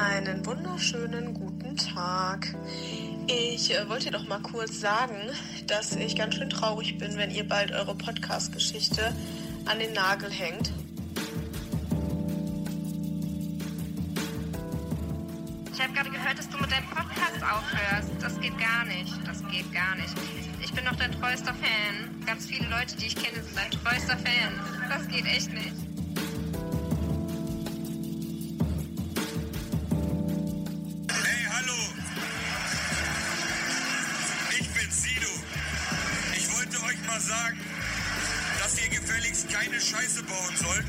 Einen wunderschönen guten Tag. Ich äh, wollte doch mal kurz sagen, dass ich ganz schön traurig bin, wenn ihr bald eure Podcast-Geschichte an den Nagel hängt. Ich habe gerade gehört, dass du mit deinem Podcast aufhörst. Das geht gar nicht. Das geht gar nicht. Ich bin doch dein treuester Fan. Ganz viele Leute, die ich kenne, sind dein treuester Fan. Das geht echt nicht. Keine Scheiße bauen sollt.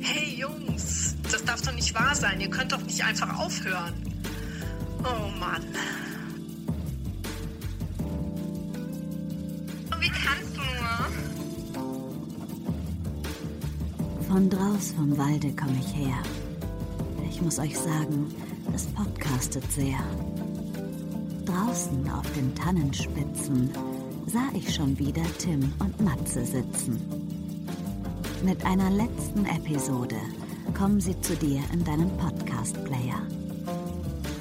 Hey Jungs, das darf doch nicht wahr sein. Ihr könnt doch nicht einfach aufhören. Oh Mann. Wie kannst du nur? Von draus vom Walde komme ich her. Ich muss euch sagen, es podcastet sehr. Draußen auf den Tannenspitzen sah ich schon wieder Tim und Matze sitzen. Mit einer letzten Episode kommen sie zu dir in deinem Podcast-Player.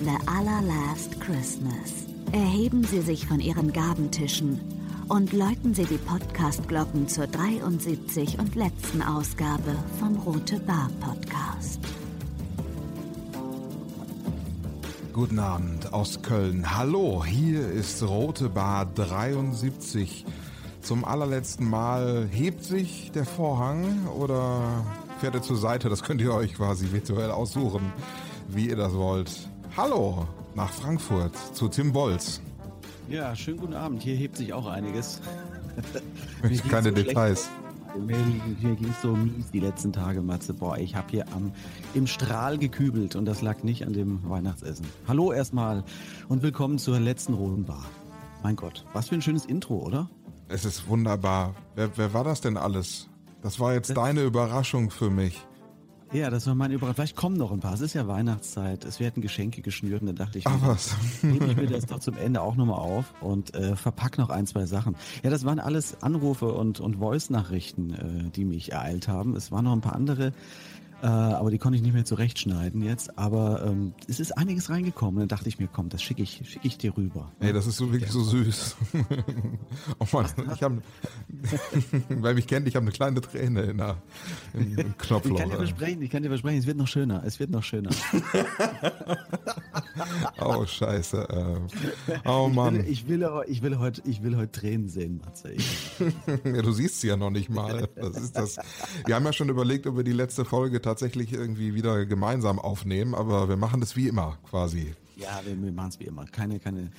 The Allerlast Christmas. Erheben sie sich von ihren Gabentischen und läuten sie die Podcast-Glocken zur 73 und letzten Ausgabe vom Rote Bar Podcast. Guten Abend aus Köln. Hallo, hier ist Rote Bar 73. Zum allerletzten Mal hebt sich der Vorhang oder fährt er zur Seite? Das könnt ihr euch quasi virtuell aussuchen, wie ihr das wollt. Hallo nach Frankfurt zu Tim Bolz. Ja, schönen guten Abend. Hier hebt sich auch einiges. Ich keine so schlecht. Mir, mir ging so mies die letzten Tage, Matze. Boah, ich habe hier am, im Strahl gekübelt und das lag nicht an dem Weihnachtsessen. Hallo erstmal und willkommen zur letzten Roten Bar. Mein Gott, was für ein schönes Intro, oder? Es ist wunderbar. Wer, wer war das denn alles? Das war jetzt deine Überraschung für mich. Ja, das war meine Überraschung. Vielleicht kommen noch ein paar. Es ist ja Weihnachtszeit. Es werden Geschenke geschnürt und da dachte ich, Ach was. nehme ich mir das doch zum Ende auch nochmal auf und äh, verpack noch ein, zwei Sachen. Ja, das waren alles Anrufe und, und Voice-Nachrichten, äh, die mich ereilt haben. Es waren noch ein paar andere, äh, aber die konnte ich nicht mehr zurechtschneiden jetzt. Aber ähm, es ist einiges reingekommen. Dann dachte ich mir, komm, das schicke ich, schicke ich dir rüber. Ey, das ist so wirklich so süß. oh Mann, ich habe, wer mich kennt, ich habe eine kleine Träne in der, im, im Ich Knopfloch. kann dir versprechen, ich kann dir versprechen, es wird noch schöner. Es wird noch schöner. Oh Scheiße. Äh. Oh Mann. Ich will, ich will heute, ich will heute Tränen sehen, Matze. Ich, Ja, du siehst sie ja noch nicht mal. Das ist das. Wir haben ja schon überlegt, ob wir die letzte Folge tatsächlich irgendwie wieder gemeinsam aufnehmen, aber wir machen das wie immer quasi. ja, wir, wir machen es wie immer. Keine, keine,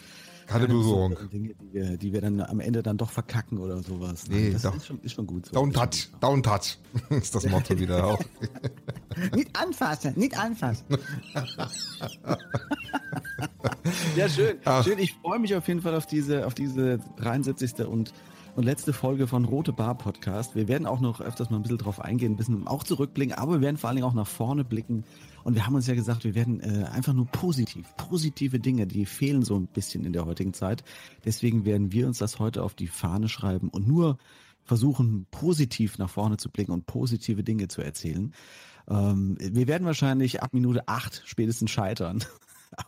Keine Berührung. besonderen Dinge, die wir, die wir dann am Ende dann doch verkacken oder sowas. Nee, das doch. ist schon, ist schon gut so. Schon touch, don't touch. Ist das Motto wieder auch. Nicht anfassen, nicht anfassen. ja, schön. Ach. Schön. Ich freue mich auf jeden Fall auf diese, auf diese 73. und und letzte Folge von Rote Bar Podcast. Wir werden auch noch öfters mal ein bisschen drauf eingehen, ein bisschen auch zurückblicken, aber wir werden vor allen Dingen auch nach vorne blicken. Und wir haben uns ja gesagt, wir werden äh, einfach nur positiv, positive Dinge, die fehlen so ein bisschen in der heutigen Zeit. Deswegen werden wir uns das heute auf die Fahne schreiben und nur versuchen, positiv nach vorne zu blicken und positive Dinge zu erzählen. Ähm, wir werden wahrscheinlich ab Minute acht spätestens scheitern.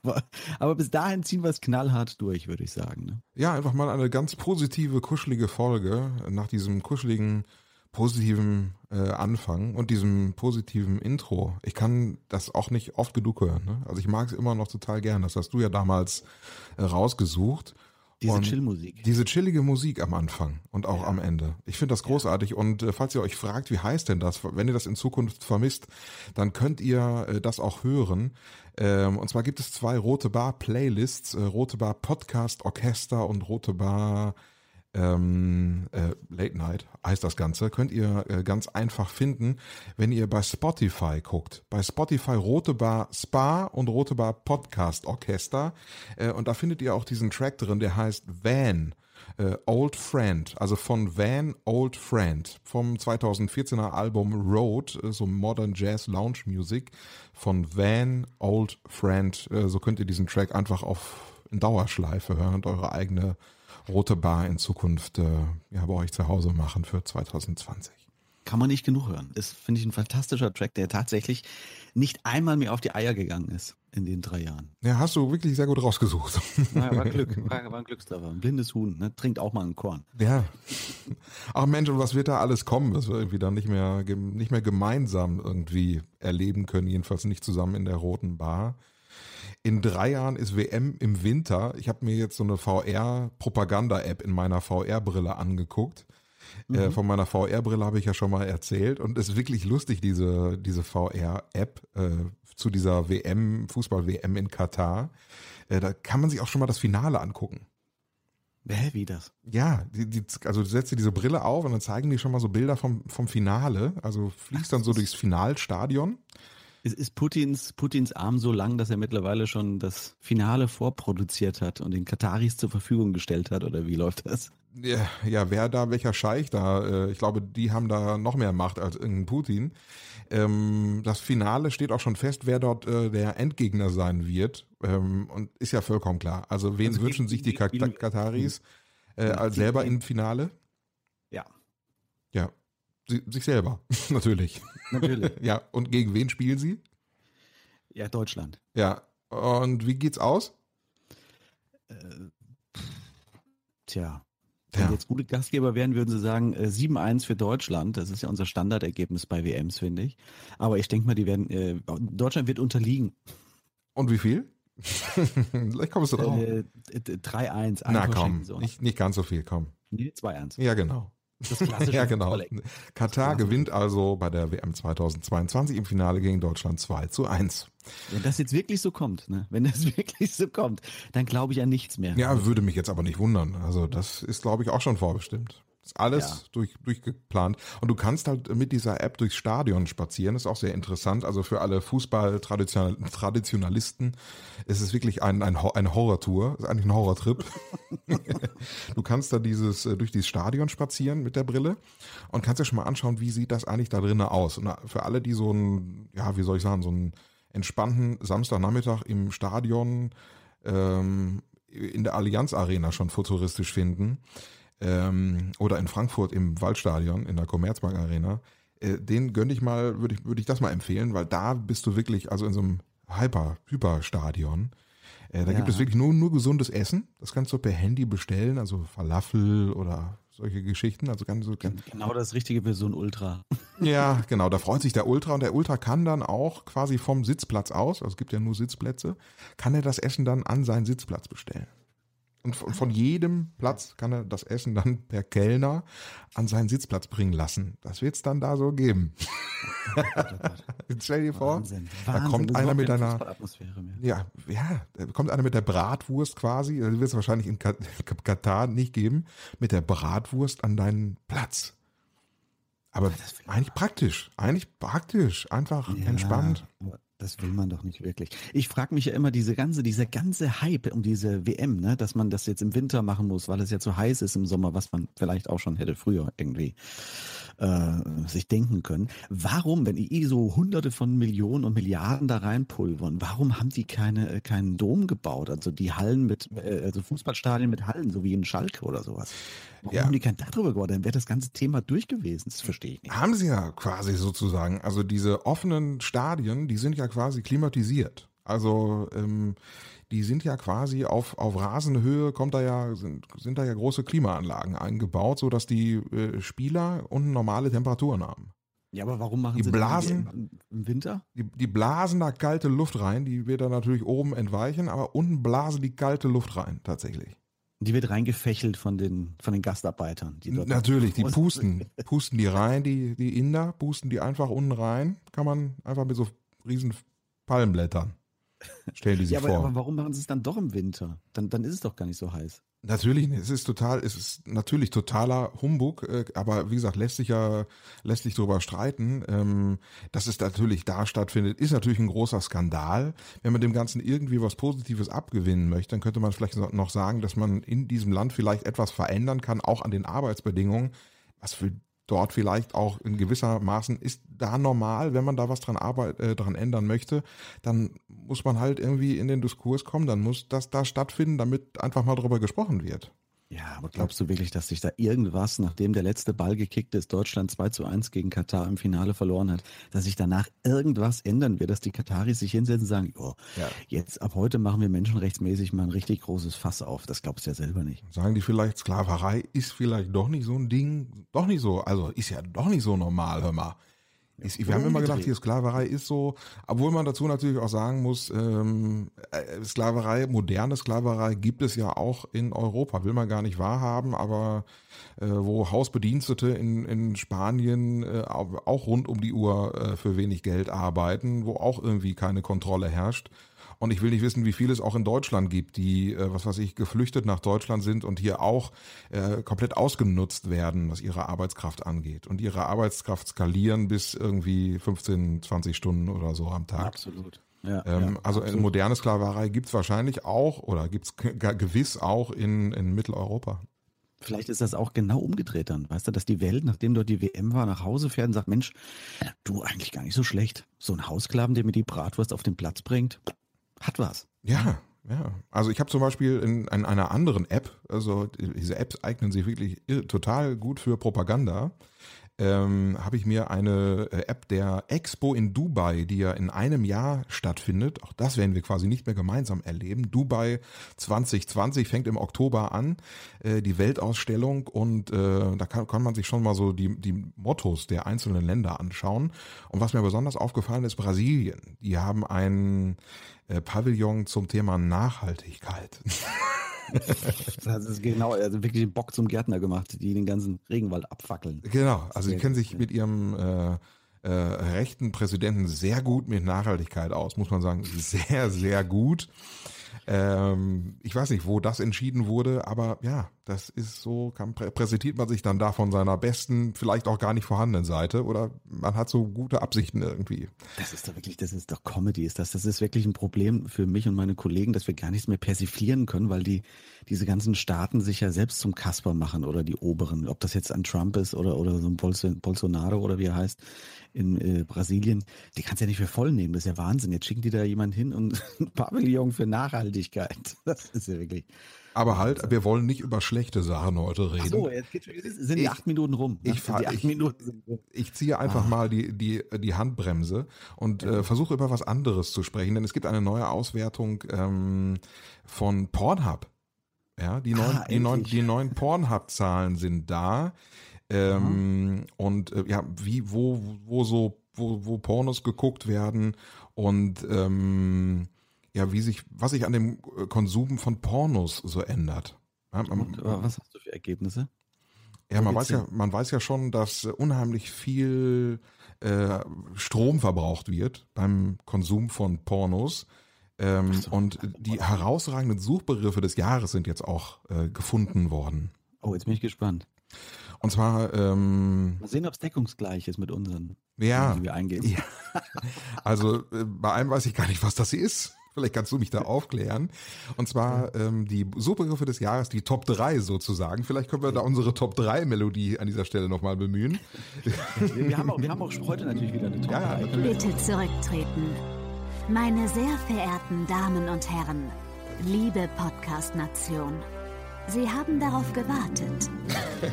Aber, aber bis dahin ziehen wir es knallhart durch, würde ich sagen. Ne? Ja, einfach mal eine ganz positive, kuschelige Folge nach diesem kuscheligen, positiven äh, Anfang und diesem positiven Intro. Ich kann das auch nicht oft genug hören. Ne? Also ich mag es immer noch total gern. Das hast du ja damals äh, rausgesucht. Diese Und Chill-Musik. Diese chillige Musik am Anfang und auch am Ende. Ich finde das großartig. Und äh, falls ihr euch fragt, wie heißt denn das, wenn ihr das in Zukunft vermisst, dann könnt ihr äh, das auch hören. Ähm, und zwar gibt es zwei Rote Bar Playlists, äh, Rote Bar Podcast Orchester und Rote Bar ähm, äh, Late Night heißt das Ganze, könnt ihr äh, ganz einfach finden, wenn ihr bei Spotify guckt. Bei Spotify Rote Bar Spa und Rote Bar Podcast Orchester. Äh, und da findet ihr auch diesen Track drin, der heißt Van. Äh, Old Friend, also von Van Old Friend vom 2014er Album Road, äh, so Modern Jazz Lounge Music von Van Old Friend. Äh, so könnt ihr diesen Track einfach auf in Dauerschleife hören und eure eigene rote Bar in Zukunft äh, ja, bei euch zu Hause machen für 2020. Kann man nicht genug hören. Ist, finde ich, ein fantastischer Track, der tatsächlich nicht einmal mehr auf die Eier gegangen ist in den drei Jahren. Ja, hast du wirklich sehr gut rausgesucht. Ja, war Glück, war, war ein Glückstreffer. Ein blindes Huhn, ne? trinkt auch mal ein Korn. Ja. Ach Mensch, und was wird da alles kommen, was wir irgendwie dann nicht mehr, nicht mehr gemeinsam irgendwie erleben können, jedenfalls nicht zusammen in der roten Bar. In drei Jahren ist WM im Winter. Ich habe mir jetzt so eine VR-Propaganda-App in meiner VR-Brille angeguckt. Äh, von meiner VR-Brille habe ich ja schon mal erzählt und es ist wirklich lustig, diese, diese VR-App äh, zu dieser WM, Fußball-WM in Katar. Äh, da kann man sich auch schon mal das Finale angucken. Hä, wie das? Ja, die, die, also du setzt dir diese Brille auf und dann zeigen die schon mal so Bilder vom, vom Finale. Also fließt dann so durchs Finalstadion. Ist, ist Putins, Putins Arm so lang, dass er mittlerweile schon das Finale vorproduziert hat und den Kataris zur Verfügung gestellt hat? Oder wie läuft das? Ja, ja, wer da, welcher Scheich da, äh, ich glaube, die haben da noch mehr Macht als irgendein Putin. Ähm, das Finale steht auch schon fest, wer dort äh, der Endgegner sein wird. Ähm, und ist ja vollkommen klar. Also wen Also wünschen sich die Kataris äh, als selber im Finale? Sich selber, natürlich. natürlich. Ja, und gegen wen spielen sie? ja, Deutschland. Ja, und wie geht's aus? Tja. Wenn Ja. jetzt gute Gastgeber wären, würden sie sagen, äh, 7-1 für Deutschland. Das ist ja unser Standardergebnis bei WMs, finde ich. Aber ich denke mal, die werden, äh, Deutschland wird unterliegen. Und wie viel? Vielleicht kommst du drauf. Äh, d- 3-1. ein Na komm, nicht, nicht ganz so viel, komm. Nee, 2-1. Ja, genau. Das klassische ja, genau. Katar gewinnt also bei der WM 2022 im Finale gegen Deutschland 2 zu 1. Wenn das jetzt wirklich so kommt, ne? wenn das wirklich so kommt, dann glaube ich an nichts mehr. Ja, würde mich jetzt aber nicht wundern. Also das ist, glaube ich, auch schon vorbestimmt. Ist alles Ja. durch, durchgeplant. Und du kannst halt mit dieser App durchs Stadion spazieren. ist auch sehr interessant. Also für alle Fußball-Traditionalisten ist es wirklich ein, ein, eine Horrortour. Ist eigentlich ein Horrortrip. du kannst da dieses, äh, durch dieses Stadion spazieren mit der Brille und kannst dir schon mal anschauen, wie sieht das eigentlich da drinnen aus. Und für alle, die so einen, ja, wie soll ich sagen, so einen entspannten Samstagnachmittag im Stadion ähm, in der Allianz Arena schon futuristisch finden ähm, oder in Frankfurt im Waldstadion in der Commerzbank Arena, äh, den gönn ich mal, würde ich, würde ich das mal empfehlen, weil da bist du wirklich, also in so einem Hyper, Hyperstadion. Äh, da Ja. gibt es wirklich nur, nur gesundes Essen. Das kannst du per Handy bestellen, also Falafel oder solche Geschichten. Also ganz so, ganz, Genau das Richtige für so ein Ultra. ja, genau, da freut sich der Ultra und der Ultra kann dann auch quasi vom Sitzplatz aus, also es gibt ja nur Sitzplätze, kann er das Essen dann an seinen Sitzplatz bestellen. Und von, jedem Platz kann er das Essen dann per Kellner an seinen Sitzplatz bringen lassen. Das wird es dann da so geben. Jetzt stell dir vor, Wahnsinn. da Wahnsinn. kommt einer mit einer, ja, ja, da kommt einer mit der Bratwurst quasi, das wird es wahrscheinlich in Kat- Katar nicht geben, mit der Bratwurst an deinen Platz. Aber eigentlich praktisch, eigentlich praktisch, einfach entspannt. Das will man doch nicht wirklich. Ich frage mich ja immer, diese ganze, dieser ganze Hype um diese WM, ne, dass man das jetzt im Winter machen muss, weil es ja zu heiß ist im Sommer, was man vielleicht auch schon hätte früher irgendwie äh, sich denken können. Warum, wenn die eh so hunderte von Millionen und Milliarden da reinpulvern, warum haben die keine, äh, keinen Dom gebaut? Also die Hallen mit, äh, also Fußballstadien mit Hallen, so wie in Schalke oder sowas. Warum Ja. haben die kein Dach drüber gebaut? Dann wäre das ganze Thema durch gewesen. Das verstehe ich nicht. Haben sie ja quasi sozusagen. Also diese offenen Stadien, die sind ja quasi klimatisiert. Also ähm, die sind ja quasi auf, auf Rasenhöhe, kommt da ja, sind, sind da ja große Klimaanlagen eingebaut, sodass die äh, Spieler unten normale Temperaturen haben. Ja, aber warum machen Die sie Blasen- im, im Winter? Die, die blasen da kalte Luft rein, die wird dann natürlich oben entweichen, aber unten blasen die kalte Luft rein, tatsächlich. Die wird reingefächelt von den, von den Gastarbeitern. Die Natürlich, die pusten, pusten die rein, die, die Inder, pusten die einfach unten rein, kann man einfach mit so riesen Palmblättern. Stellen die sich Ja, aber, vor. aber warum machen sie es dann doch im Winter? Dann, dann ist es doch gar nicht so heiß. Natürlich, es ist total, es ist natürlich totaler Humbug, äh, aber wie gesagt, lässt sich ja, lässt sich darüber streiten. Ähm, dass es natürlich da stattfindet, ist natürlich ein großer Skandal. Wenn man dem Ganzen irgendwie was Positives abgewinnen möchte, dann könnte man vielleicht noch sagen, dass man in diesem Land vielleicht etwas verändern kann, auch an den Arbeitsbedingungen, was für dort vielleicht auch in gewisser Maßen ist da normal, wenn man da was dran arbeit, äh, dran ändern möchte, dann muss man halt irgendwie in den Diskurs kommen, dann muss das da stattfinden, damit einfach mal drüber gesprochen wird. Ja, aber glaubst du wirklich, dass sich da irgendwas, nachdem der letzte Ball gekickt ist, Deutschland 2 zu 1 gegen Katar im Finale verloren hat, dass sich danach irgendwas ändern wird, dass die Kataris sich hinsetzen und sagen, oh, Ja. jetzt ab heute machen wir menschenrechtsmäßig mal ein richtig großes Fass auf. Das glaubst du ja selber nicht. Sagen die vielleicht, Sklaverei ist vielleicht doch nicht so ein Ding, doch nicht so, also ist ja doch nicht so normal, hör mal. Ist, wir haben immer gedacht, hier Sklaverei ist so, obwohl man dazu natürlich auch sagen muss, ähm, äh, Sklaverei, moderne Sklaverei gibt es ja auch in Europa, will man gar nicht wahrhaben, aber äh, wo Hausbedienstete in, in Spanien äh, auch auch rund um die Uhr äh, für wenig Geld arbeiten, wo auch irgendwie keine Kontrolle herrscht. Und ich will nicht wissen, wie viel es auch in Deutschland gibt, die, äh, was weiß ich, geflüchtet nach Deutschland sind und hier auch äh, komplett ausgenutzt werden, was ihre Arbeitskraft angeht. Und ihre Arbeitskraft skalieren bis irgendwie 15, 20 Stunden oder so am Tag. Absolut. Ja, Ähm, ja, also absolut. moderne Sklaverei gibt's wahrscheinlich auch oder gibt's ge- gewiss auch in, in Mitteleuropa. Vielleicht ist das auch genau umgedreht dann. Weißt du, dass die Welt, nachdem dort die WM war, nach Hause fährt und sagt, Mensch, du eigentlich gar nicht so schlecht. So ein Hausklaven, der mir die Bratwurst auf den Platz bringt, hat was. Ja, ja. Also ich habe zum Beispiel in, in einer anderen App, also diese Apps eignen sich wirklich total gut für Propaganda, ähm, habe ich mir eine äh, App der Expo in Dubai, die ja in einem Jahr stattfindet, auch das werden wir quasi nicht mehr gemeinsam erleben. Dubai 2020 fängt im Oktober an, äh, die Weltausstellung und äh, da kann, kann man sich schon mal so die, die Mottos der einzelnen Länder anschauen. Und was mir besonders aufgefallen ist, Brasilien. Die haben ein äh, Pavillon zum Thema Nachhaltigkeit. Das ist genau, also wirklich den Bock zum Gärtner gemacht, die den ganzen Regenwald abfackeln. Genau, also sie kennen sich mit ihrem äh, äh, rechten Präsidenten sehr gut mit Nachhaltigkeit aus, muss man sagen, sehr, sehr gut. Ähm, ich weiß nicht, wo das entschieden wurde, aber ja, das ist so, kann, prä präsentiert man sich dann da von seiner besten, vielleicht auch gar nicht vorhandenen Seite oder man hat so gute Absichten irgendwie. Das ist doch wirklich, das ist doch Comedy, ist das. Das ist wirklich ein Problem für mich und meine Kollegen, dass wir gar nichts mehr persiflieren können, weil die, diese ganzen Staaten sich ja selbst zum Kasper machen oder die Oberen. Ob das jetzt an Trump ist oder, oder so ein Bolso, Bolsonaro oder wie er heißt in äh, Brasilien, die kannst du ja nicht für voll nehmen. Das ist ja Wahnsinn. Jetzt schicken die da jemand hin und ein Pavillon für Nachhaltigkeit. Das ist ja wirklich. Aber halt, wir wollen nicht über schlechte Sachen heute reden. Ach so, jetzt sind die Ich- acht Minuten rum. ich Sind fahr- ich- Minuten rum. Ich ziehe einfach mal die, die, die Handbremse und äh, versuche über was anderes zu sprechen, denn es gibt eine neue Auswertung ähm, von Pornhub. Ja, die neuen, Ah, die neuen, die neuen Pornhub-Zahlen sind da. Ähm, und äh, ja, wie, wo, wo so, wo, wo Pornos geguckt werden und ähm, ja, wie sich, was sich an dem äh, Konsum von Pornos so ändert. Ja, man- Und, was hast du für Ergebnisse? ja, man weiß ja, man weiß ja schon, dass äh, unheimlich viel äh, Strom verbraucht wird beim Konsum von Pornos. Ähm, so. und die herausragenden Suchbegriffe des Jahres sind jetzt auch äh, gefunden worden. Oh, jetzt bin ich gespannt. Und zwar, ähm, Mal sehen, ob es deckungsgleich ist mit unseren, ja, die wir eingeben. Ja. also äh, bei einem weiß ich gar nicht, was das ist. Vielleicht kannst du mich da aufklären. Und zwar ähm, die Suchbegriffe des Jahres, die Top 3 sozusagen. Vielleicht können wir da unsere Top 3 Melodie an dieser Stelle nochmal bemühen. Wir, wir, haben auch, wir haben auch heute natürlich wieder eine Top Ja, 3. Bitte zurücktreten. Meine sehr verehrten Damen und Herren, liebe Podcast-Nation, Sie haben darauf gewartet.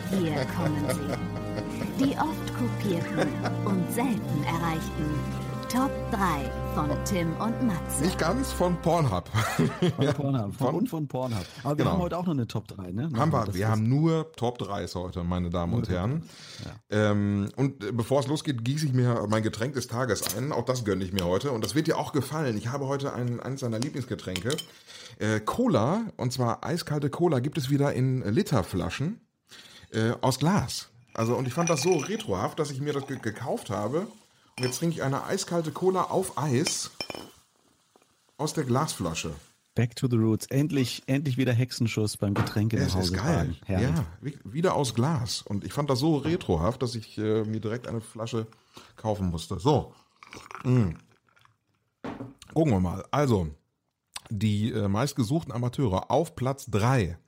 Hier kommen sie. Die oft kopierten und selten erreichten Top 3 von Tim und Matze. Nicht ganz von Pornhub. Von Pornhub. Von, Von- und von Pornhub. Aber wir Genau. haben heute auch noch eine Top 3, ne? haben wir. Wir haben nur Top 3s heute, meine Damen und Herren. Ähm, und äh, bevor es losgeht, gieße ich mir mein Getränk des Tages ein. Auch das gönne ich mir heute. Und das wird dir auch gefallen. Ich habe heute ein, eines seiner Lieblingsgetränke. Äh, Cola, und zwar eiskalte Cola, gibt es wieder in Literflaschen äh, aus Glas. Also, und ich fand das so retrohaft, dass ich mir das ge gekauft habe. Und jetzt trinke ich eine eiskalte Cola auf Eis aus der Glasflasche. Back to the Roots. Endlich, endlich wieder Hexenschuss beim Getränke Es Hause ist geil. Ja, wie- wieder aus Glas. Und ich fand das so retrohaft, dass ich äh, mir direkt eine Flasche kaufen musste. So. Mm. Gucken wir mal. Also, die äh, meistgesuchten Amateure auf Platz 3.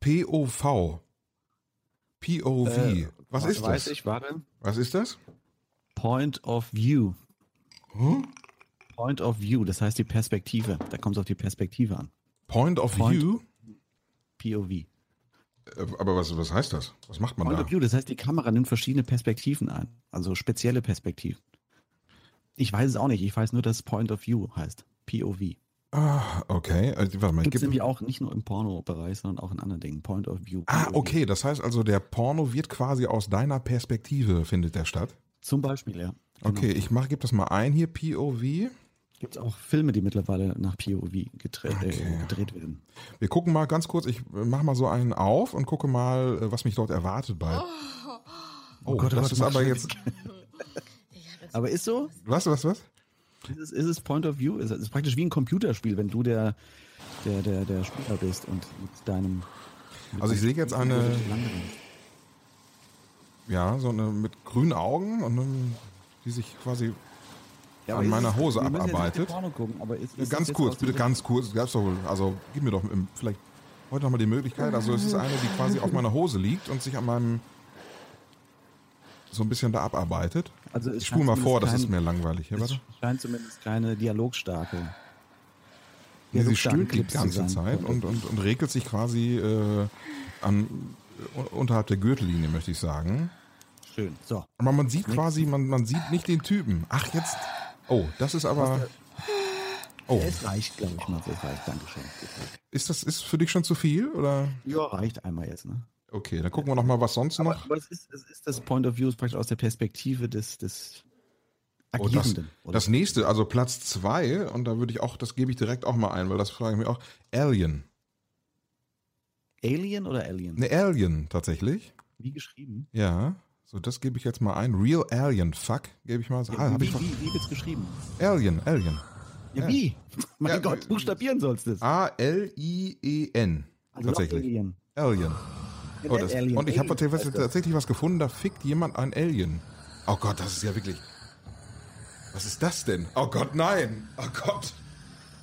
POV. POV. Äh, Was we- ist weiß das? ich, warte. Was ist das? Point of View. Hm? Point of View, das heißt die Perspektive. Da kommt es auf die Perspektive an. Point of Point- View. POV. Äh, Aber was, was heißt das? Was macht man Point da? of View, das heißt, die Kamera nimmt verschiedene Perspektiven ein. Also spezielle Perspektiven. Ich weiß es auch nicht. Ich weiß nur, dass Point of View heißt. POV. Ah, okay. Also, warte mal, Gibt es nämlich auch nicht nur im Porno-Bereich, sondern auch in anderen Dingen. Point of View. ah, POV. okay. Das heißt also, der Porno wird quasi aus deiner Perspektive, findet der statt. Zum Beispiel, ja. Okay, ich mach, gib das mal ein hier, POV. Gibt es auch Filme, die mittlerweile nach POV gedreht, Okay. äh, gedreht werden. Wir gucken mal ganz kurz, ich äh, mach mal so einen auf und gucke mal, äh, was mich dort erwartet bei. Oh, Gott, oh das Gott, ist aber jetzt. Aber ist so? Was, was, was? Ist es, ist es Point of View? Ist es ist praktisch wie ein Computerspiel, wenn du der, der, der, der Spieler bist und mit deinem. Mit Also ich sehe jetzt eine-. Ja, so eine mit grünen Augen und dann, die sich quasi Ja, an meiner es- Hose nicht abarbeitet. Gucken, ist, ist das ganz kurz, bitte ganz kurz. Gab's doch, wohl- also gib mir doch vielleicht heute noch mal die Möglichkeit. Also es ist eine, die quasi auf meiner Hose liegt und sich an meinem so ein bisschen da abarbeitet. Also es Ich spule mal vor, das zumindest ist mir langweilig. Hier, kein. Es scheint zumindest keine dialogstarke. Sie dialogstarken stöhnt die ganze. Zeit und, und, und regelt sich quasi äh, an, unterhalb der Gürtellinie, möchte ich sagen. Schön. So. Aber man sieht quasi, man, man sieht nicht den Typen. Ach, jetzt. Oh, das ist aber. Oh, Es reicht, glaube ich mal. Es reicht. Dankeschön. ist das ist für dich schon zu viel? Oder? Ja, reicht einmal jetzt, ne? Okay, dann gucken wir noch mal, was sonst Aber, noch. aber es, ist, es ist das Point of View ist praktisch aus der Perspektive des, des Oh, das, das nächste, also Platz zwei, und da würde ich auch, das gebe ich direkt auch mal ein, weil das frage ich mich auch. Alien. Alien oder Alien? Ne, Alien tatsächlich. Wie geschrieben? Ja. So, das gebe ich jetzt mal ein. Real Alien, fuck, gebe ich mal. so. Ah, hab wie, ich wie, wie wird's geschrieben? Alien, Alien. Ja, wie? Mein Ja, Gott, buchstabieren sollst du es. A-L-I-E-N. Also tatsächlich. Alien. Alien. Oh, das, Alien. und ich habe Alien tatsächlich, tatsächlich was gefunden, da fickt jemand ein Alien. Oh Gott, das ist ja wirklich. Was ist das denn? Oh Gott, nein. Oh Gott.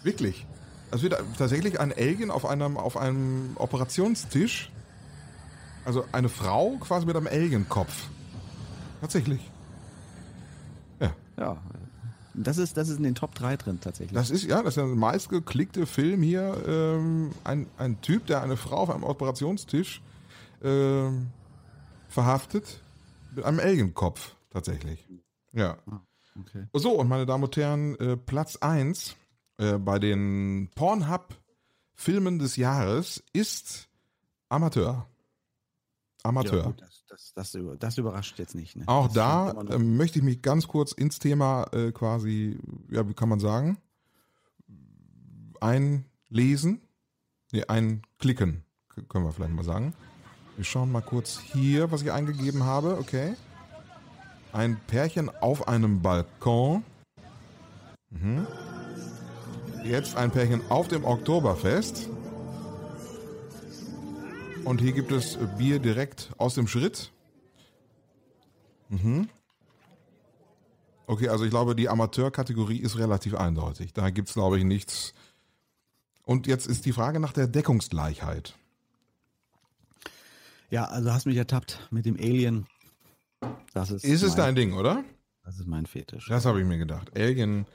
Wirklich. Es wird tatsächlich ein Alien auf einem, auf einem Operationstisch. Also eine Frau quasi mit einem Alienkopf. Tatsächlich. Ja. Ja. Das ist, das ist in den Top 3 drin tatsächlich. Das ist ja, das ist der meistgeklickte Film hier. Ähm, ein, ein Typ, der eine Frau auf einem Operationstisch ähm, verhaftet mit einem Alienkopf tatsächlich. Ja. okay. So, und meine Damen und Herren, äh, Platz 1 äh, bei den Pornhub-Filmen des Jahres ist Amateur. Amateur. Ja, gut, das, das, das, das überrascht jetzt nicht. Ne? Auch da ähm, möchte ich mich ganz kurz ins Thema äh, quasi, ja, wie kann man sagen, einlesen. Nee, einklicken, können wir vielleicht mal sagen. Wir schauen mal kurz hier, was ich eingegeben habe. Okay. Ein Pärchen auf einem Balkon. Mhm. Jetzt ein Pärchen auf dem Oktoberfest. Und hier gibt es Bier direkt aus dem Schritt. Okay, also ich glaube, die Amateurkategorie ist relativ eindeutig. Da gibt's glaube ich, nichts. Und jetzt ist die Frage nach der Deckungsgleichheit. Ja, also hast mich ertappt mit dem Alien. Das ist, Ist es dein Ding, oder? Das ist mein Fetisch. Das habe ich mir gedacht. Alien.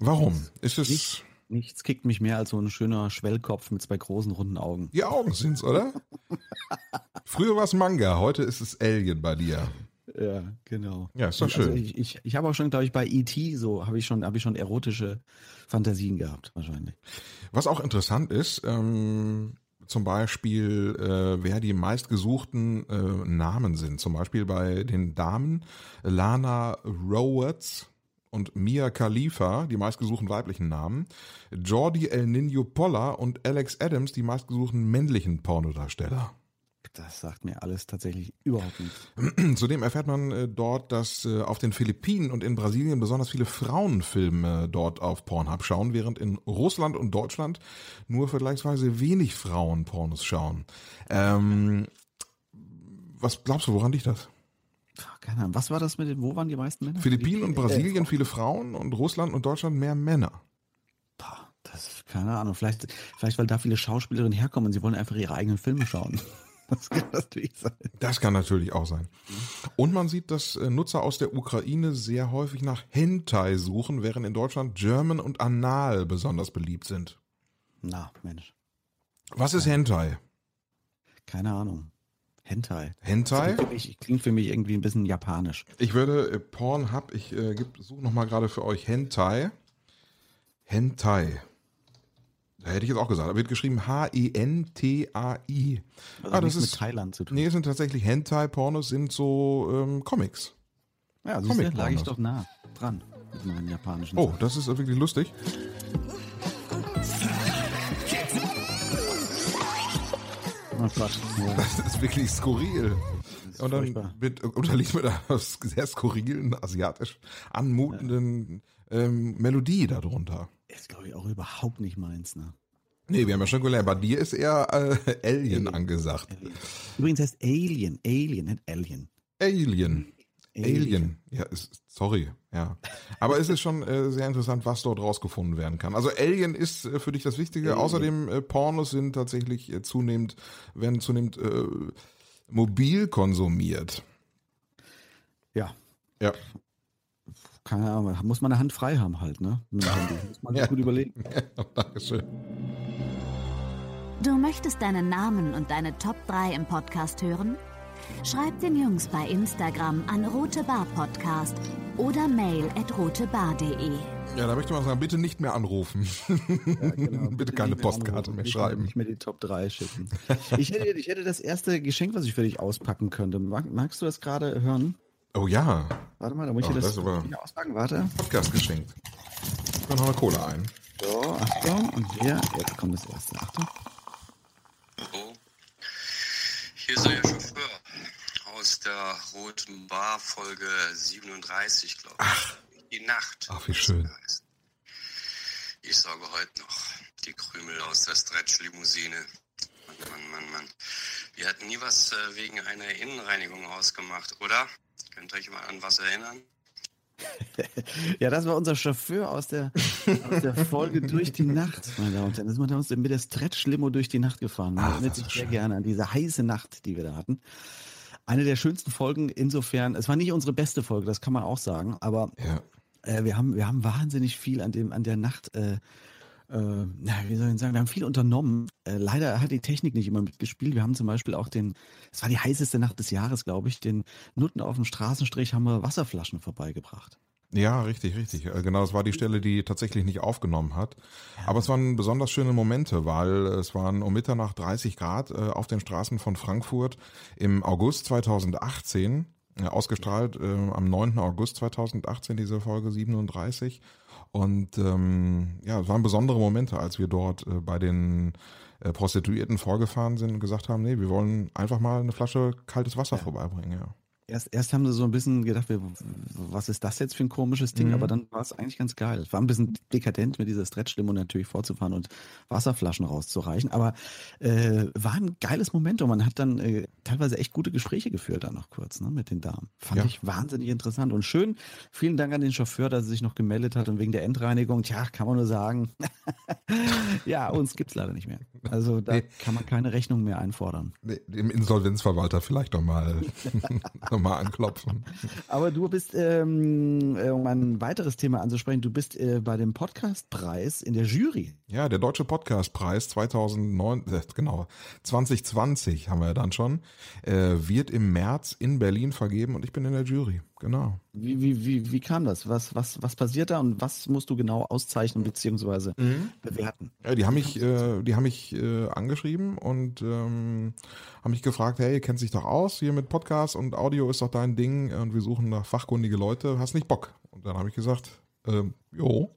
Warum? Ist es. Nichts, nichts kickt mich mehr als so ein schöner Schwellkopf mit zwei großen runden Augen. Die Augen sind's, oder? Früher war es Manga, heute ist es Alien bei dir. Ja, genau. Ja, ist doch Also schön. ich ich, ich habe auch schon, glaube ich, bei E.T. so habe ich schon habe ich schon erotische Fantasien gehabt wahrscheinlich. Was auch interessant ist, ähm, zum Beispiel, äh, wer die meistgesuchten äh, Namen sind. Zum Beispiel bei den Damen Lana Rhodes und Mia Khalifa, die meistgesuchten weiblichen Namen. Jordi El Nino Polla und Alex Adams, die meistgesuchten männlichen Pornodarsteller. Das sagt mir alles tatsächlich überhaupt nichts. Zudem erfährt man äh, dort, dass äh, auf den Philippinen und in Brasilien besonders viele Frauenfilme dort auf Pornhub schauen, während in Russland und Deutschland nur vergleichsweise wenig Frauen Pornos schauen. Ähm, was glaubst du, woran liegt das? Keine Ahnung. Was war das mit den, wo waren die meisten Männer? Philippinen und Äh, Brasilien viele Frauen und Russland und Deutschland mehr Männer. boah, das keine Ahnung. Vielleicht, vielleicht weil da viele Schauspielerinnen herkommen und sie wollen einfach ihre eigenen Filme schauen. Das kann natürlich sein. Das kann natürlich auch sein. Und man sieht, dass äh, Nutzer aus der Ukraine sehr häufig nach Hentai suchen, während in Deutschland German und Anal besonders beliebt sind. Na, Mensch. Was ist Hentai? keine Ahnung. Hentai. Hentai? Klingt für, mich, klingt für mich irgendwie ein bisschen japanisch. Ich würde äh, Pornhub, ich äh, suche nochmal gerade für euch Hentai. Hentai. Da hätte ich jetzt auch gesagt. Da wird geschrieben H-E-N-T-A-I. Also ah, das ist mit Thailand zu tun. Nee, es sind tatsächlich Hentai-Pornos, sind so ähm, Comics. ja, siehst du, lag ich doch nah dran mit meinen japanischen. Oh, das ist wirklich lustig. Oh Gott. Ja. Das ist wirklich skurril. Und dann wird unterliegt mit einer sehr skurrilen, asiatisch anmutenden ähm, Melodie darunter. Ist, glaube ich, auch überhaupt nicht meins. Ne? Nee, wir haben ja schon gelernt, bei dir ist eher äh, Alien angesagt. Übrigens heißt Alien, Alien, nicht Alien. Alien. Alien. Alien. Ja, ist, sorry, ja. Aber es ist schon äh, sehr interessant, was dort rausgefunden werden kann. Also Alien ist äh, für dich das Wichtige. Alien. Außerdem äh, Pornos sind tatsächlich äh, zunehmend, werden zunehmend äh, mobil konsumiert. Ja, Ja. keine Ahnung, muss man eine Hand frei haben halt, ne? Mit dem Handy. Muss man sich Ja. gut überlegen. Dankeschön. Du möchtest deinen Namen und deine Top 3 im Podcast hören? Schreib den Jungs bei Instagram an Rote Bar Podcast oder mail at rotebar.de. Ja, da möchte man sagen, bitte nicht mehr anrufen. genau. bitte keine nicht mehr Postkarte anrufen, mehr nicht schreiben. Nicht mehr die Top 3 schicken. Ich hätte, ich hätte das erste Geschenk, was ich für dich auspacken könnte. Mag, magst du das gerade hören? Oh ja, Warte mal, da muss ich Oh, das, das hier auspacken. Warte. Podcast geschenkt. Ich noch eine Cola ein. So, Achtung. Und hier, jetzt kommt das erste. Achtung. Hallo. Hier ist euer Chauffeur aus der Roten Bar Folge 37, glaube ich. Die Nacht. Ach, wie schön. Ich sauge heute noch die Krümel aus der Stretch-Limousine. Mann, Mann, Mann, Mann. Wir hatten nie was äh, wegen einer Innenreinigung ausgemacht, oder? Könnt ihr euch mal an was erinnern? Ja, das war unser Chauffeur aus der, aus der Folge durch die Nacht, meine Damen und Herren. Das ist mit uns mit der Stretch-Limo durch die Nacht gefahren. Man Ach, erinnert sich sehr schön. gerne an diese heiße Nacht, die wir da hatten. Eine der schönsten Folgen insofern, es war nicht unsere beste Folge, das kann man auch sagen, aber Ja. äh, wir, haben, wir haben wahnsinnig viel an, dem, an der Nacht, äh, äh, na, wie soll ich sagen, wir haben viel unternommen. Äh, leider hat die Technik nicht immer mitgespielt. Wir haben zum Beispiel auch den, es war die heißeste Nacht des Jahres, glaube ich, den Nutten auf dem Straßenstrich haben wir Wasserflaschen vorbeigebracht. Ja, richtig, richtig. Äh, Genau, das war die Stelle, die tatsächlich nicht aufgenommen hat. Aber es waren besonders schöne Momente, weil es waren um Mitternacht 30 Grad äh, auf den Straßen von Frankfurt im August 2018. äh, Ausgestrahlt am 9. August 2018, diese Folge 37. Und ähm, ja, es waren besondere Momente, als wir dort bei den Prostituierten vorgefahren sind und gesagt haben, nee, wir wollen einfach mal eine Flasche kaltes Wasser vorbeibringen. Ja. Erst, erst haben sie so ein bisschen gedacht, was ist das jetzt für ein komisches Ding, Mhm. aber dann war es eigentlich ganz geil. Es war ein bisschen dekadent, mit dieser Stretch-Limo natürlich vorzufahren und Wasserflaschen rauszureichen, aber äh, war ein geiles Moment und man hat dann äh, teilweise echt gute Gespräche geführt dann noch kurz ne, mit den Damen. Fand Ja. ich wahnsinnig interessant und schön. Vielen Dank an den Chauffeur, dass er sich noch gemeldet hat und wegen der Endreinigung, tja, kann man nur sagen, ja, uns gibt's leider nicht mehr. Also da Nee. kann man keine Rechnung mehr einfordern. Dem Insolvenzverwalter vielleicht noch mal, noch mal anklopfen. Aber du bist, ähm, äh, um ein weiteres Thema anzusprechen, du bist äh, bei dem Podcastpreis in der Jury. Ja, der Deutsche Podcastpreis 2009, äh, genau, 2020 haben wir ja dann schon, äh, wird im März in Berlin vergeben und ich bin in der Jury. Genau. Wie, wie, wie, wie kam das? Was, was, was passiert da und was musst du genau auszeichnen bzw. bewerten? Ja, die haben mich, äh, die haben mich äh, angeschrieben und ähm, haben mich gefragt, hey, kennst dich doch aus hier mit Podcast und Audio ist doch dein Ding und wir suchen nach fachkundige Leute, hast nicht Bock? Und dann habe ich gesagt, ähm, jo,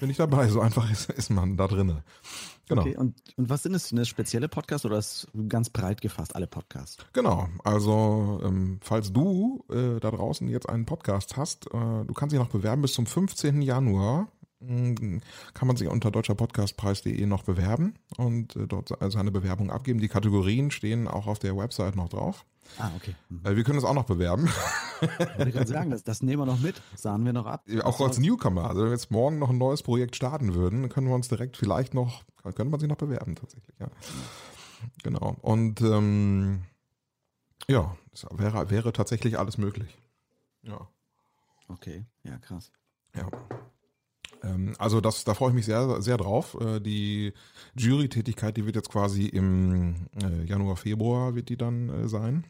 bin ich dabei. So einfach ist, ist man da drinne. Genau. Okay, und, und was sind es? Eine spezielle Podcast oder ist ganz breit gefasst, alle Podcasts? Genau, also ähm, falls du äh, da draußen jetzt einen Podcast hast, äh, du kannst dich noch bewerben bis zum 15. Januar. Mm, Kann man sich unter deutscherpodcastpreis.de noch bewerben und äh, dort also eine Bewerbung abgeben. Die Kategorien stehen auch auf der Website noch drauf. Ah, okay. Hm. Äh, wir können es auch noch bewerben, Wollte ich gerade sagen, das, das nehmen wir noch mit, sahen wir noch ab. auch als Newcomer. Also wenn wir jetzt morgen noch ein neues Projekt starten würden, dann können wir uns direkt vielleicht noch, könnte man sich noch bewerben tatsächlich. Ja. Genau. Und ähm, ja, es wäre, wäre tatsächlich alles möglich. Ja. Okay, ja, krass. Ja. Ähm, also das, da freue ich mich sehr, sehr drauf. Äh, die Jury-Tätigkeit, die wird jetzt quasi im äh, Januar, Februar wird die dann äh, sein.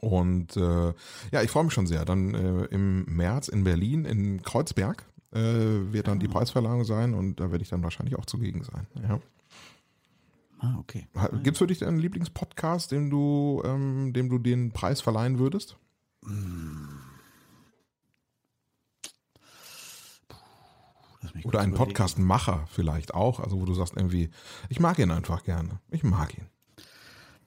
Und äh, ja, ich freue mich schon sehr. Dann äh, im März in Berlin, in Kreuzberg, äh, wird dann die Preisverleihung sein und da werde ich dann wahrscheinlich auch zugegen sein. Ja. Ah, okay. Gibt es für dich einen Lieblingspodcast, dem du, ähm, dem du den Preis verleihen würdest? Lass Oder einen. Podcastmacher vielleicht auch, also wo du sagst irgendwie, ich mag ihn einfach gerne. Ich mag ihn.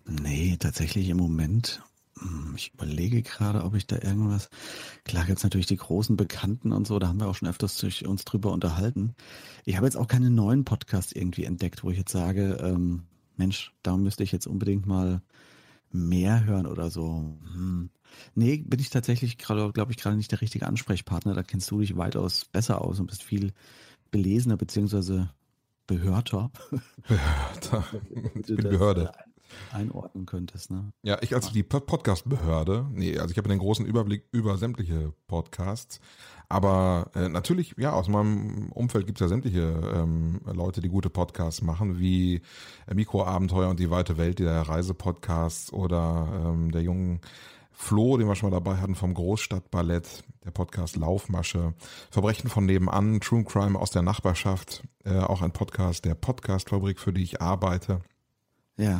Nee, tatsächlich im Moment. hm, Ich überlege gerade, ob ich da irgendwas. Klar gibt's natürlich die großen Bekannten und so, da haben wir auch schon öfters uns drüber unterhalten. Ich habe jetzt auch keine neuen Podcasts irgendwie entdeckt, wo ich jetzt sage, ähm, Mensch, da müsste ich jetzt unbedingt mal mehr hören oder so. Hm. Nee, bin ich tatsächlich gerade, glaube ich, gerade nicht der richtige Ansprechpartner. Da kennst du dich weitaus besser aus und bist viel belesener beziehungsweise behörter. Da, ich bin Behörde. einordnen könntest, ne? Ja, ich als die Pod- Podcast-Behörde, nee, also ich habe den großen Überblick über sämtliche Podcasts, aber äh, natürlich, ja, aus meinem Umfeld gibt es ja sämtliche ähm, Leute, die gute Podcasts machen, wie äh, Mikroabenteuer und die weite Welt, der Reisepodcasts oder ähm, der jungen Flo, den wir schon mal dabei hatten vom Großstadtballett, der Podcast Laufmasche, Verbrechen von nebenan, True Crime aus der Nachbarschaft, äh, auch ein Podcast der Podcastfabrik, für die ich arbeite. Ja.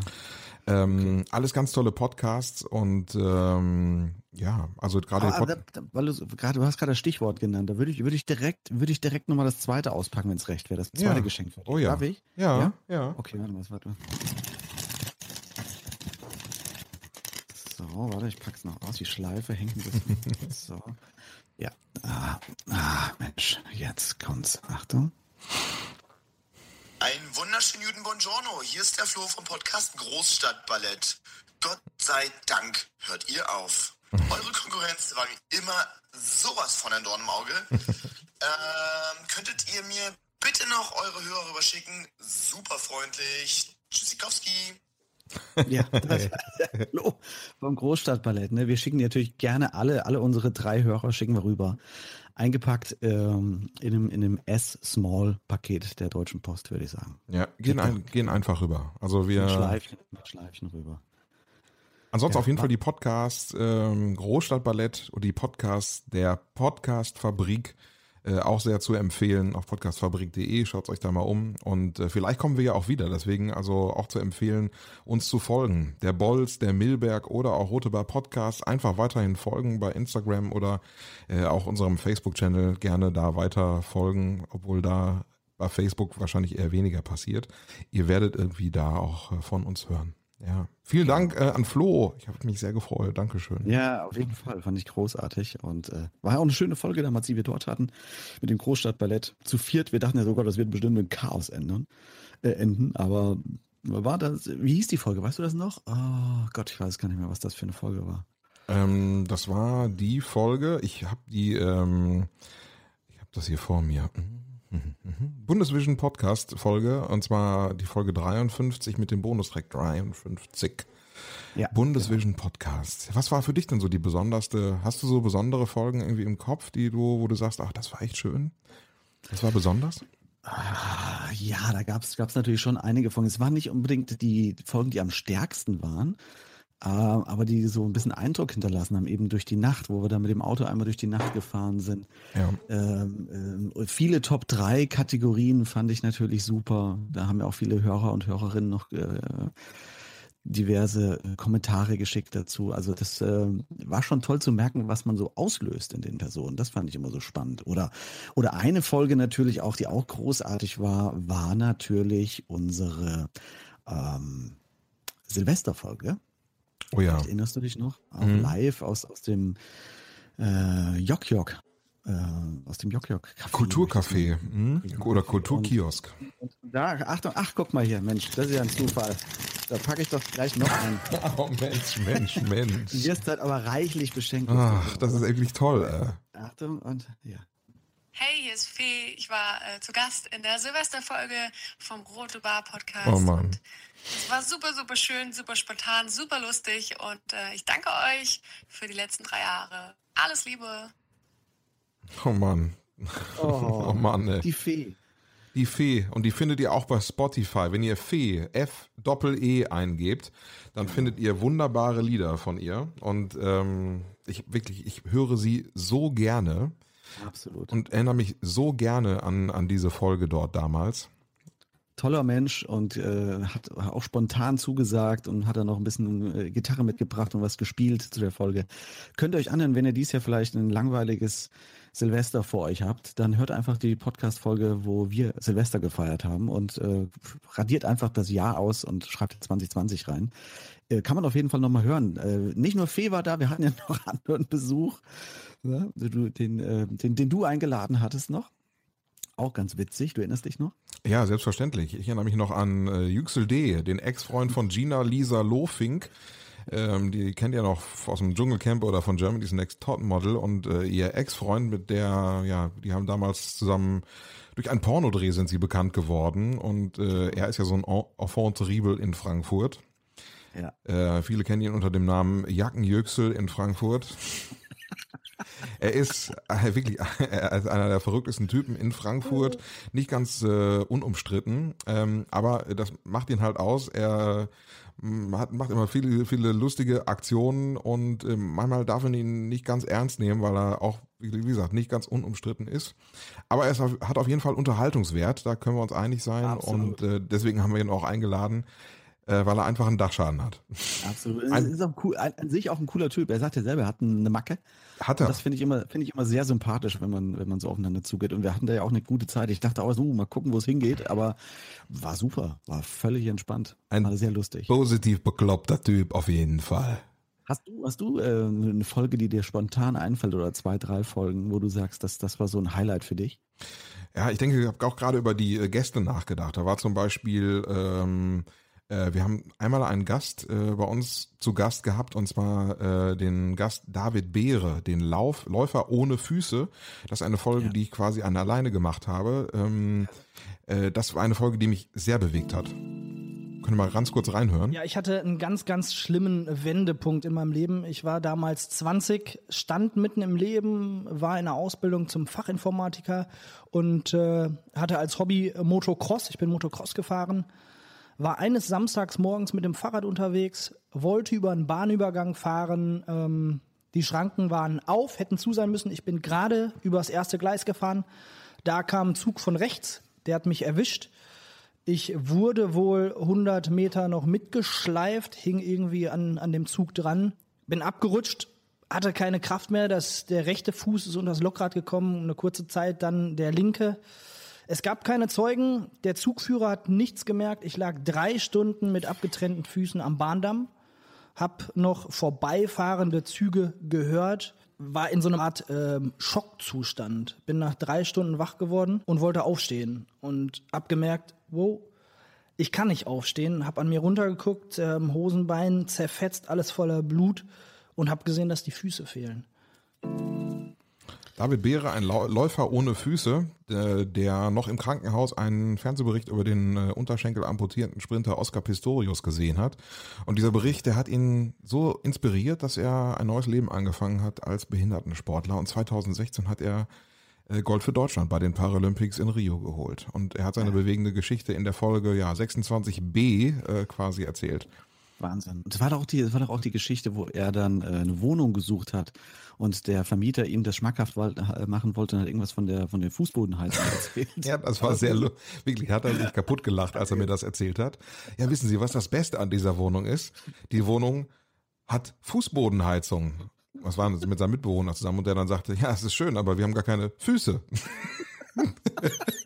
Ähm, Alles ganz tolle Podcasts und ähm, ja, also gerade da, da, weil du, gerade, du hast gerade das Stichwort genannt. Da würde ich, würde ich direkt, würde ich direkt nochmal das zweite auspacken, wenn es recht wäre. Das zweite Ja. Geschenk für dich. Oh ja. Darf ich? ja, Ja? ja, Okay, warte mal, warte mal. So, warte, ich pack's noch aus. Die Schleife hängt ein bisschen. so. Ja. Ah, ah, Mensch, jetzt kommt's. Achtung. Einen wunderschönen guten Buongiorno. Hier ist der Flo vom Podcast Großstadtballett. Gott sei Dank hört ihr auf. Eure Konkurrenz war mir immer sowas von ein Dorn im Auge. ähm, könntet ihr mir bitte noch eure Hörer rüberschicken? Super freundlich. Tschüssikowski. Ja, das Hallo vom Großstadtballett. Ne? Wir schicken natürlich gerne alle, alle unsere drei Hörer schicken wir rüber. Eingepackt ähm, in einem, in einem S-Small-Paket der Deutschen Post, würde ich sagen. ja, gehen, ein, gehen einfach rüber. Also wir, Mit Schleifchen, mit Schleifchen rüber. Ansonsten Ja, auf jeden Fall die Podcasts ähm, Großstadtballett und die Podcasts der Podcastfabrik äh, auch sehr zu empfehlen auf podcastfabrik.de. Schaut euch da mal um und äh, vielleicht kommen wir ja auch wieder. Deswegen also auch zu empfehlen, uns zu folgen. Der Bolz, der Milberg oder auch Rote Bar Podcast einfach weiterhin folgen bei Instagram oder äh, auch unserem Facebook-Channel gerne da weiter folgen, obwohl da bei Facebook wahrscheinlich eher weniger passiert. Ihr werdet irgendwie da auch äh, von uns hören. Ja. Vielen Dank äh, an Flo. Ich habe mich sehr gefreut. Dankeschön. Ja, auf jeden Fall. Fand ich großartig. Und äh, war ja auch eine schöne Folge damals, die wir dort hatten, mit dem Großstadtballett. Zu viert. Wir dachten ja sogar, das wird bestimmt mit Chaos ändern, äh, enden. Aber war das, wie hieß die Folge? Weißt du das noch? Oh Gott, ich weiß gar nicht mehr, was das für eine Folge war. Ähm, das war die Folge. Ich habe die, ähm, ich habe das hier vor mir. Bundesvision Podcast Folge und zwar die Folge 53 mit dem Bonustrack 53. Ja, Bundesvision Podcast. Was war für dich denn so die besonderste? Hast du so besondere Folgen irgendwie im Kopf, die du, wo du sagst, ach, das war echt schön? Das war besonders? Ah, Ja, da gab's gab's natürlich schon einige Folgen. Es waren nicht unbedingt die Folgen, die am stärksten waren, aber die so ein bisschen Eindruck hinterlassen haben, eben durch die Nacht, wo wir da mit dem Auto einmal durch die Nacht gefahren sind. Ja. Ähm, ähm, viele Top 3 Kategorien fand ich natürlich super. Da haben ja auch viele Hörer und Hörerinnen noch äh, diverse äh, Kommentare geschickt dazu. Also das äh, war schon toll zu merken, was man so auslöst in den Personen. Das fand ich immer so spannend. Oder, oder eine Folge natürlich auch, die auch großartig war, war natürlich unsere ähm, Silvesterfolge. Oh ja. Erinnerst du dich noch? Auch Mhm. live aus, aus dem äh, Jok Jok. Äh, aus dem Jok Jok Café. Kulturcafé hm? oder Kulturkiosk. Und da, Achtung, ach, guck mal hier, Mensch, das ist ja ein Zufall. Da packe ich doch gleich noch ein. Oh Mensch, Mensch, Mensch. Du wirst halt aber reichlich beschenkt. Ach, das ist wirklich toll. Äh. Achtung und ja. Hey, hier ist Fee. Ich war äh, zu Gast in der Silvesterfolge vom Rote Bar Podcast. Oh Mann. Und es war super, super schön, super spontan, super lustig. Und äh, ich danke euch für die letzten drei Jahre. Alles Liebe. Oh Mann. Oh, oh Mann, ey. Die Fee. Die Fee. Und die findet ihr auch bei Spotify. Wenn ihr Fee, F-Doppel-E eingebt, dann findet ihr wunderbare Lieder von ihr. Und ähm, ich wirklich, ich höre sie so gerne. Absolut. Und erinnere mich so gerne an, an diese Folge dort damals. Toller Mensch und äh, hat auch spontan zugesagt und hat dann noch ein bisschen äh, Gitarre mitgebracht und was gespielt zu der Folge. Könnt ihr euch anhören, wenn ihr dies Jahr vielleicht ein langweiliges Silvester vor euch habt, dann hört einfach die Podcast-Folge, wo wir Silvester gefeiert haben und äh, radiert einfach das Jahr aus und schreibt 2020 rein. Äh, kann man auf jeden Fall nochmal hören. Äh, nicht nur Fee war da, wir hatten ja noch anderen Besuch, ne? du, den, äh, den, den du eingeladen hattest noch. Auch ganz witzig, du erinnerst dich noch? Ja, selbstverständlich. Ich erinnere mich noch an äh, Yüksel D., den Ex-Freund von Gina Lisa Lofink. Ähm, die kennt ihr noch aus dem Dschungelcamp oder von Germany's Next Top Model und äh, ihr Ex-Freund, mit der, ja, die haben damals zusammen durch ein Pornodreh sind sie bekannt geworden und äh, er ist ja so ein Enfant terrible in Frankfurt. Ja. Äh, viele kennen ihn unter dem Namen Jackenjöxel in Frankfurt. er ist äh, wirklich ist einer der verrücktesten Typen in Frankfurt, nicht ganz äh, unumstritten, ähm, aber das macht ihn halt aus. Er hat, macht immer viele, viele lustige Aktionen und äh, manchmal darf man ihn nicht ganz ernst nehmen, weil er auch, wie gesagt, nicht ganz unumstritten ist. Aber er ist, hat auf jeden Fall Unterhaltungswert, da können wir uns einig sein Absolut. und äh, deswegen haben wir ihn auch eingeladen äh, weil er einfach einen Dachschaden hat. Absolut. Ein, ist auch cool, an, an, sich auch ein cooler Typ. Er sagt ja selber, er hat eine Macke. Hat er. Und das finde ich immer, finde ich immer sehr sympathisch, wenn man, wenn man so aufeinander zugeht. Und wir hatten da ja auch eine gute Zeit. Ich dachte auch so, mal gucken, wo es hingeht. Aber war super, war völlig entspannt. Ein war sehr lustig. Positiv bekloppter Typ auf jeden Fall. Hast du, hast du äh, eine Folge, die dir spontan einfällt oder zwei, drei Folgen, wo du sagst, dass das war so ein Highlight für dich? Ja, ich denke, ich habe auch gerade über die äh, Gäste nachgedacht. Da war zum Beispiel ähm, äh, wir haben einmal einen Gast äh, bei uns zu Gast gehabt und zwar äh, den Gast David Beere, den Lauf, Läufer ohne Füße. Das ist eine Folge, ja. die ich quasi an alleine gemacht habe. Ähm, äh, das war eine Folge, die mich sehr bewegt hat. Können wir mal ganz kurz reinhören? Ja, ich hatte einen ganz, ganz schlimmen Wendepunkt in meinem Leben. Ich war damals 20, stand mitten im Leben, war in der Ausbildung zum Fachinformatiker und äh, hatte als Hobby Motocross. Ich bin Motocross gefahren war eines Samstags morgens mit dem Fahrrad unterwegs, wollte über einen Bahnübergang fahren. Ähm, die Schranken waren auf, hätten zu sein müssen. Ich bin gerade übers erste Gleis gefahren. Da kam ein Zug von rechts, der hat mich erwischt. Ich wurde wohl 100 Meter noch mitgeschleift, hing irgendwie an, an dem Zug dran, bin abgerutscht, hatte keine Kraft mehr. Das, der rechte Fuß ist unter das Lockrad gekommen, eine kurze Zeit dann der linke. Es gab keine Zeugen. Der Zugführer hat nichts gemerkt. Ich lag drei Stunden mit abgetrennten Füßen am Bahndamm, hab noch vorbeifahrende Züge gehört, war in so einer Art ähm, Schockzustand. Bin nach drei Stunden wach geworden und wollte aufstehen und hab gemerkt, wow, ich kann nicht aufstehen. Hab an mir runtergeguckt, ähm, Hosenbein zerfetzt, alles voller Blut und hab gesehen, dass die Füße fehlen. David Beere, ein Läufer ohne Füße, der noch im Krankenhaus einen Fernsehbericht über den äh, Unterschenkel amputierten Sprinter Oscar Pistorius gesehen hat. Und dieser Bericht, der hat ihn so inspiriert, dass er ein neues Leben angefangen hat als Behindertensportler. Und 2016 hat er äh, Gold für Deutschland bei den Paralympics in Rio geholt. Und er hat seine bewegende Geschichte in der Folge ja 26b äh, quasi erzählt. Wahnsinn. Und das war doch auch die, das war doch auch die Geschichte, wo er dann äh, eine Wohnung gesucht hat und der Vermieter ihm das schmackhaft äh, machen wollte und hat irgendwas von der von der Fußbodenheizung erzählt. ja, das war sehr wirklich hat er sich kaputt gelacht, als er mir das erzählt hat. Ja, wissen Sie, was das Beste an dieser Wohnung ist? Die Wohnung hat Fußbodenheizung. Was war das mit seinem Mitbewohner zusammen und der dann sagte, ja, es ist schön, aber wir haben gar keine Füße.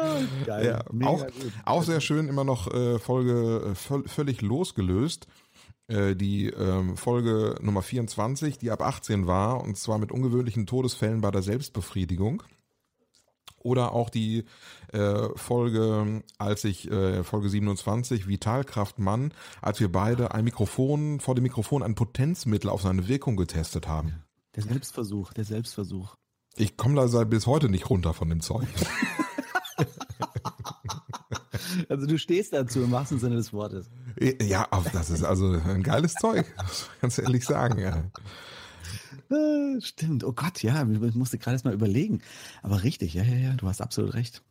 Geil. Ja, auch, auch sehr schön immer noch äh, Folge äh, völlig losgelöst. Äh, die ähm, Folge Nummer 24, die ab 18 war, und zwar mit ungewöhnlichen Todesfällen bei der Selbstbefriedigung. Oder auch die äh, Folge, als ich, äh, Folge 27, Vitalkraft Mann, als wir beide ein Mikrofon, vor dem Mikrofon ein Potenzmittel auf seine Wirkung getestet haben. Der Selbstversuch, der Selbstversuch. Ich komme da bis heute nicht runter von dem Zeug. Also du stehst dazu im wahrsten Sinne des Wortes. Ja, das ist also ein geiles Zeug, ganz ehrlich sagen. Ja. Äh, Stimmt, oh Gott, ja, ich musste gerade erst mal überlegen. Aber richtig, ja, ja, ja, du hast absolut recht.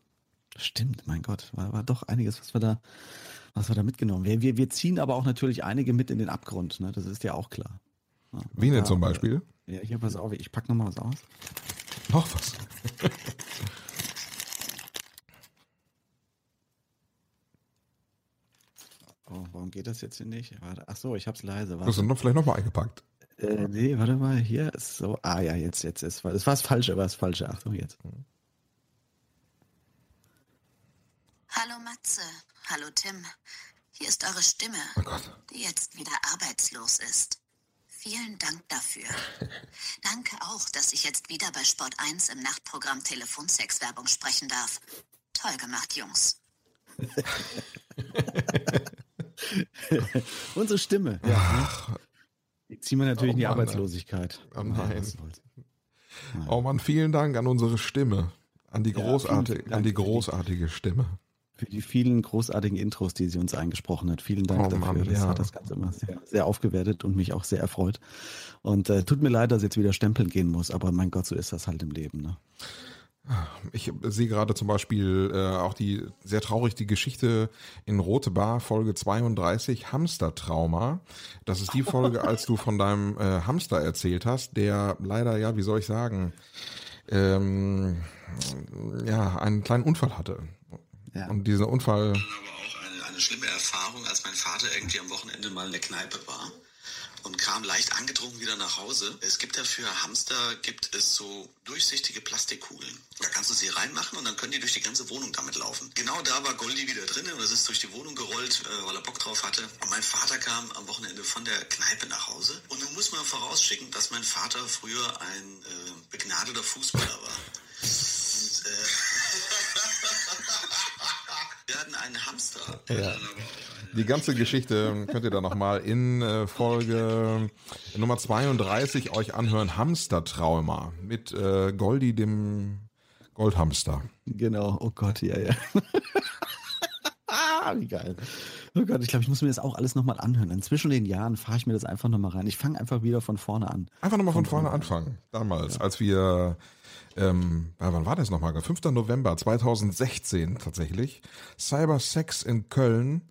Stimmt, mein Gott, war, war doch einiges, was wir da, was wir da mitgenommen. Wir, wir, wir ziehen aber auch natürlich einige mit in den Abgrund, ne? Das ist ja auch klar. Ja, Wie denn zum Beispiel? Ja, hier, pass auf, ich pack noch mal was aus. Noch was. Oh, warum geht das jetzt hier nicht? Warte, ach so, ich hab's leise. Das sind noch vielleicht nochmal eingepackt. Äh, nee, warte mal, hier ist so. Ah ja, jetzt, jetzt ist es. war das Falsche, war das Falsche. Achtung jetzt. Hallo Matze, hallo Tim. Hier ist eure Stimme, Oh Gott. die jetzt wieder arbeitslos ist. Vielen Dank dafür. Danke auch, dass ich jetzt wieder bei Sport 1 im Nachtprogramm Telefonsex-Werbung sprechen darf. Toll gemacht, Jungs. Unsere Stimme. Ja? Die ziehen wir natürlich Oh in die Mann, Arbeitslosigkeit. Oh nein. soll's. Oh Mann, vielen Dank an unsere Stimme. An die, Ja, großartige, an die- großartige Stimme. Für die vielen großartigen Intros, die sie uns eingesprochen hat. Vielen Dank Oh dafür. Mann, das ja. hat das Ganze immer sehr, sehr aufgewertet und mich auch sehr erfreut. Und äh, tut mir leid, dass ich jetzt wieder stempeln gehen muss, aber mein Gott, so ist das halt im Leben. Ne? Ich sehe gerade zum Beispiel äh, auch die sehr traurig die Geschichte in Rote Bar Folge 32 Hamstertrauma. Das ist die Folge, als du von deinem äh, Hamster erzählt hast, der leider ja, wie soll ich sagen, ähm, ja einen kleinen Unfall hatte. Ja. Und dieser Unfall aber auch eine, eine schlimme Erfahrung, als mein Vater irgendwie am Wochenende mal in der Kneipe war und kam leicht angetrunken wieder nach Hause. Es gibt ja für Hamster gibt es so durchsichtige Plastikkugeln. Da kannst du sie reinmachen und dann können die durch die ganze Wohnung damit laufen. Genau da war Goldi wieder drin und es ist durch die Wohnung gerollt, äh, weil er Bock drauf hatte. Und mein Vater kam am Wochenende von der Kneipe nach Hause. Und nun muss man vorausschicken, dass mein Vater früher ein äh, begnadeter Fußballer war. Und, äh, wir hatten einen Hamster. Ja. Die ganze Geschichte könnt ihr dann nochmal in äh, Folge Nummer 32 euch anhören. Hamstertrauma mit äh, Goldi, dem Goldhamster. Genau, oh Gott, ja, ja. ah, wie geil. Oh Gott, ich glaube, ich muss mir das auch alles nochmal anhören. Dann zwischen den Jahren fahre ich mir das einfach nochmal rein. Ich fange einfach wieder von vorne an. Einfach nochmal von vorne anfangen. Damals, als wir, ähm, ja, wann war das nochmal? 5. November 2016 tatsächlich, Cyber Sex in Köln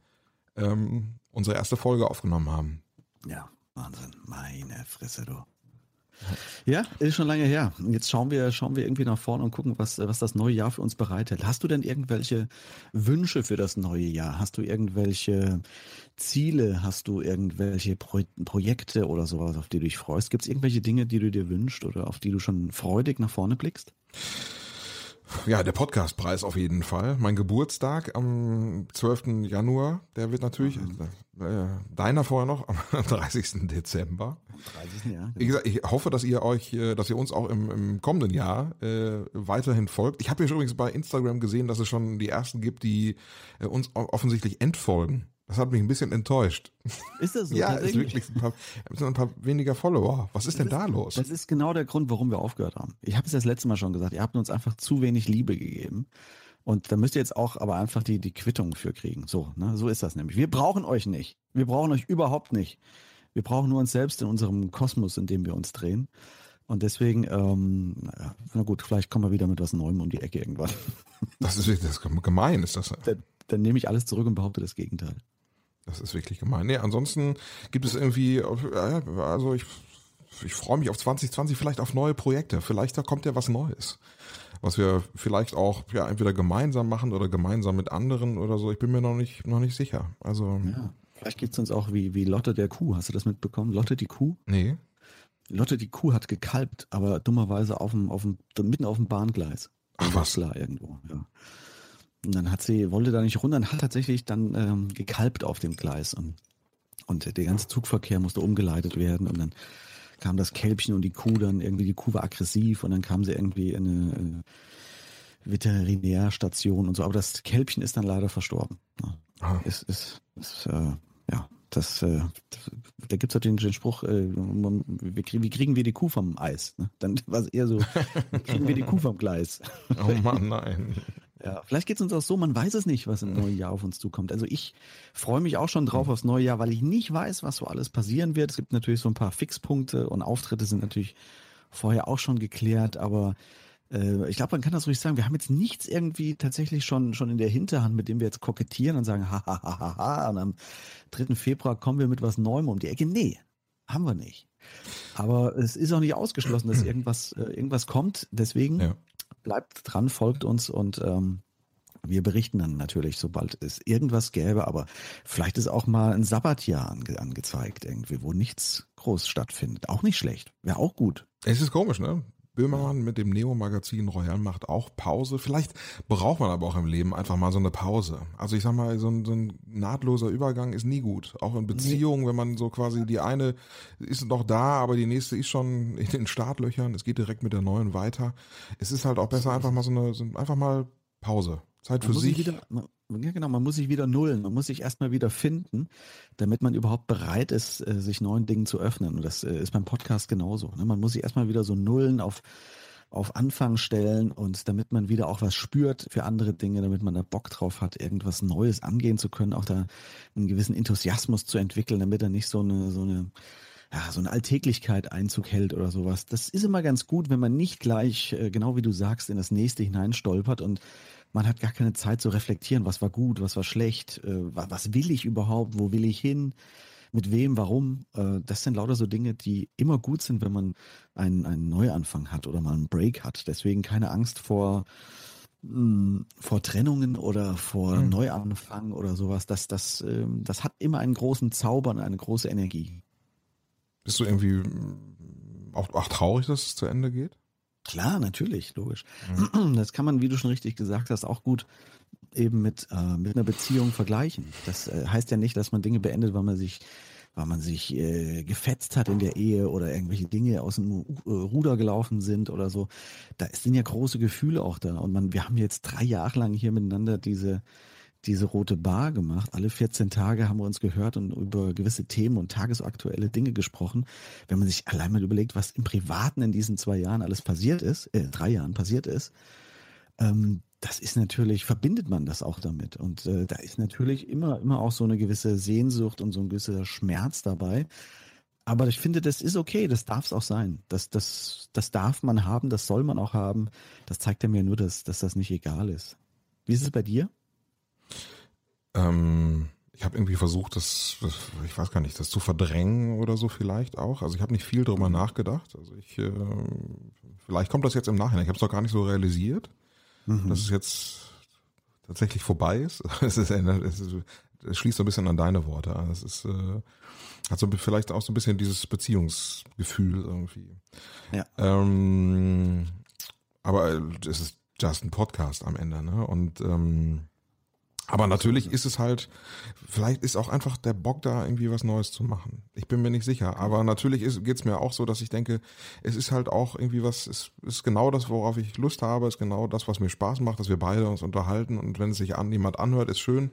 ähm, unsere erste Folge aufgenommen haben. Ja, Wahnsinn. Meine Fresse, du. Ja, ist schon lange her. Jetzt schauen wir, schauen wir irgendwie nach vorne und gucken, was, was das neue Jahr für uns bereitet. Hast du denn irgendwelche Wünsche für das neue Jahr? Hast du irgendwelche Ziele? Hast du irgendwelche Pro Projekte oder sowas, auf die du dich freust? Gibt es irgendwelche Dinge, die du dir wünschst oder auf die du schon freudig nach vorne blickst? Ja, der Podcastpreis auf jeden Fall. Mein Geburtstag am 12. Januar, der wird natürlich, äh, deiner vorher noch, am 30. Dezember. 30. Jahr. Wie gesagt, ich hoffe, dass ihr euch, äh, dass ihr uns auch im, im kommenden Jahr äh, weiterhin folgt. Ich habe ja übrigens bei Instagram gesehen, dass es schon die ersten gibt, die äh, uns offensichtlich entfolgen. Das hat mich ein bisschen enttäuscht. Ist das so? ja, ist Tatsächlich? wirklich ein paar, sind ein paar weniger Follower. Was ist denn da los? Das ist genau der Grund, warum wir aufgehört haben. Ich habe es das letzte Mal schon gesagt. Ihr habt uns einfach zu wenig Liebe gegeben. Und da müsst ihr jetzt auch aber einfach die, die Quittung für kriegen. So, ne? so ist das nämlich. Wir brauchen euch nicht. Wir brauchen euch überhaupt nicht. Wir brauchen nur uns selbst in unserem Kosmos, in dem wir uns drehen. Und deswegen, ähm, na gut, vielleicht kommen wir wieder mit was Neuem um die Ecke irgendwann. Das ist wirklich das gemein, ist das. Dann, dann nehme ich alles zurück und behaupte das Gegenteil. Das ist wirklich gemein. Nee, ansonsten gibt es irgendwie, äh, also ich, ich freue mich auf 2020, vielleicht auf neue Projekte. Vielleicht da kommt ja was Neues. Was wir vielleicht auch ja entweder gemeinsam machen oder gemeinsam mit anderen oder so. Ich bin mir noch nicht, noch nicht sicher. Also, Ja. Vielleicht gibt es uns auch wie, wie Lotte der Kuh. Hast du das mitbekommen? Lotte die Kuh? nee. Lotte die Kuh hat gekalbt, aber dummerweise auf dem, auf dem, mitten auf dem Bahngleis. Ach, was? Klar, irgendwo, ja. Und dann hat sie, wollte da nicht runter und hat tatsächlich dann ähm, gekalbt auf dem Gleis. Und, und der ganze Zugverkehr musste umgeleitet werden. Und dann kam das Kälbchen und die Kuh dann irgendwie, die Kuh war aggressiv und dann kam sie irgendwie in eine äh, Veterinärstation und so. Aber das Kälbchen ist dann leider verstorben. Ja. Ah. Ist, ist, ist äh, ja, das, äh, da gibt's halt den, den Spruch, äh, wie, kriegen, wie kriegen wir die Kuh vom Eis? Ne? Dann war es eher so, wie kriegen wir die Kuh vom Gleis? Oh Mann, nein. Ja, vielleicht geht es uns auch so, man weiß es nicht, was im neuen Jahr auf uns zukommt. Also ich freue mich auch schon drauf aufs neue Jahr, weil ich nicht weiß, was so alles passieren wird. Es gibt natürlich so ein paar Fixpunkte und Auftritte sind natürlich vorher auch schon geklärt, aber äh, ich glaube, man kann das ruhig sagen. Wir haben jetzt nichts irgendwie tatsächlich schon, schon in der Hinterhand, mit dem wir jetzt kokettieren und sagen, ha, ha, ha, ha, ha. Und am 3. Februar kommen wir mit was Neuem um die Ecke. Nee, haben wir nicht. Aber es ist auch nicht ausgeschlossen, dass irgendwas, äh, irgendwas kommt. Deswegen ja. Bleibt dran, folgt uns und ähm, wir berichten dann natürlich, sobald es irgendwas gäbe, aber vielleicht ist auch mal ein Sabbatjahr ange angezeigt, irgendwie, wo nichts groß stattfindet. Auch nicht schlecht. Wäre auch gut. Es ist komisch, ne? Böhmermann mit dem Neo-Magazin Royal macht auch Pause. Vielleicht braucht man aber auch im Leben einfach mal so eine Pause. Also ich sag mal, so ein, so ein nahtloser Übergang ist nie gut. Auch in Beziehungen, wenn man so quasi die eine ist noch da, aber die nächste ist schon in den Startlöchern. Es geht direkt mit der neuen weiter. Es ist halt auch besser einfach mal so eine, so einfach mal Pause. Zeit für sich. Wieder, ja, genau, man muss sich wieder nullen, man muss sich erstmal wieder finden, damit man überhaupt bereit ist, äh, sich neuen Dingen zu öffnen. Und das äh, ist beim Podcast genauso. Ne? Man muss sich erstmal wieder so nullen auf, auf Anfang stellen und damit man wieder auch was spürt für andere Dinge, damit man da Bock drauf hat, irgendwas Neues angehen zu können, auch da einen gewissen Enthusiasmus zu entwickeln, damit er nicht so eine, so eine, ja, so eine Alltäglichkeit Einzug hält oder sowas. Das ist immer ganz gut, wenn man nicht gleich, äh, genau wie du sagst, in das nächste hineinstolpert und man hat gar keine Zeit zu reflektieren, was war gut, was war schlecht, äh, was will ich überhaupt, wo will ich hin, mit wem, warum. Äh, das sind lauter so Dinge, die immer gut sind, wenn man einen, einen Neuanfang hat oder mal einen Break hat. Deswegen keine Angst vor, hm, vor Trennungen oder vor mhm. Neuanfang oder sowas. Das, das, äh, das hat immer einen großen Zauber und eine große Energie. Bist du irgendwie auch, auch traurig, dass es zu Ende geht? Klar, natürlich, logisch. Mhm. Das kann man, wie du schon richtig gesagt hast, auch gut eben mit, äh, mit einer Beziehung vergleichen. Das äh, heißt ja nicht, dass man Dinge beendet, weil man sich, weil man sich äh, gefetzt hat in der Ehe oder irgendwelche Dinge aus dem äh, Ruder gelaufen sind oder so. Da sind ja große Gefühle auch da. Und man, wir haben jetzt drei Jahre lang hier miteinander diese, diese rote Bar gemacht. Alle 14 Tage haben wir uns gehört und über gewisse Themen und tagesaktuelle Dinge gesprochen. Wenn man sich allein mal überlegt, was im Privaten in diesen zwei Jahren alles passiert ist, äh, drei Jahren passiert ist, ähm, das ist natürlich, verbindet man das auch damit. Und äh, da ist natürlich immer, immer auch so eine gewisse Sehnsucht und so ein gewisser Schmerz dabei. Aber ich finde, das ist okay, das darf es auch sein. Das, das, das darf man haben, das soll man auch haben. Das zeigt ja mir nur, dass, dass das nicht egal ist. Wie ist es bei dir? Ähm, ich habe irgendwie versucht, das, das, ich weiß gar nicht, das zu verdrängen oder so vielleicht auch. Also ich habe nicht viel darüber nachgedacht. Also ich, äh, vielleicht kommt das jetzt im Nachhinein. Ich habe es doch gar nicht so realisiert, mhm. dass es jetzt tatsächlich vorbei ist. Es, ist, es, ist, es schließt so ein bisschen an deine Worte an. Es ist äh, hat so vielleicht auch so ein bisschen dieses Beziehungsgefühl irgendwie. Ja. Ähm, aber es ist just ein Podcast am Ende, ne? Und ähm, aber natürlich ist es halt, vielleicht ist auch einfach der Bock da, irgendwie was Neues zu machen. Ich bin mir nicht sicher. Aber natürlich geht es mir auch so, dass ich denke, es ist halt auch irgendwie was, es ist genau das, worauf ich Lust habe, ist genau das, was mir Spaß macht, dass wir beide uns unterhalten. Und wenn es sich an jemand anhört, ist schön.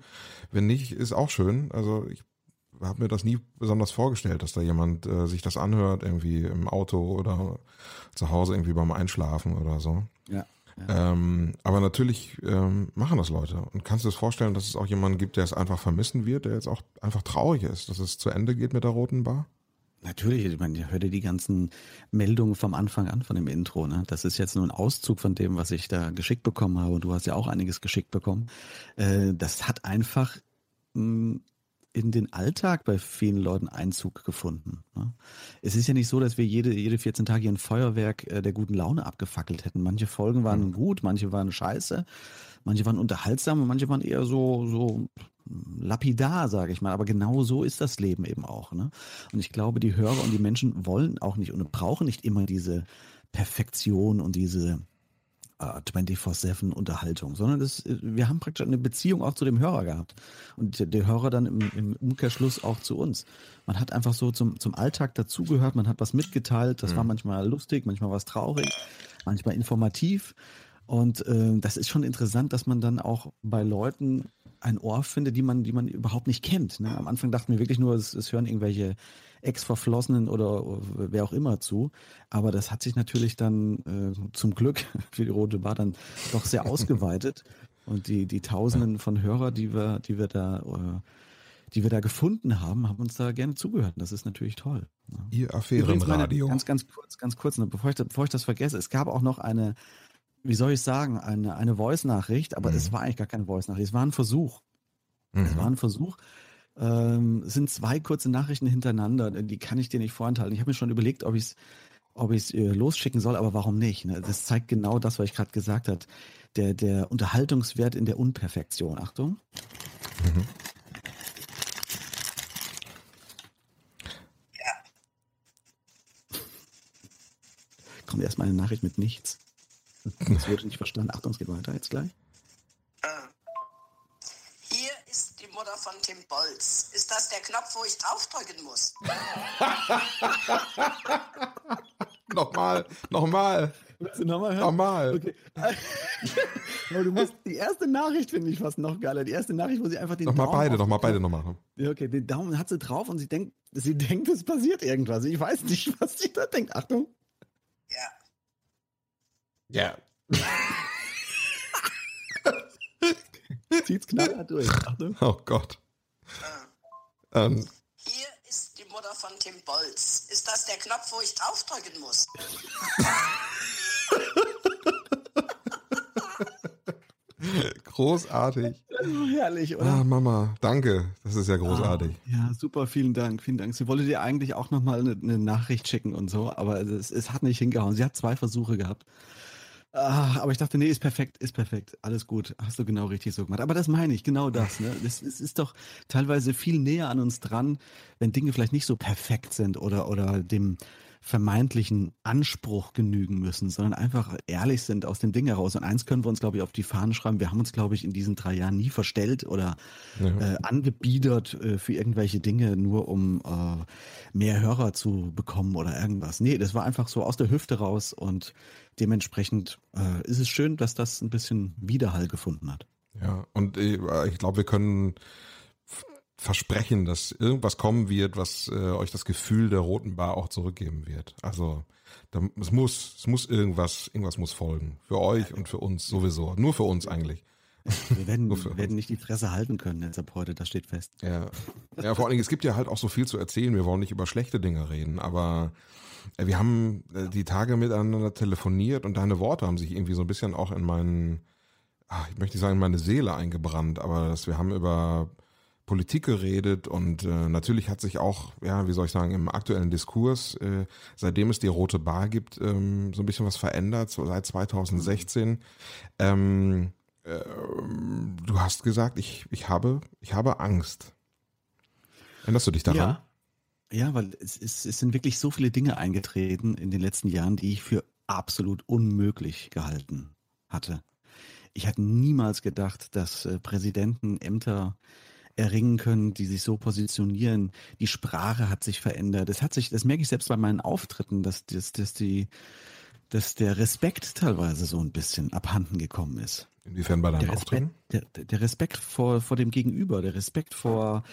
Wenn nicht, ist auch schön. Also ich habe mir das nie besonders vorgestellt, dass da jemand äh, sich das anhört, irgendwie im Auto oder zu Hause irgendwie beim Einschlafen oder so. Ja. Ähm, aber natürlich ähm, machen das Leute. Und kannst du dir vorstellen, dass es auch jemanden gibt, der es einfach vermissen wird, der jetzt auch einfach traurig ist, dass es zu Ende geht mit der Roten Bar? Natürlich, ich meine, hört die ganzen Meldungen vom Anfang an von dem Intro. Ne? Das ist jetzt nur ein Auszug von dem, was ich da geschickt bekommen habe. Und du hast ja auch einiges geschickt bekommen. Äh, das hat einfach mh, hm, in den Alltag bei vielen Leuten Einzug gefunden. Ne? Es ist ja nicht so, dass wir jede, jede 14 Tage hier ein Feuerwerk äh, der guten Laune abgefackelt hätten. Manche Folgen waren mhm. gut, manche waren scheiße, manche waren unterhaltsam und manche waren eher so, so lapidar, sage ich mal. Aber genau so ist das Leben eben auch. Ne? Und ich glaube, die Hörer und die Menschen wollen auch nicht und brauchen nicht immer diese Perfektion und diese 24-7 Unterhaltung, sondern das, wir haben praktisch eine Beziehung auch zu dem Hörer gehabt. Und der, der Hörer dann im, im, Umkehrschluss auch zu uns. Man hat einfach so zum, zum Alltag dazugehört, man hat was mitgeteilt, das mhm. war manchmal lustig, manchmal was traurig, manchmal informativ. Und äh, das ist schon interessant, dass man dann auch bei Leuten ein Ohr findet, die man, die man überhaupt nicht kennt. Ne? Am Anfang dachten wir wirklich nur, es, es hören irgendwelche Ex-Verflossenen oder wer auch immer zu. Aber das hat sich natürlich dann äh, zum Glück für die Rote Bar dann doch sehr ausgeweitet. Und die, die Tausenden von Hörer, die wir, die wir da, äh, die wir da gefunden haben, haben uns da gerne zugehört. Das ist natürlich toll. Ja. Ihr Affärenradio. Ganz, ganz kurz, ganz kurz, ne, bevor ich, bevor ich das vergesse. Es gab auch noch eine, wie soll ich sagen, eine, eine Voice-Nachricht, aber es war eigentlich gar keine Voice-Nachricht. Es war ein Versuch. Es war ein Versuch. Ähm, es sind zwei kurze Nachrichten hintereinander, die kann ich dir nicht vorenthalten. Ich habe mir schon überlegt, ob ich es ob ich's, äh, losschicken soll, aber warum nicht? Ne? Das zeigt genau das, was ich gerade gesagt habe. Der, der Unterhaltungswert in der Unperfektion. Achtung. Kommt erstmal eine Nachricht mit nichts. Das wurde nicht verstanden. Achtung, es geht weiter jetzt gleich. Der Knopf, wo ich draufdrücken muss? nochmal, nochmal. Willst du nochmal hören? Nochmal. Okay. Aber du musst, die erste Nachricht finde ich fast noch geiler. Die erste Nachricht, wo sie einfach den Nochmal Daumen beide, auf- nochmal beide nochmal. Ja, okay, den Daumen hat sie drauf und sie denkt, sie denkt, es passiert irgendwas. Ich weiß nicht, was sie da denkt. Achtung. Ja. Zieht's knallhart durch. Achtung. Oh Gott. Ähm, Hier ist die Mutter von Tim Bolz. Ist das der Knopf, wo ich draufdrücken muss? großartig. Herrlich, oder? Ah, Mama, danke. Das ist ja großartig. Ja, super, vielen Dank, vielen Dank. Sie wollte dir eigentlich auch nochmal eine, eine Nachricht schicken und so, aber es, es hat nicht hingehauen. Sie hat zwei Versuche gehabt. Ah, aber ich dachte, nee, ist perfekt, ist perfekt, alles gut, hast du genau richtig so gemacht. Aber das meine ich, genau das. Ne? Das, das ist doch teilweise viel näher an uns dran, wenn Dinge vielleicht nicht so perfekt sind oder, oder dem vermeintlichen Anspruch genügen müssen, sondern einfach ehrlich sind aus dem Ding heraus. Und eins können wir uns, glaube ich, auf die Fahnen schreiben. Wir haben uns, glaube ich, in diesen drei Jahren nie verstellt oder Ja. äh, angebiedert äh, für irgendwelche Dinge, nur um äh, mehr Hörer zu bekommen oder irgendwas. Nee, das war einfach so aus der Hüfte raus und dementsprechend äh, ist es schön, dass das ein bisschen Widerhall gefunden hat. Ja, und äh, ich glaube, wir können versprechen, dass irgendwas kommen wird, was äh, euch das Gefühl der roten Bar auch zurückgeben wird. Also da, es muss, es muss irgendwas, irgendwas muss folgen. Für euch und für uns sowieso. Nur für uns eigentlich. Wir werden, werden nicht die Fresse halten können jetzt ab heute, das steht fest. Ja. ja, vor allen Dingen, es gibt ja halt auch so viel zu erzählen. Wir wollen nicht über schlechte Dinge reden, aber äh, wir haben äh, die Tage miteinander telefoniert und deine Worte haben sich irgendwie so ein bisschen auch in meinen, ach, ich möchte nicht sagen, in meine Seele eingebrannt, aber dass wir haben über Politik geredet und äh, natürlich hat sich auch, ja, wie soll ich sagen, im aktuellen Diskurs, äh, seitdem es die Rote Bar gibt, ähm, so ein bisschen was verändert, so seit 2016. Ähm, ähm, du hast gesagt, ich, ich habe, ich habe Angst. Erinnerst du dich daran? Ja. Ja, weil es, es, es sind wirklich so viele Dinge eingetreten in den letzten Jahren, die ich für absolut unmöglich gehalten hatte. Ich hatte niemals gedacht, dass äh, Präsidenten Ämter erringen können, die sich so positionieren. Die Sprache hat sich verändert. Es hat sich, das merke ich selbst bei meinen Auftritten, dass, dass, dass die, dass der Respekt teilweise so ein bisschen abhanden gekommen ist. Inwiefern bei deinen Der Respekt, Auftritten? der, der Respekt vor, vor dem Gegenüber, der Respekt vor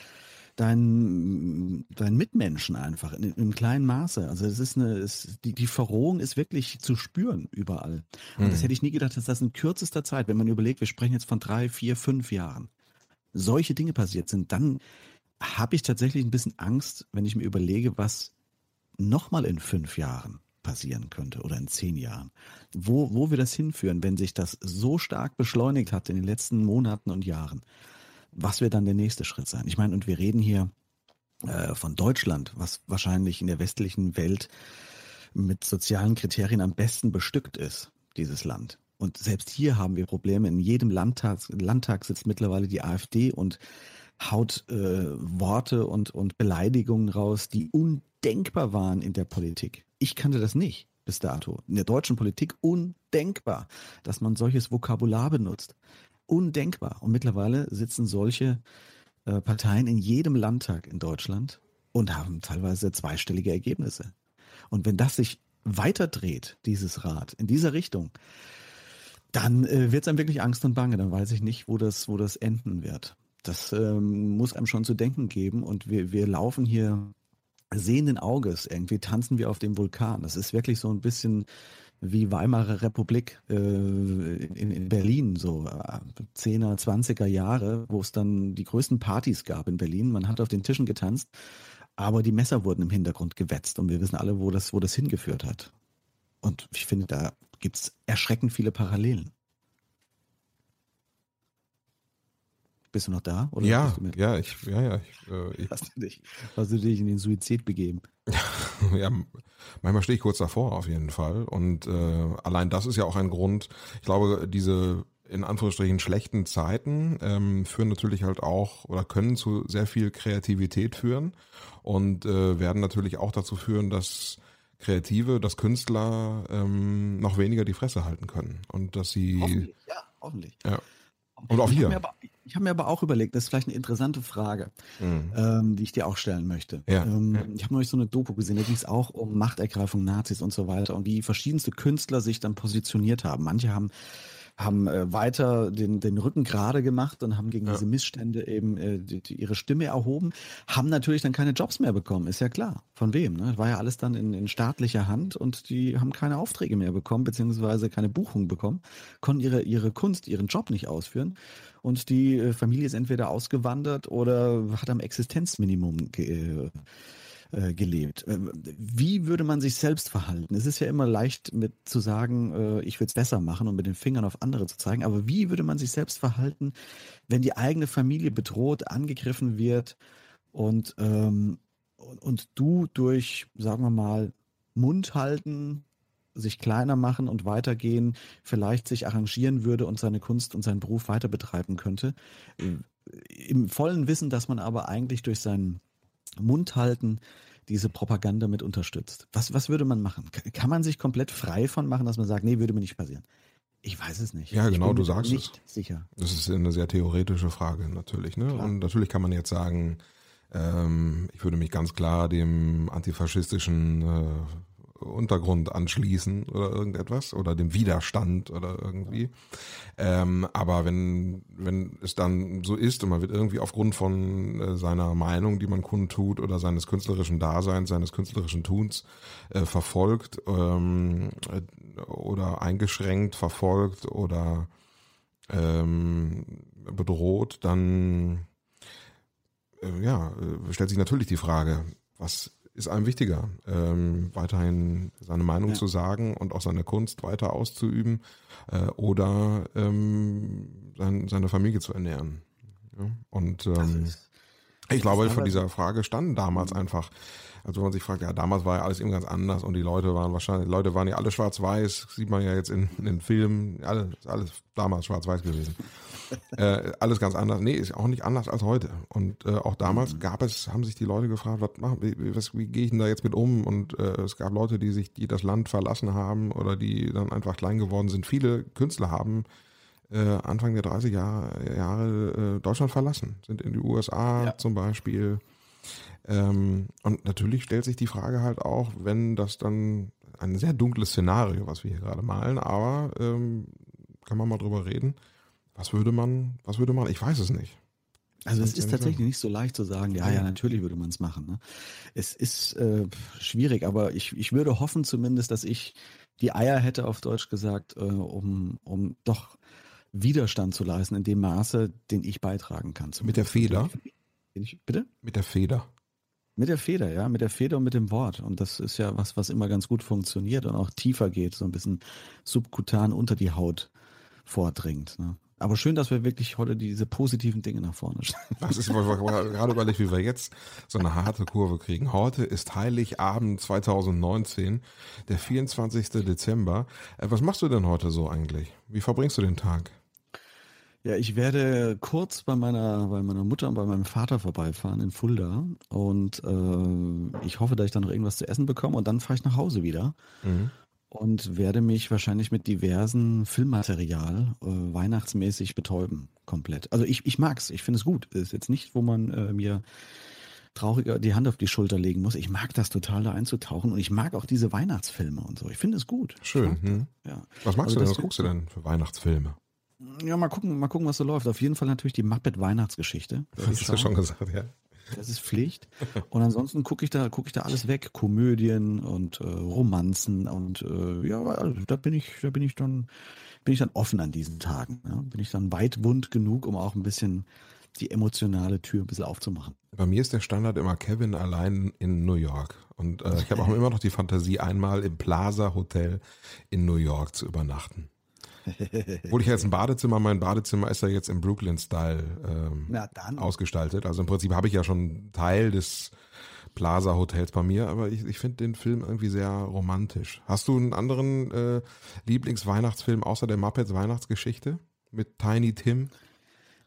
deinen, deinen Mitmenschen einfach in, im kleinen Maße. Also es ist eine, es, die, die Verrohung ist wirklich zu spüren überall. Und das Mhm. hätte ich nie gedacht, dass das in kürzester Zeit, wenn man überlegt, wir sprechen jetzt von drei, vier, fünf Jahren, solche Dinge passiert sind, dann habe ich tatsächlich ein bisschen Angst, wenn ich mir überlege, was nochmal in fünf Jahren passieren könnte oder in zehn Jahren. Wo, wo wir das hinführen, wenn sich das so stark beschleunigt hat in den letzten Monaten und Jahren. Was wird dann der nächste Schritt sein? Ich meine, und wir reden hier äh, von Deutschland, was wahrscheinlich in der westlichen Welt mit sozialen Kriterien am besten bestückt ist, dieses Land. Und selbst hier haben wir Probleme. In jedem Landtag, Landtag sitzt mittlerweile die AfD und haut äh, Worte und, und Beleidigungen raus, die undenkbar waren in der Politik. Ich kannte das nicht bis dato. In der deutschen Politik undenkbar, dass man solches Vokabular benutzt. Undenkbar. Und mittlerweile sitzen solche äh, Parteien in jedem Landtag in Deutschland und haben teilweise zweistellige Ergebnisse. Und wenn das sich weiterdreht, dieses Rad, in dieser Richtung, dann äh, wird es einem wirklich Angst und Bange. Dann weiß ich nicht, wo das, wo das enden wird. Das ähm, muss einem schon zu denken geben. Und wir, wir laufen hier sehenden Auges. Irgendwie tanzen wir auf dem Vulkan. Das ist wirklich so ein bisschen wie Weimarer Republik äh, in, in Berlin, so äh, 10er, 20er Jahre, wo es dann die größten Partys gab in Berlin. Man hat auf den Tischen getanzt, aber die Messer wurden im Hintergrund gewetzt und wir wissen alle, wo das, wo das hingeführt hat. Und ich finde, da gibt es erschreckend viele Parallelen. Bist du noch da? Ja, ja, ich, ja, ja. Ich, äh, ich hast, du dich, hast du dich in den Suizid begeben? ja, manchmal stehe ich kurz davor auf jeden Fall. Und äh, allein das ist ja auch ein Grund. Ich glaube, diese in Anführungsstrichen schlechten Zeiten ähm, führen natürlich halt auch oder können zu sehr viel Kreativität führen und äh, werden natürlich auch dazu führen, dass Kreative, dass Künstler ähm, noch weniger die Fresse halten können und dass sie hoffentlich, ja, hoffentlich. Ja. Und auch hier. Ich habe mir aber auch überlegt, das ist vielleicht eine interessante Frage, mhm. ähm, die ich dir auch stellen möchte. Ja. Ähm, Ich habe neulich so eine Doku gesehen, da ging es auch um Machtergreifung Nazis und so weiter und wie verschiedenste Künstler sich dann positioniert haben. Manche haben haben äh, weiter den, den Rücken gerade gemacht und haben gegen ja. diese Missstände eben äh, die, die ihre Stimme erhoben, haben natürlich dann keine Jobs mehr bekommen, ist ja klar. Von wem? Ne? War ja alles dann in, in staatlicher Hand und die haben keine Aufträge mehr bekommen, beziehungsweise keine Buchung bekommen, konnten ihre, ihre Kunst, ihren Job nicht ausführen. Und die äh, Familie ist entweder ausgewandert oder hat am Existenzminimum ge, äh, äh, gelebt. Ähm, wie würde man sich selbst verhalten? Es ist ja immer leicht mit zu sagen, äh, ich will es besser machen und mit den Fingern auf andere zu zeigen, aber wie würde man sich selbst verhalten, wenn die eigene Familie bedroht, angegriffen wird und, ähm, und du durch, sagen wir mal, Mund halten, sich kleiner machen und weitergehen, vielleicht sich arrangieren würde und seine Kunst und seinen Beruf weiter betreiben könnte. Äh, Im vollen Wissen, dass man aber eigentlich durch seinen Mund halten diese Propaganda mit unterstützt. Was, was würde man machen? Kann man sich komplett frei von machen, dass man sagt, nee, würde mir nicht passieren? Ich weiß es nicht. Ja, genau, du sagst nicht es. Sicher. Das ist eine sehr theoretische Frage natürlich. Ne? Und natürlich kann man jetzt sagen, ähm, ich würde mich ganz klar dem antifaschistischen äh, Untergrund anschließen oder irgendetwas oder dem Widerstand oder irgendwie. Ähm, aber wenn, wenn es dann so ist und man wird irgendwie aufgrund von äh, seiner Meinung, die man kundtut oder seines künstlerischen Daseins, seines künstlerischen Tuns äh, verfolgt ähm, äh, oder eingeschränkt verfolgt oder ähm, bedroht, dann äh, ja, äh, stellt sich natürlich die Frage, was ist einem wichtiger, ähm, weiterhin seine Meinung ja. zu sagen und auch seine Kunst weiter auszuüben äh, oder ähm, sein, seine Familie zu ernähren. Ja? Und ähm, ich glaube, vor dieser Frage standen damals mhm. einfach also wenn man sich fragt, ja, damals war ja alles eben ganz anders und die Leute waren wahrscheinlich, die Leute waren ja alle schwarz-weiß, sieht man ja jetzt in, in den Filmen, alles, alles damals schwarz-weiß gewesen. äh, alles ganz anders. Nee, ist auch nicht anders als heute. Und äh, auch damals mhm. gab es, haben sich die Leute gefragt, was machen, wie, was, wie gehe ich denn da jetzt mit um? Und äh, es gab Leute, die sich, die das Land verlassen haben oder die dann einfach klein geworden sind. Viele Künstler haben äh, Anfang der 30er Jahre, Jahre äh, Deutschland verlassen, sind in die USA ja. zum Beispiel ähm, und natürlich stellt sich die Frage halt auch, wenn das dann ein sehr dunkles Szenario, was wir hier gerade malen, aber ähm, kann man mal drüber reden. Was würde man, was würde man, ich weiß es nicht. Also es ist tatsächlich nicht so leicht zu sagen, ja, ja, natürlich würde man es machen. Ne? Es ist äh, schwierig, aber ich, ich würde hoffen zumindest, dass ich die Eier hätte, auf Deutsch gesagt, äh, um, um doch Widerstand zu leisten in dem Maße, den ich beitragen kann. Mit der Feder? Bitte? Mit der Feder. Mit der Feder, ja, mit der Feder und mit dem Wort. Und das ist ja was, was immer ganz gut funktioniert und auch tiefer geht, so ein bisschen subkutan unter die Haut vordringt. Ne? Aber schön, dass wir wirklich heute diese positiven Dinge nach vorne stellen. Das ist gerade überlegt, wie wir jetzt so eine harte Kurve kriegen. Heute ist Heiligabend 2019, der 24. Dezember. Äh, was machst du denn heute so eigentlich? Wie verbringst du den Tag? Ja, ich werde kurz bei meiner, bei meiner Mutter und bei meinem Vater vorbeifahren in Fulda und äh, ich hoffe, dass ich dann noch irgendwas zu essen bekomme und dann fahre ich nach Hause wieder mhm. und werde mich wahrscheinlich mit diversen Filmmaterial äh, weihnachtsmäßig betäuben, komplett. Also ich, ich mag's, ich finde es gut. Ist jetzt nicht, wo man äh, mir trauriger die Hand auf die Schulter legen muss. Ich mag das total da einzutauchen und ich mag auch diese Weihnachtsfilme und so. Ich finde es gut. Schön. Hm. Ja. Was magst also du denn? Was guckst du denn für Weihnachtsfilme? Ja, mal gucken, mal gucken, was so läuft. Auf jeden Fall natürlich die Muppet Weihnachtsgeschichte. Das hast du schon gesagt, ja. Das ist Pflicht. Und ansonsten gucke ich da, gucke ich da alles weg. Komödien und äh, Romanzen und äh, ja, also da bin ich, da bin ich dann, bin ich dann offen an diesen Tagen. Ja? Bin ich dann weitwund genug, um auch ein bisschen die emotionale Tür ein bisschen aufzumachen. Bei mir ist der Standard immer Kevin allein in New York. Und äh, ich habe auch immer noch die Fantasie, einmal im Plaza Hotel in New York zu übernachten. Obwohl ich jetzt ein Badezimmer, mein Badezimmer ist ja jetzt im Brooklyn-Style ähm, ausgestaltet. Also im Prinzip habe ich ja schon Teil des Plaza Hotels bei mir, aber ich, ich finde den Film irgendwie sehr romantisch. Hast du einen anderen äh, Lieblingsweihnachtsfilm außer der Muppets Weihnachtsgeschichte mit Tiny Tim?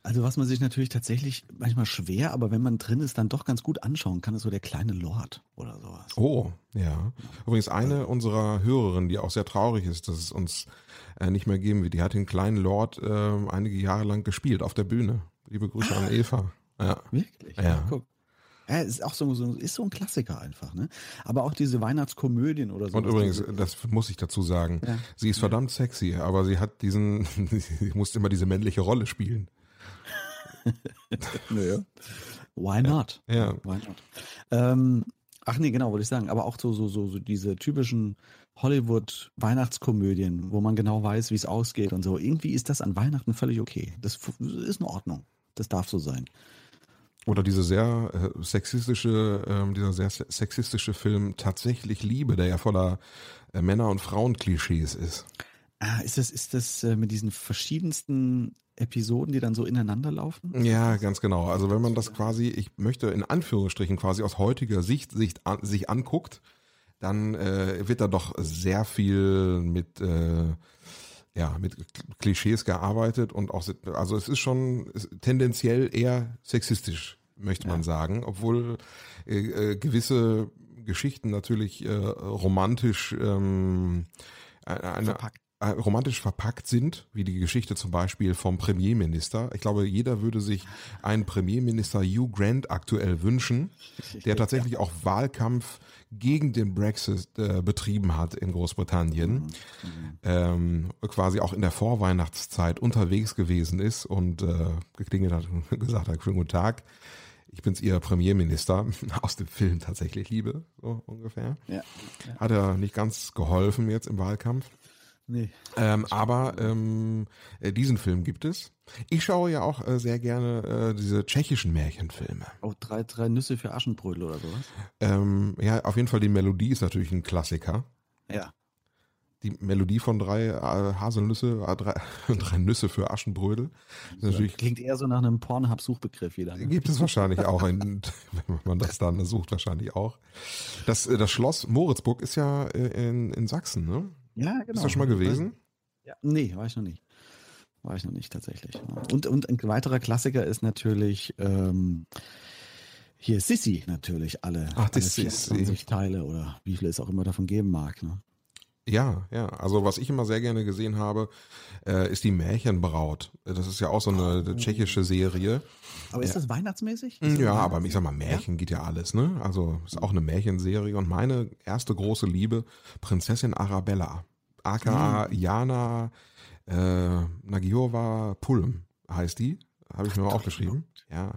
Also was man sich natürlich tatsächlich manchmal schwer, aber wenn man drin ist, dann doch ganz gut anschauen kann, ist so der kleine Lord oder sowas. Oh, ja. Übrigens eine unserer Hörerinnen, die auch sehr traurig ist, dass es uns äh, nicht mehr geben wird, die hat den kleinen Lord äh, einige Jahre lang gespielt auf der Bühne. Liebe Grüße an Eva. Ja. Wirklich? Ja. guck. Ja, ist auch so, so, ist so ein Klassiker einfach, ne? Aber auch diese Weihnachtskomödien oder so. Und übrigens, das muss ich dazu sagen, Ja. sie ist verdammt sexy, aber sie hat diesen, sie musste immer diese männliche Rolle spielen. Nö. Why not? Ja. Why not? Ähm, ach nee, genau, wollte ich sagen. Aber auch so, so, so, so diese typischen Hollywood-Weihnachtskomödien, wo man genau weiß, wie es ausgeht und so. Irgendwie ist das an Weihnachten völlig okay. Das ist in Ordnung. Das darf so sein. Oder diese sehr äh, sexistische, ähm, dieser sehr se- sexistische Film Tatsächlich Liebe, der ja voller äh, Männer- und Frauenklischees ist. Ah, ist das, ist das äh, mit diesen verschiedensten Episoden, die dann so ineinander laufen? Ja, ganz genau. Also wenn man das quasi, ich möchte in Anführungsstrichen quasi aus heutiger Sicht, Sicht an, sich anguckt, dann äh, wird da doch sehr viel mit äh, ja mit Klischees gearbeitet und auch also es ist schon tendenziell eher sexistisch möchte man sagen, obwohl äh, äh, gewisse Geschichten natürlich äh, romantisch ähm, eine, Verpackt. Äh, romantisch verpackt sind, wie die Geschichte zum Beispiel vom Premierminister. Ich glaube, jeder würde sich einen Premierminister Hugh Grant aktuell wünschen, der tatsächlich auch Wahlkampf gegen den Brexit äh, betrieben hat in Großbritannien, ähm, quasi auch in der Vorweihnachtszeit unterwegs gewesen ist und äh, geklingelt hat und gesagt hat, schönen guten Tag, ich bin's Ihr Premierminister aus dem Film tatsächlich Liebe, so ungefähr. Ja. Hat er nicht ganz geholfen jetzt im Wahlkampf. Nee. Ähm, aber ähm, äh, diesen Film gibt es. Ich schaue ja auch äh, sehr gerne äh, diese tschechischen Märchenfilme. Oh, drei, drei Nüsse für Aschenbrödel oder sowas? Ähm, ja, auf jeden Fall die Melodie ist natürlich ein Klassiker. Ja. Die Melodie von drei äh, Haselnüsse, äh, drei, drei Nüsse für Aschenbrödel. Ist natürlich Klingt eher so nach einem Pornhub-Suchbegriff wieder. Ne? Gibt es wahrscheinlich auch, in, wenn man das dann sucht, wahrscheinlich auch. Das, äh, das Schloss Moritzburg ist ja äh, in, in Sachsen, ne? Ja, genau. Ist das schon mal gewesen? Ja. Nee, war ich noch nicht. War ich noch nicht tatsächlich. Und, und ein weiterer Klassiker ist natürlich ähm, hier Sissy natürlich alle. Ach, die alle Sissi. 24 Teile oder wie viel es auch immer davon geben mag. Ne? Ja, ja. Also was ich immer sehr gerne gesehen habe, äh, ist die Märchenbraut. Das ist ja auch so eine tschechische Serie. Aber ist Ja. das weihnachtsmäßig? Ist das Ja, Weihnachts- aber ich sag mal, Märchen geht ja alles, ne? Also ist auch eine Märchenserie und meine erste große Liebe, Prinzessin Arabella, aka Jana äh, Nagiova Pulm heißt die, habe ich mir mal aufgeschrieben. Ja.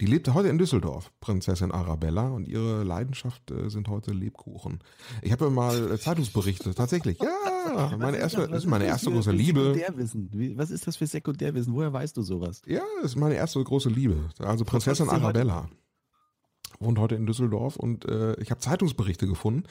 Die lebte heute in Düsseldorf, Prinzessin Arabella, und ihre Leidenschaft äh, sind heute Lebkuchen. Ich habe mal äh, Zeitungsberichte, tatsächlich. Ja, meine erste, das ist meine erste große Liebe. Sekundärwissen? Was ist das für Sekundärwissen? Woher weißt du sowas? Ja, das ist meine erste große Liebe. Also Prinzessin heute? Arabella. Wohnt heute in Düsseldorf und äh, ich habe Zeitungsberichte gefunden,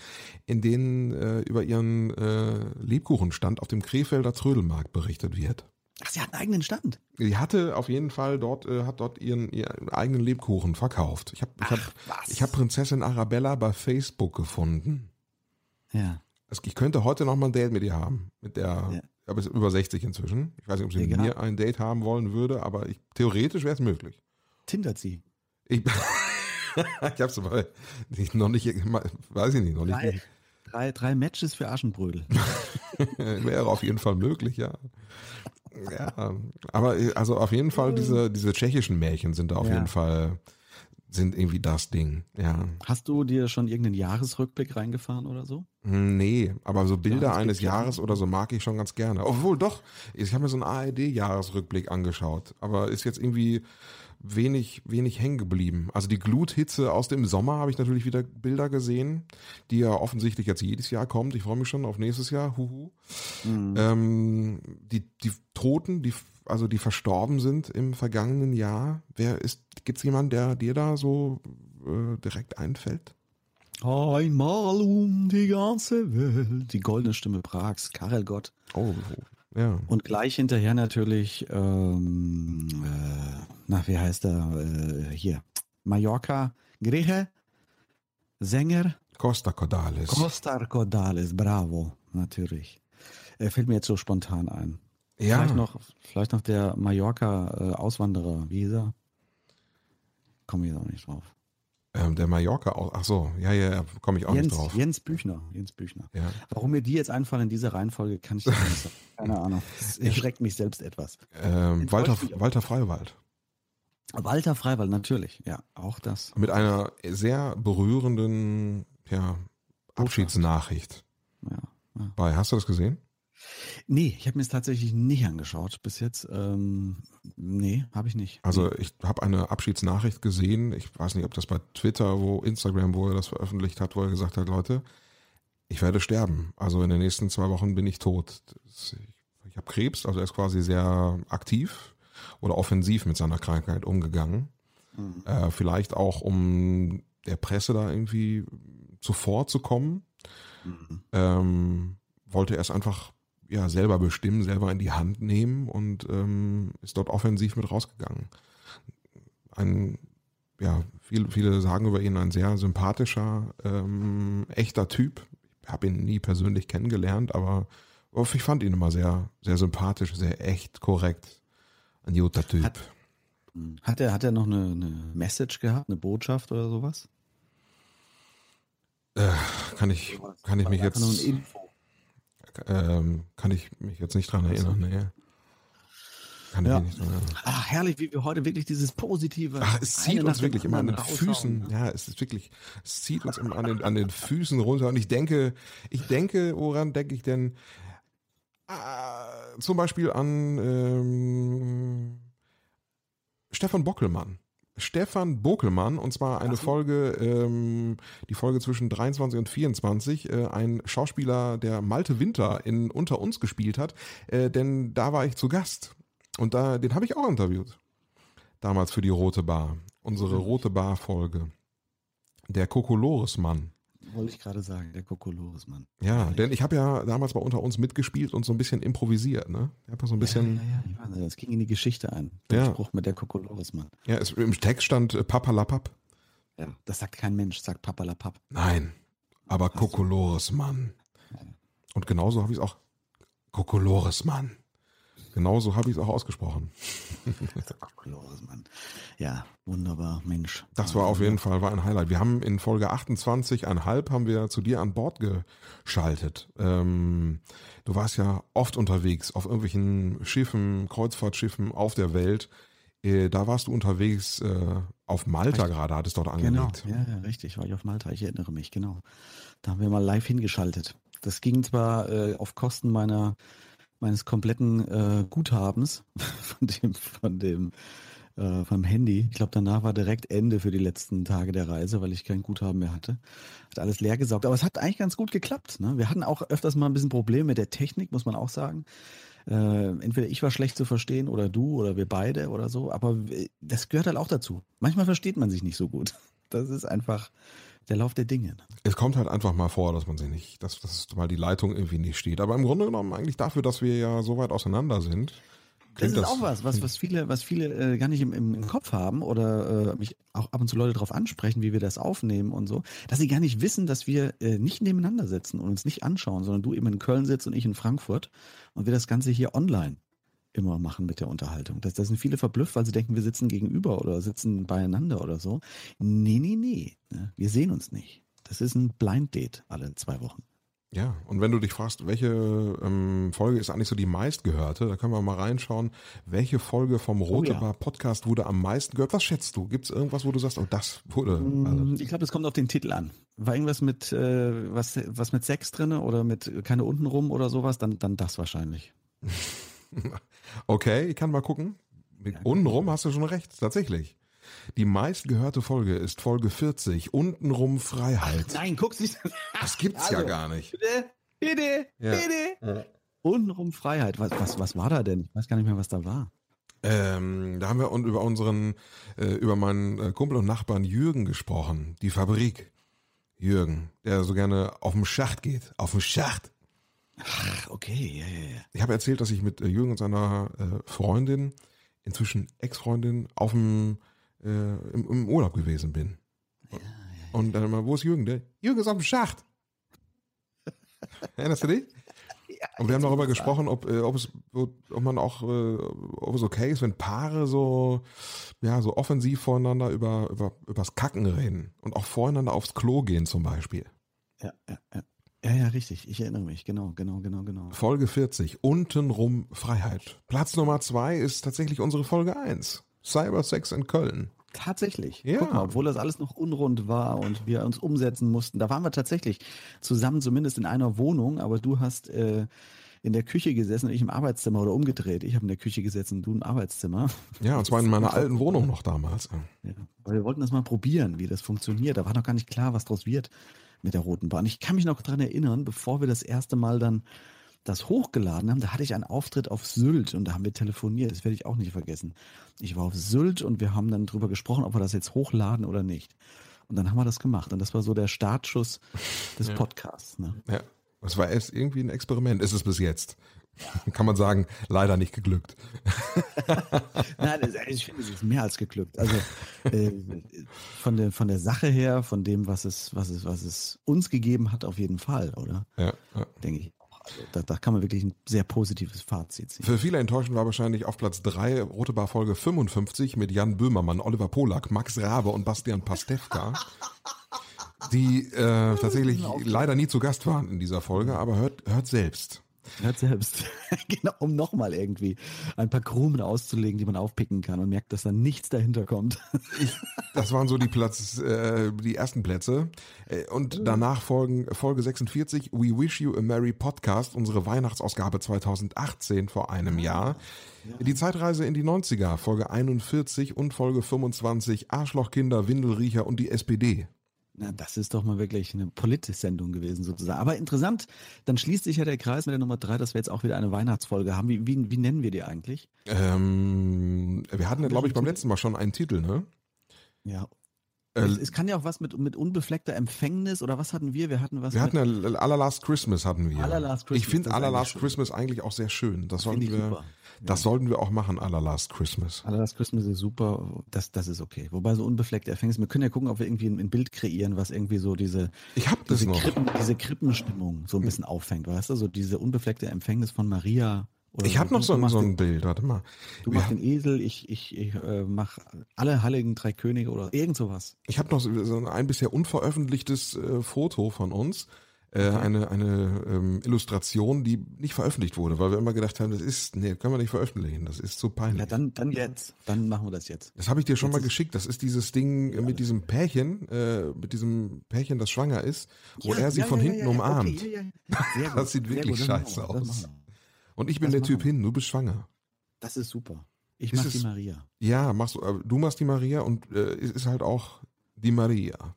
in denen äh, über ihren äh, Lebkuchenstand auf dem Krefelder Trödelmarkt berichtet wird. Ach, sie hat einen eigenen Stand. Die hatte auf jeden Fall dort, äh, hat dort ihren, ihren eigenen Lebkuchen verkauft. Ich habe ich hab, was? ich hab Prinzessin Arabella bei Facebook gefunden. Ja. Es- Ich könnte heute noch mal ein Date mit ihr haben. Mit der, Ja. aber ist über 60 inzwischen. Ich weiß nicht, ob sie mit Egal. mir ein Date haben wollen würde, aber ich, theoretisch wäre es möglich. Tindert sie. Ich, ich hab's aber nicht, noch nicht, weiß ich nicht, noch nicht. Drei, drei, drei Matches für Aschenbrödel. Wäre auf jeden Fall möglich, ja. Ja, aber äh, also auf jeden Fall diese, diese tschechischen Märchen sind da auf Ja. jeden Fall, sind irgendwie das Ding, ja. Hast du dir schon irgendeinen Jahresrückblick reingefahren oder so? Hm, Nee, aber so Bilder das eines ja. Jahres oder so mag ich schon ganz gerne. Obwohl doch, ich habe mir so einen ARD-Jahresrückblick angeschaut, aber ist jetzt irgendwie wenig, wenig hängen geblieben. Also die Gluthitze aus dem Sommer habe ich natürlich wieder Bilder gesehen, die ja offensichtlich jetzt jedes Jahr kommt. Ich freue mich schon auf nächstes Jahr. Huhu. Mhm. Ähm, die, die Toten, die, also die verstorben sind im vergangenen Jahr. Wer ist, gibt es jemanden, der dir da so äh, direkt einfällt? Einmal um die ganze Welt. Die goldene Stimme Prags, Karel Gott. Oh, ja. Und gleich hinterher natürlich, ähm, äh, na, wie heißt er? Äh, hier. Mallorca, Grieche, Sänger. Costa Cordales. Costa Cordales, bravo, natürlich. Er fällt mir jetzt so spontan ein. Ja. Vielleicht noch, vielleicht noch der Mallorca-Auswanderer, wie hieß er? Komme ich auch nicht drauf. Ähm, der Mallorca, auch- ach so, ja, ja, komme ich auch Jens, nicht drauf. Jens Büchner. Jens Büchner. Ja. Warum mir die jetzt einfallen in dieser Reihenfolge, kann ich nicht sagen. Keine Ahnung. Das erschreckt mich selbst etwas. Ähm, Walter. Walter Freiwald. Walter Freiwald, natürlich. Ja, auch das. Mit einer sehr berührenden ja, Abschiedsnachricht. Ja, ja. Bei, hast du das gesehen? Nee, ich habe mir es tatsächlich nicht angeschaut bis jetzt. Ähm, nee, habe ich nicht. Also ich habe eine Abschiedsnachricht gesehen. Ich weiß nicht, ob das bei Twitter, wo Instagram, wo er das veröffentlicht hat, wo er gesagt hat, Leute, ich werde sterben. Also in den nächsten zwei Wochen bin ich tot. Das, ich ich habe Krebs, also er ist quasi sehr aktiv oder offensiv mit seiner Krankheit umgegangen. Mhm. Äh, vielleicht auch, um der Presse da irgendwie zuvorzukommen. Mhm. Ähm, wollte er es einfach ja selber bestimmen, selber in die Hand nehmen und ähm, ist dort offensiv mit rausgegangen. Ein, ja, viele, viele sagen über ihn ein sehr sympathischer, ähm, echter Typ. Ich habe ihn nie persönlich kennengelernt, aber ich fand ihn immer sehr, sehr sympathisch, sehr echt, korrekt. Ein guter Typ. Hat- Hat er, hat er noch eine, eine Message gehabt, eine Botschaft oder sowas? äh, kann ich, kann ich mich jetzt, Info. Ähm, kann ich mich jetzt nicht dran erinnern, nee. Kann ich Ja. mich nicht dran erinnern. Ach, herrlich, wie wir heute wirklich dieses Positive. Ach, es zieht uns wirklich immer an den. Füßen. Ja, es ist wirklich, es zieht uns immer an den, an den Füßen runter. Und ich denke, ich denke, woran denke ich denn? Ah, zum Beispiel an ähm, Stefan Bockelmann. Stefan Bokelmann, und zwar eine Folge, ähm, die Folge zwischen 23 und 24, äh, ein Schauspieler, der Malte Winter in Unter uns gespielt hat, äh, denn da war ich zu Gast. Und da, den habe ich auch interviewt. Damals für die Rote Bar. Unsere Rote Bar-Folge. Der Kokolores-Mann. Wollte ich gerade sagen, der Kokolores, Mann. Ja, denn ich habe ja damals bei Unter uns mitgespielt und so ein bisschen improvisiert, ne? Ich habe ja so ein bisschen. Ja, ja, ich weiß, das ging in die Geschichte ein. Ja. Der Spruch mit der Kokolores, Mann. Ja, es, im Text stand äh, Papalapap. Ja, das sagt kein Mensch, sagt Papalapap. Nein, aber Kokolores Mann. Und genauso habe ich es auch. Kokolores Mann. Genauso habe ich es auch ausgesprochen. Mann. Ja, wunderbar, Mensch. Das war auf jeden Fall war ein Highlight. Wir haben in Folge 28,5 haben wir zu dir an Bord geschaltet. Ähm, du warst ja oft unterwegs auf irgendwelchen Schiffen, Kreuzfahrtschiffen auf der Welt. Äh, da warst du unterwegs äh, auf Malta Richtig. gerade, hattest dort Genau, angelegt. ja, ja, richtig, war ich auf Malta, ich erinnere mich, genau. Da haben wir mal live hingeschaltet. Das ging zwar äh, auf Kosten meiner meines kompletten äh, Guthabens von dem von dem äh, vom Handy. Ich glaube, danach war direkt Ende für die letzten Tage der Reise, weil ich kein Guthaben mehr hatte. Hat alles leer gesaugt. Aber es hat eigentlich ganz gut geklappt. Ne? Wir hatten auch öfters mal ein bisschen Probleme mit der Technik, muss man auch sagen. Äh, entweder ich war schlecht zu verstehen oder du oder wir beide oder so. Aber w- das gehört halt auch dazu. Manchmal versteht man sich nicht so gut. Das ist einfach der Lauf der Dinge. ne? Es kommt halt einfach mal vor, dass man sich nicht, dass, dass mal die Leitung irgendwie nicht steht. Aber im Grunde genommen eigentlich dafür, dass wir ja so weit auseinander sind. Das ist auch was, was, was viele, was viele äh, gar nicht im, im, im Kopf haben oder äh, mich auch ab und zu Leute darauf ansprechen, wie wir das aufnehmen und so, dass sie gar nicht wissen, dass wir äh, nicht nebeneinander sitzen und uns nicht anschauen, sondern du eben in Köln sitzt und ich in Frankfurt und wir das Ganze hier online immer machen mit der Unterhaltung. Das sind viele verblüfft, weil sie denken, wir sitzen gegenüber oder sitzen beieinander oder so. Nee, nee, nee. ne, Wir sehen uns nicht. Das ist ein Blind Date alle zwei Wochen. Ja, und wenn du dich fragst, welche ähm, Folge ist eigentlich so die meistgehörte, da können wir mal reinschauen, welche Folge vom Rote Oh ja. Bar Podcast wurde am meisten gehört. Was schätzt du? Gibt es irgendwas, wo du sagst, oh, das wurde. Mm, Ich glaube, das kommt auf den Titel an. War irgendwas mit äh, was, was mit Sex drinne oder mit keine untenrum oder sowas, dann, dann das wahrscheinlich. Okay, ich kann mal gucken. Mit untenrum hast du schon recht, tatsächlich. Die meistgehörte Folge ist Folge 40, untenrum Freiheit. Nein, guck's nicht. Das gibt's ja Also, gar nicht. Bitte, bitte, Ja. bitte. Untenrum Freiheit. Was, was, was war da denn? Ich weiß gar nicht mehr, was da war. Ähm, da haben wir über unseren, äh, über meinen äh, Kumpel und Nachbarn Jürgen gesprochen. Die Fabrik. Jürgen, der so gerne auf den Schacht geht. Auf den Schacht. Ach, okay, ja, ja, ja. Ich habe erzählt, dass ich mit äh, Jürgen und seiner äh, Freundin, inzwischen Ex-Freundin, auf dem äh, im, im Urlaub gewesen bin. Und dann immer, wo ist Jürgen? Der Jürgen ist auf dem Schacht. Erinnerst du dich? Und wir haben darüber gesprochen, ob, äh, ob es, ob man auch, äh, ob es okay ist, wenn Paare so, ja, so offensiv voreinander über, über, übers Kacken reden und auch voreinander aufs Klo gehen zum Beispiel. Ja, ja, ja. Ja, ja, richtig. Ich erinnere mich. Genau, genau, genau, genau. Folge 40, untenrum Freiheit. Platz Nummer zwei ist tatsächlich unsere Folge 1. Cybersex in Köln. Tatsächlich. Ja. Guck mal, obwohl das alles noch unrund war und wir uns umsetzen mussten. Da waren wir tatsächlich zusammen, zumindest in einer Wohnung, aber du hast äh, in der Küche gesessen und ich im Arbeitszimmer oder umgedreht. Ich habe in der Küche gesessen, du im Arbeitszimmer. Ja, und zwar in meiner alten Wohnung noch damals. Ja, weil wir wollten das mal probieren, wie das funktioniert. Da war noch gar nicht klar, was draus wird mit der Roten Bahn. Ich kann mich noch dran erinnern, bevor wir das erste Mal dann das hochgeladen haben, da hatte ich einen Auftritt auf Sylt und da haben wir telefoniert. Das werde ich auch nicht vergessen. Ich war auf Sylt und wir haben dann drüber gesprochen, ob wir das jetzt hochladen oder nicht. Und dann haben wir das gemacht. Und das war so der Startschuss des Ja. Podcasts. Ne? Ja, das war erst irgendwie ein Experiment, ist es bis jetzt. Kann man sagen, leider nicht geglückt. Nein, ich finde, es ist mehr als geglückt. Also äh, von, der, von der Sache her, von dem, was es, was, es, was es uns gegeben hat, auf jeden Fall, oder? Ja, ja. Denke ich. Also, da, da kann man wirklich ein sehr positives Fazit ziehen. Für viele enttäuschend war wahrscheinlich auf Platz 3 Rote Bar Folge 55 mit Jan Böhmermann, Oliver Polak, Max Rabe und Bastian Pastewka, die äh, tatsächlich leider nie zu Gast waren in dieser Folge, aber hört, hört selbst. Hört selbst. genau, um nochmal irgendwie ein paar Krumen auszulegen, die man aufpicken kann und merkt, dass da nichts dahinter kommt. Das waren so die Platz, äh, die ersten Plätze. Äh, Und danach folgen Folge 46, We Wish You a Merry Podcast, unsere Weihnachtsausgabe 2018 vor einem Jahr. Die Zeitreise in die 90er, Folge 41 und Folge 25, Arschlochkinder, Windelriecher und die SPD. Na, das ist doch mal wirklich eine Politis-Sendung gewesen, sozusagen. Aber interessant, dann schließt sich ja der Kreis mit der Nummer drei, dass wir jetzt auch wieder eine Weihnachtsfolge haben. Wie, wie, wie nennen wir die eigentlich? Ähm, wir hatten ja, glaube ich, beim letzten Mal schon einen Titel, ne? Ja. Äh, es, es kann ja auch was mit, mit unbefleckter Empfängnis oder was hatten wir? Wir hatten was Wir hatten ja Allerlast Christmas hatten wir. Allerlast Christmas, ich finde Allerlast. Christmas eigentlich auch sehr schön. Das sollten wir, super. das sollten wir auch machen, Allerlast Christmas. Allerlast Christmas ist super, das, das ist okay. Wobei so unbefleckte Empfängnis, wir können ja gucken, ob wir irgendwie ein, ein Bild kreieren, was irgendwie so diese, ich hab das diese, noch. Krippen, diese Krippenstimmung so ein bisschen auffängt, weißt du? So diese unbefleckte Empfängnis von Maria. Ich habe noch so, ein- so ein Bild, warte mal. Du machst haben- den Esel, ich, ich, ich äh, mach alle Heiligen Drei Könige oder irgend sowas. Ich habe noch so ein bisher unveröffentlichtes äh, Foto von uns. Äh, eine eine ähm, Illustration, die nicht veröffentlicht wurde, weil wir immer gedacht haben, das ist, nee, können wir nicht veröffentlichen, das ist zu peinlich. Ja, dann, dann jetzt. Dann machen wir das jetzt. Das habe ich dir schon Jetzt mal geschickt. Das ist dieses Ding äh, mit diesem Pärchen, äh, mit diesem Pärchen, das schwanger ist, wo Ja, er sie ja, von ja, hinten ja, ja, umarmt. okay, ja, ja. Das sieht wirklich scheiße aus. Und ich bin Das der Typ wir. hin, du bist schwanger. Das ist super. Ich Ist mach es- die Maria. Ja, machst du, du machst die Maria und äh, es ist halt auch die Maria.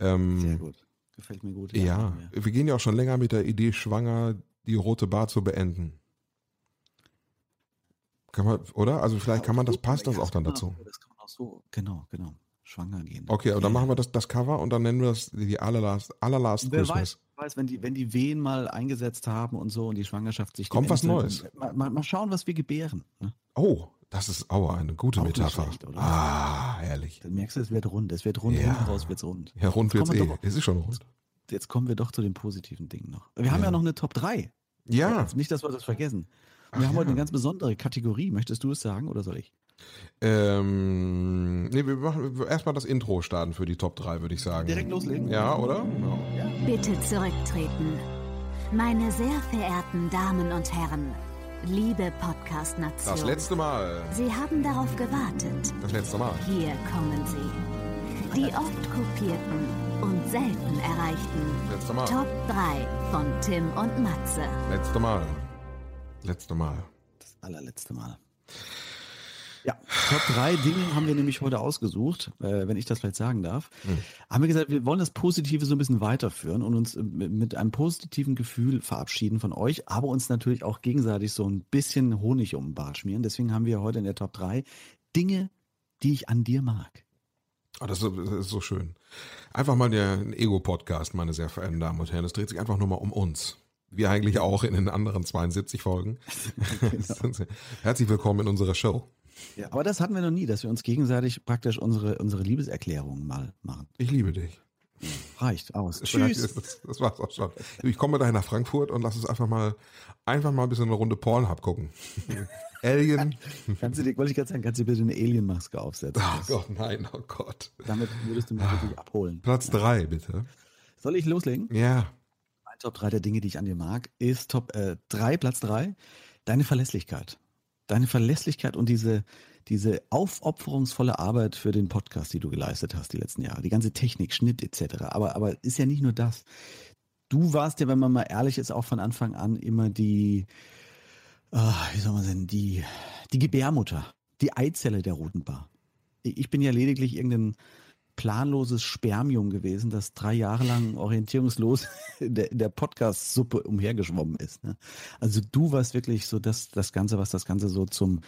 Ähm, Sehr gut. Gefällt mir gut. Ja, machen wir. gehen ja auch schon länger mit der Idee, schwanger die rote Bar zu beenden. Kann man, oder? Also vielleicht kann man das, passt das Ja, auch dann dazu. Das kann man auch so, genau, genau. Schwanger gehen. Okay, und dann machen wir das, das Cover und dann nennen wir das die allerlast, allerlast Wer Christmas. weiß, weiß, wenn die, wenn die Wehen mal eingesetzt haben und so und die Schwangerschaft sich Kommt was Neues. Mal, mal, mal schauen, was wir gebären. Ne? Oh, das ist aua, eine gute Auch Metapher. schlecht? Ah, herrlich. Dann merkst du, es wird rund. Es wird rund, Ja. hinten raus wird's rund. Ja, rund Jetzt wird's eh. wir doch- Es ist schon rund. Jetzt kommen wir doch zu den positiven Dingen noch. Wir haben Ja. noch eine Top 3. Ja. Also nicht, dass wir das vergessen. Und Ach wir haben heute ja. eine ganz besondere Kategorie. Möchtest du es sagen oder soll ich? Ähm, nee, wir machen erstmal das Intro starten für die Top 3, würde ich sagen. Direkt loslegen? Ja, oder? Ja. Bitte zurücktreten. Meine sehr verehrten Damen und Herren, liebe Podcast-Nation. Das letzte Mal. Sie haben darauf gewartet. Das letzte Mal. Hier kommen sie. Die oft kopierten und selten erreichten Letzte Mal. Top 3 von Tim und Matze. Letzte Mal. Letzte Mal. Das allerletzte Mal. Ja, Top 3 Dinge haben wir nämlich heute ausgesucht, äh, wenn ich das vielleicht sagen darf. Hm. Haben wir gesagt, wir wollen das Positive so ein bisschen weiterführen und uns äh, mit einem positiven Gefühl verabschieden von euch, aber uns natürlich auch gegenseitig so ein bisschen Honig um den Bart schmieren. Deswegen haben wir heute in der Top 3 Dinge, die ich an dir mag. Ah, das, ist, das ist so schön. Einfach mal der Ego-Podcast, meine sehr verehrten Damen und Herren. Es dreht sich einfach nur mal um uns. Wir eigentlich auch in den anderen 72 Folgen. Genau. Herzlich willkommen in unserer Show. Ja, aber das hatten wir noch nie, dass wir uns gegenseitig praktisch unsere, unsere Liebeserklärungen mal machen. Ich liebe dich. Reicht aus. Tschüss. Das, das war's auch schon. Ich komme dahin nach Frankfurt und lass uns einfach mal einfach mal ein bisschen eine Runde Pornhub gucken. Alien. Kannst du dir, wollte ich gerade sagen, kannst du bitte eine Alien-Maske aufsetzen? Oh Gott, nein, oh Gott. Damit würdest du mich wirklich abholen. Platz drei, bitte. Soll ich loslegen? Ja. Mein Top 3 der Dinge, die ich an dir mag, ist Top 3, äh, Platz 3, deine Verlässlichkeit. Deine Verlässlichkeit und diese, diese aufopferungsvolle Arbeit für den Podcast, die du geleistet hast die letzten Jahre. Die ganze Technik, Schnitt etc. Aber, aber ist ja nicht nur das. Du warst ja, wenn man mal ehrlich ist, auch von Anfang an immer die, ah, wie soll man sagen, die, die Gebärmutter, die Eizelle der Roten Bar. Ich bin ja lediglich irgendein planloses Spermium gewesen, das drei Jahre lang orientierungslos in der, in der Podcast-Suppe umhergeschwommen ist. Ne? Also du warst wirklich so das, das Ganze, was das Ganze so zum,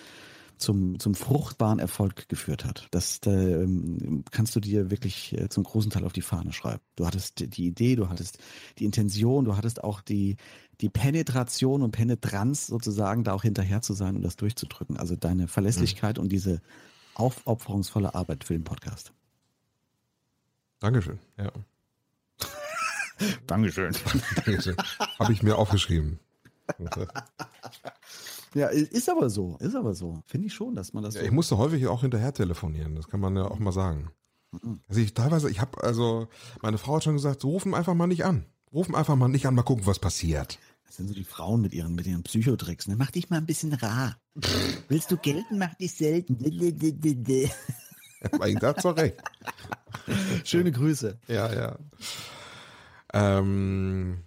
zum, zum fruchtbaren Erfolg geführt hat. Das ähm, kannst du dir wirklich äh, zum großen Teil auf die Fahne schreiben. Du hattest die Idee, du hattest die Intention, du hattest auch die, die Penetration und Penetranz sozusagen, da auch hinterher zu sein und das durchzudrücken. Also deine Verlässlichkeit mhm. und diese aufopferungsvolle Arbeit für den Podcast. Dankeschön, ja. Dankeschön. Dankeschön. Habe ich mir aufgeschrieben. Ja, ist aber so, ist aber so. Finde ich schon, dass man das. Ja, so ich musste häufig auch hinterher telefonieren, das kann man ja auch mal sagen. Mhm. Also ich teilweise, ich habe, also, meine Frau hat schon gesagt, so rufen einfach mal nicht an. Rufen einfach mal nicht an, mal gucken, was passiert. Das sind so die Frauen mit ihren, mit ihren Psychotricks. Ne? Mach dich mal ein bisschen rar. Willst du gelten, mach dich selten. Ich dachte doch recht. Schöne Grüße. Ja, ja. Ähm,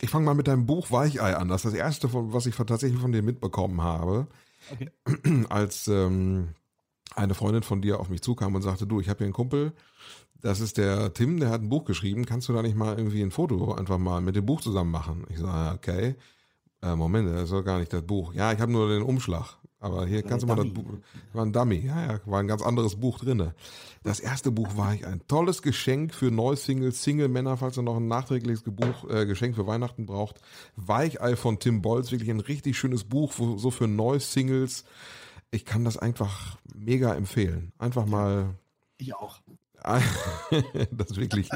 ich fange mal mit deinem Buch Weichei an. Das ist das erste, was ich tatsächlich von dir mitbekommen habe. Okay. Als ähm, eine Freundin von dir auf mich zukam und sagte, du, ich habe hier einen Kumpel, das ist der Tim, der hat ein Buch geschrieben, kannst du da nicht mal irgendwie ein Foto einfach mal mit dem Buch zusammen machen? Ich so, ah, okay. Äh, Moment, das ist doch gar nicht das Buch. Ja, ich habe nur den Umschlag. Aber hier kannst du mal das Buch, war ein Dummy, ja, ja, war ein ganz anderes Buch drinne. Das erste Buch war ich ein tolles Geschenk für Neusingles, Single-Männer, falls ihr noch ein nachträgliches Buch, äh, Geschenk für Weihnachten braucht. Weichei von Tim Bolz, wirklich ein richtig schönes Buch, wo, so für Neusingles. Ich kann das einfach mega empfehlen. Einfach mal. Ich auch. das wirklich,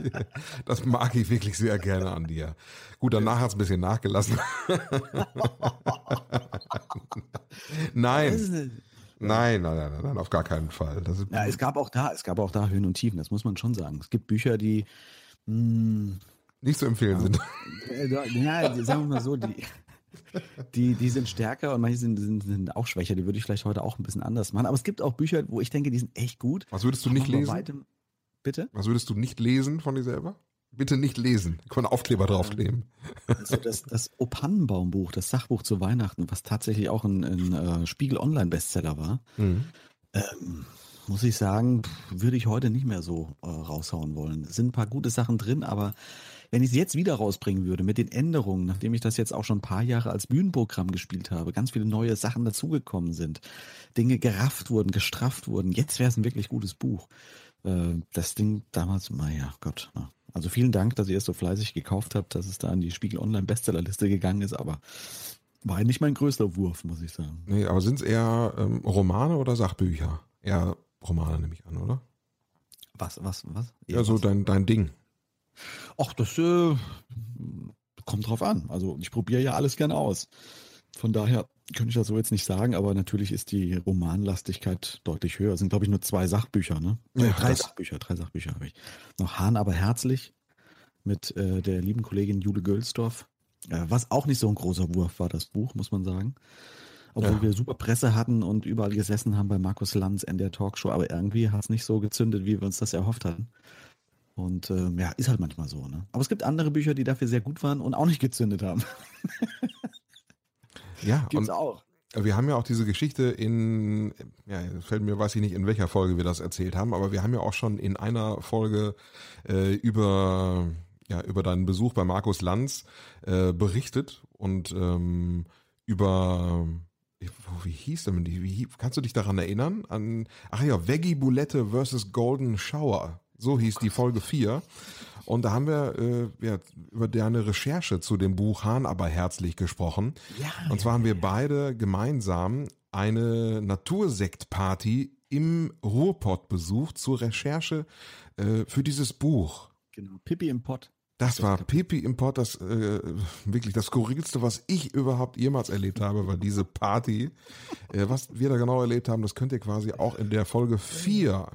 das mag ich wirklich sehr gerne an dir. Gut, danach hat es ein bisschen nachgelassen. nein. Nein, nein, nein, nein, auf gar keinen Fall. Ja, es gab auch da, es gab auch da Höhen und Tiefen, das muss man schon sagen. Es gibt Bücher, die mh, nicht zu empfehlen sind. Ja, sagen wir mal so, die, die, die sind stärker und manche sind, sind, sind auch schwächer. Die würde ich vielleicht heute auch ein bisschen anders machen. Aber es gibt auch Bücher, wo ich denke, die sind echt gut. Was würdest du nicht lesen? Bitte? Was würdest du nicht lesen von dir selber? Bitte nicht lesen. Ich kann einen Aufkleber draufkleben. Also das, das Opannenbaumbuch, das Sachbuch zu Weihnachten, was tatsächlich auch ein, ein äh, Spiegel Online-Bestseller war, Mhm. ähm, muss ich sagen, würde ich heute nicht mehr so äh, raushauen wollen. Es sind ein paar gute Sachen drin, aber wenn ich es jetzt wieder rausbringen würde mit den Änderungen, nachdem ich das jetzt auch schon ein paar Jahre als Bühnenprogramm gespielt habe, ganz viele neue Sachen dazugekommen sind, Dinge gerafft wurden, gestrafft wurden, jetzt wäre es ein wirklich gutes Buch. Äh, das Ding damals, naja, Gott. Na. Also vielen Dank, dass ihr es so fleißig gekauft habt, dass es da an die Spiegel Online Bestsellerliste gegangen ist, aber war nicht mein größter Wurf, muss ich sagen. Nee, aber sind es eher ähm, Romane oder Sachbücher? Eher Romane nehme ich an, oder? Was, was, was? Ja, so dein, dein Ding. Ach, das äh, kommt drauf an. Also ich probiere ja alles gerne aus. Von daher könnte ich das so jetzt nicht sagen, aber natürlich ist die Romanlastigkeit deutlich höher. Es sind, glaube ich, nur zwei Sachbücher, ne? Ja, äh, drei Sachbücher, drei Sachbücher habe ich. Noch Hahn aber herzlich mit äh, der lieben Kollegin Jule Gölsdorf. Äh, was auch nicht so ein großer Wurf war, das Buch, muss man sagen. Obwohl Ja. wir super Presse hatten und überall gesessen haben bei Markus Lanz in der Talkshow, aber irgendwie hat es nicht so gezündet, wie wir uns das erhofft hatten. Und ähm, ja, ist halt manchmal so. Ne? Aber es gibt andere Bücher, die dafür sehr gut waren und auch nicht gezündet haben. Ja, Gibt's auch. Wir haben ja auch diese Geschichte in, ja, fällt mir, weiß ich nicht, in welcher Folge wir das erzählt haben, aber wir haben ja auch schon in einer Folge äh, über, ja, über deinen Besuch bei Markus Lanz äh, berichtet und ähm, über, wie hieß denn die, wie, kannst du dich daran erinnern? An, ach ja, Veggie Boulette versus Golden Shower. So hieß die Folge 4. Und da haben wir äh, ja, über deine Recherche zu dem Buch Hahn aber herzlich gesprochen. Ja, und zwar haben wir beide gemeinsam eine Natursektparty im Ruhrpott besucht zur Recherche äh, für dieses Buch. Genau, Pippi im Pott. Das war Pipi im Pott, das äh, wirklich das skurrilste, was ich überhaupt jemals erlebt habe, war diese Party. Äh, was wir da genau erlebt haben, das könnt ihr quasi auch in der Folge 4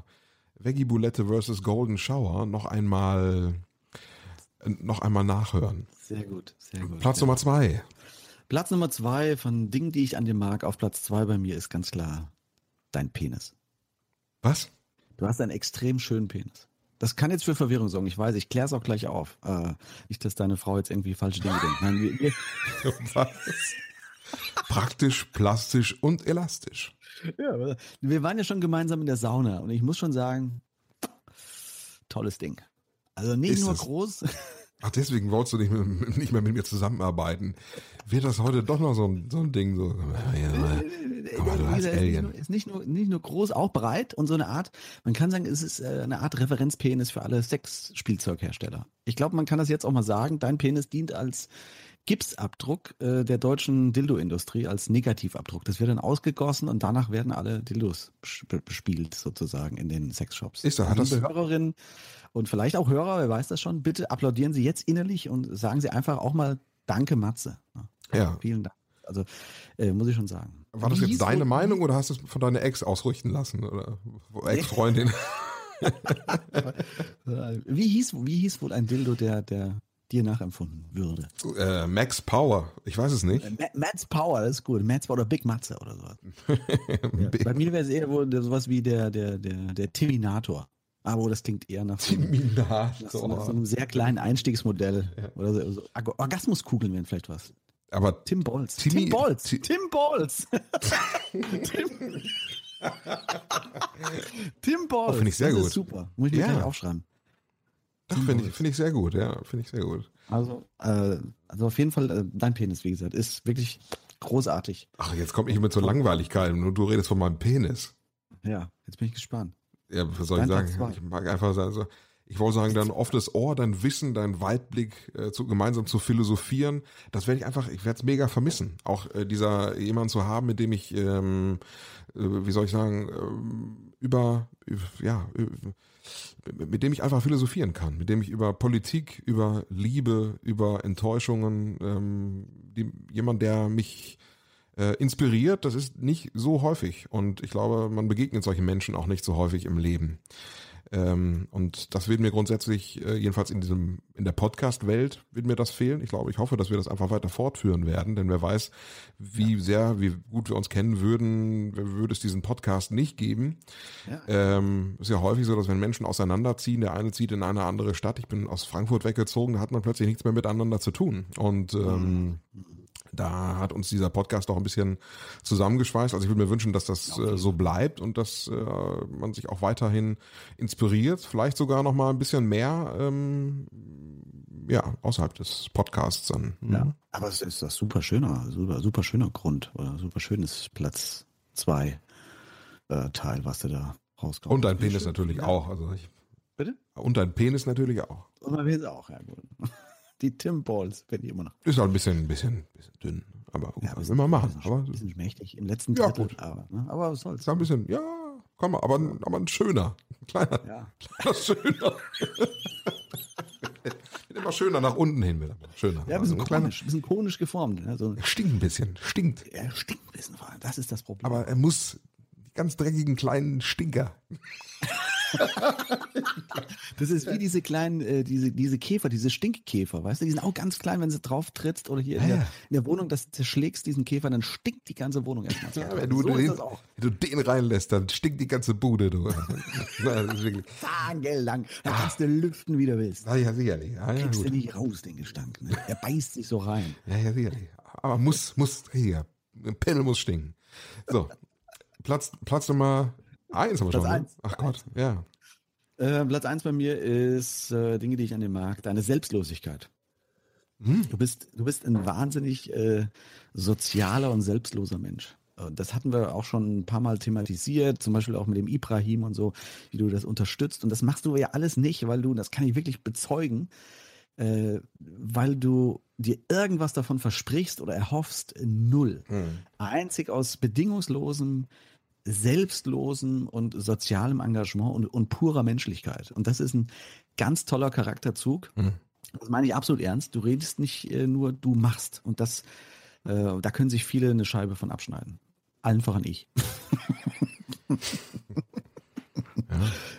Veggie Boulette versus Golden Shower noch einmal noch einmal nachhören. Sehr gut, sehr gut. Platz Nummer zwei. Platz Nummer zwei von Dingen, die ich an dir mag, auf Platz zwei bei mir ist ganz klar dein Penis. Was? Du hast einen extrem schönen Penis. Das kann jetzt für Verwirrung sorgen. Ich weiß, ich kläre es auch gleich auf. Äh, nicht, dass deine Frau jetzt irgendwie falsche Dinge denkt. Nein, wir, wir Was? Praktisch, plastisch und elastisch. Ja, wir waren ja schon gemeinsam in der Sauna und ich muss schon sagen, tolles Ding. Also nicht Ist nur es? groß. Ach, deswegen wolltest du nicht, mit, nicht mehr mit mir zusammenarbeiten. Wird das heute doch noch so ein, so ein Ding? So, ja, mal, komm mal, du hast ist, nicht Alien. nur, ist nicht nur nicht nur groß, auch breit und so eine Art. Man kann sagen, es ist äh, eine Art Referenzpenis für alle Sexspielzeughersteller. Ich glaube, man kann das jetzt auch mal sagen. Dein Penis dient als Gipsabdruck äh, der deutschen Dildo-Industrie als Negativabdruck. Das wird dann ausgegossen und danach werden alle Dildos bes- bespielt sozusagen in den Sexshops. Ist da- hat das- Hörerinnen und vielleicht auch Hörer, wer weiß das schon, bitte applaudieren Sie jetzt innerlich und sagen Sie einfach auch mal Danke Matze. Ja. Vielen Dank. Also äh, muss ich schon sagen. War das Wie jetzt deine Meinung oder hast du es von deiner Ex ausrichten lassen? Oder Ex-Freundin? Wie hieß, wie hieß wohl ein Dildo, der, der dir nachempfunden würde? äh, Max Power. Ich weiß es nicht. Ma- Mats Power, das ist gut. Mats Power oder Big Matze oder sowas. ja. Bei mir wäre es eher wohl sowas wie der, der, der, der Timinator. Aber das klingt eher nach so, einem- nach so, nach so einem sehr kleinen Einstiegsmodell. Oder so, so Org- Orgasmuskugeln wären vielleicht was. Aber Tim Bolz. Timmy- Tim Bolz. Ti- Tim Bolz. Tim, Tim Bolz. Oh, finde ich sehr das gut. Ist super. Muss ich mir Ja. gleich aufschreiben. Finde ich, finde ich sehr gut, ja, finde ich sehr gut. Also, äh, also auf jeden Fall, äh, dein Penis, wie gesagt, ist wirklich großartig. Ach, jetzt komme ich mit so Langweiligkeiten und du redest von meinem Penis. Ja, jetzt bin ich gespannt. Ja, was soll ich Dein sagen? Platz zwei. Ich mag einfach sagen, so, ich wollte sagen, dein offenes Ohr, dein Wissen, dein Weitblick, äh, zu, gemeinsam zu philosophieren, das werde ich einfach, ich werde es mega vermissen. Auch äh, dieser jemand zu haben, mit dem ich, ähm, äh, wie soll ich sagen, ähm, über, ja, mit dem ich einfach philosophieren kann, mit dem ich über Politik, über Liebe, über Enttäuschungen, ähm, die, jemand, der mich äh, inspiriert, das ist nicht so häufig. Und ich glaube, man begegnet solchen Menschen auch nicht so häufig im Leben. Ähm, und das wird mir grundsätzlich, äh, jedenfalls in diesem, in der Podcast-Welt, wird mir das fehlen. Ich glaube, ich hoffe, dass wir das einfach weiter fortführen werden, denn wer weiß, wie sehr, wie gut wir uns kennen würden, würde es diesen Podcast nicht geben. Ähm, ist ja häufig so, dass wenn Menschen auseinanderziehen, der eine zieht in eine andere Stadt, ich bin aus Frankfurt weggezogen, da hat man plötzlich nichts mehr miteinander zu tun. Und ähm, da hat uns dieser Podcast auch ein bisschen zusammengeschweißt. Also ich würde mir wünschen, dass das äh, so bleibt und dass äh, man sich auch weiterhin inspiriert, vielleicht sogar noch mal ein bisschen mehr, ähm, ja, außerhalb des Podcasts dann. Ja. Aber es ist das super schöner, super, super schöner Grund oder super schönes Platz zwei äh, Teil, was du da rauskommt. Und dein Penis natürlich auch. Also ich, Bitte? Und dein Penis natürlich auch. Und mein Penis auch, ja gut. Die Tim Balls finde ich immer noch. Ist halt ein bisschen, ein bisschen, bisschen dünn. Aber gut, was will man machen. Aber Ein bisschen schmächtig im letzten Ja, Drittel. gut. Aber, ne? aber was soll's. ist ein bisschen, ja, komm mal, aber, ein- aber ein schöner. Ein kleiner, Ja. kleiner schöner. Immer schöner nach unten hin wieder. Schöner. Ja, ein bisschen kleiner, konisch, ein bisschen konisch geformt. Ne? So, stinkt ein bisschen, stinkt. er stinkt ein bisschen. Das ist das Problem. Aber er muss die ganz dreckigen kleinen Stinker. Das ist wie diese kleinen, äh, diese, diese Käfer, diese Stinkkäfer, weißt du? Die sind auch ganz klein, wenn sie drauf trittst oder hier in, Ja, der, in der Wohnung, das zerschlägst diesen Käfer, dann stinkt die ganze Wohnung erstmal. Ja, wenn, du so ist den, das auch. wenn du den reinlässt, dann stinkt die ganze Bude, du. Na, das ist wirklich, Tagelang. Da kannst du lüften, wie du willst. na ja, sicherlich. Ja, ja, Kriegst du gut. nicht raus, den Gestank. Ne? Der beißt sich so rein. Ja, ja, sicherlich. Aber muss, muss dreckiger. ein Pimmel muss stinken. So, Platz, Platz Nummer eins haben wir Platz schon. Ne? eins. Ach Gott, ja. Äh, Platz eins bei mir ist äh, Dinge, die ich an dir mag. Deine Selbstlosigkeit. Hm? Du bist, du bist ein wahnsinnig äh, sozialer und selbstloser Mensch. Äh, Das hatten wir auch schon ein paar Mal thematisiert, zum Beispiel auch mit dem Ibrahim und so, wie du das unterstützt. Und das machst du ja alles nicht, weil du, das kann ich wirklich bezeugen, äh, weil du dir irgendwas davon versprichst oder erhoffst, null. Hm. Einzig aus bedingungslosem, selbstlosem und sozialem Engagement und, und purer Menschlichkeit. Und das ist ein ganz toller Charakterzug. Hm. Das meine ich absolut ernst. Du redest nicht äh, nur, du machst. Und das, äh, da können sich viele eine Scheibe von abschneiden. Allen voran ich.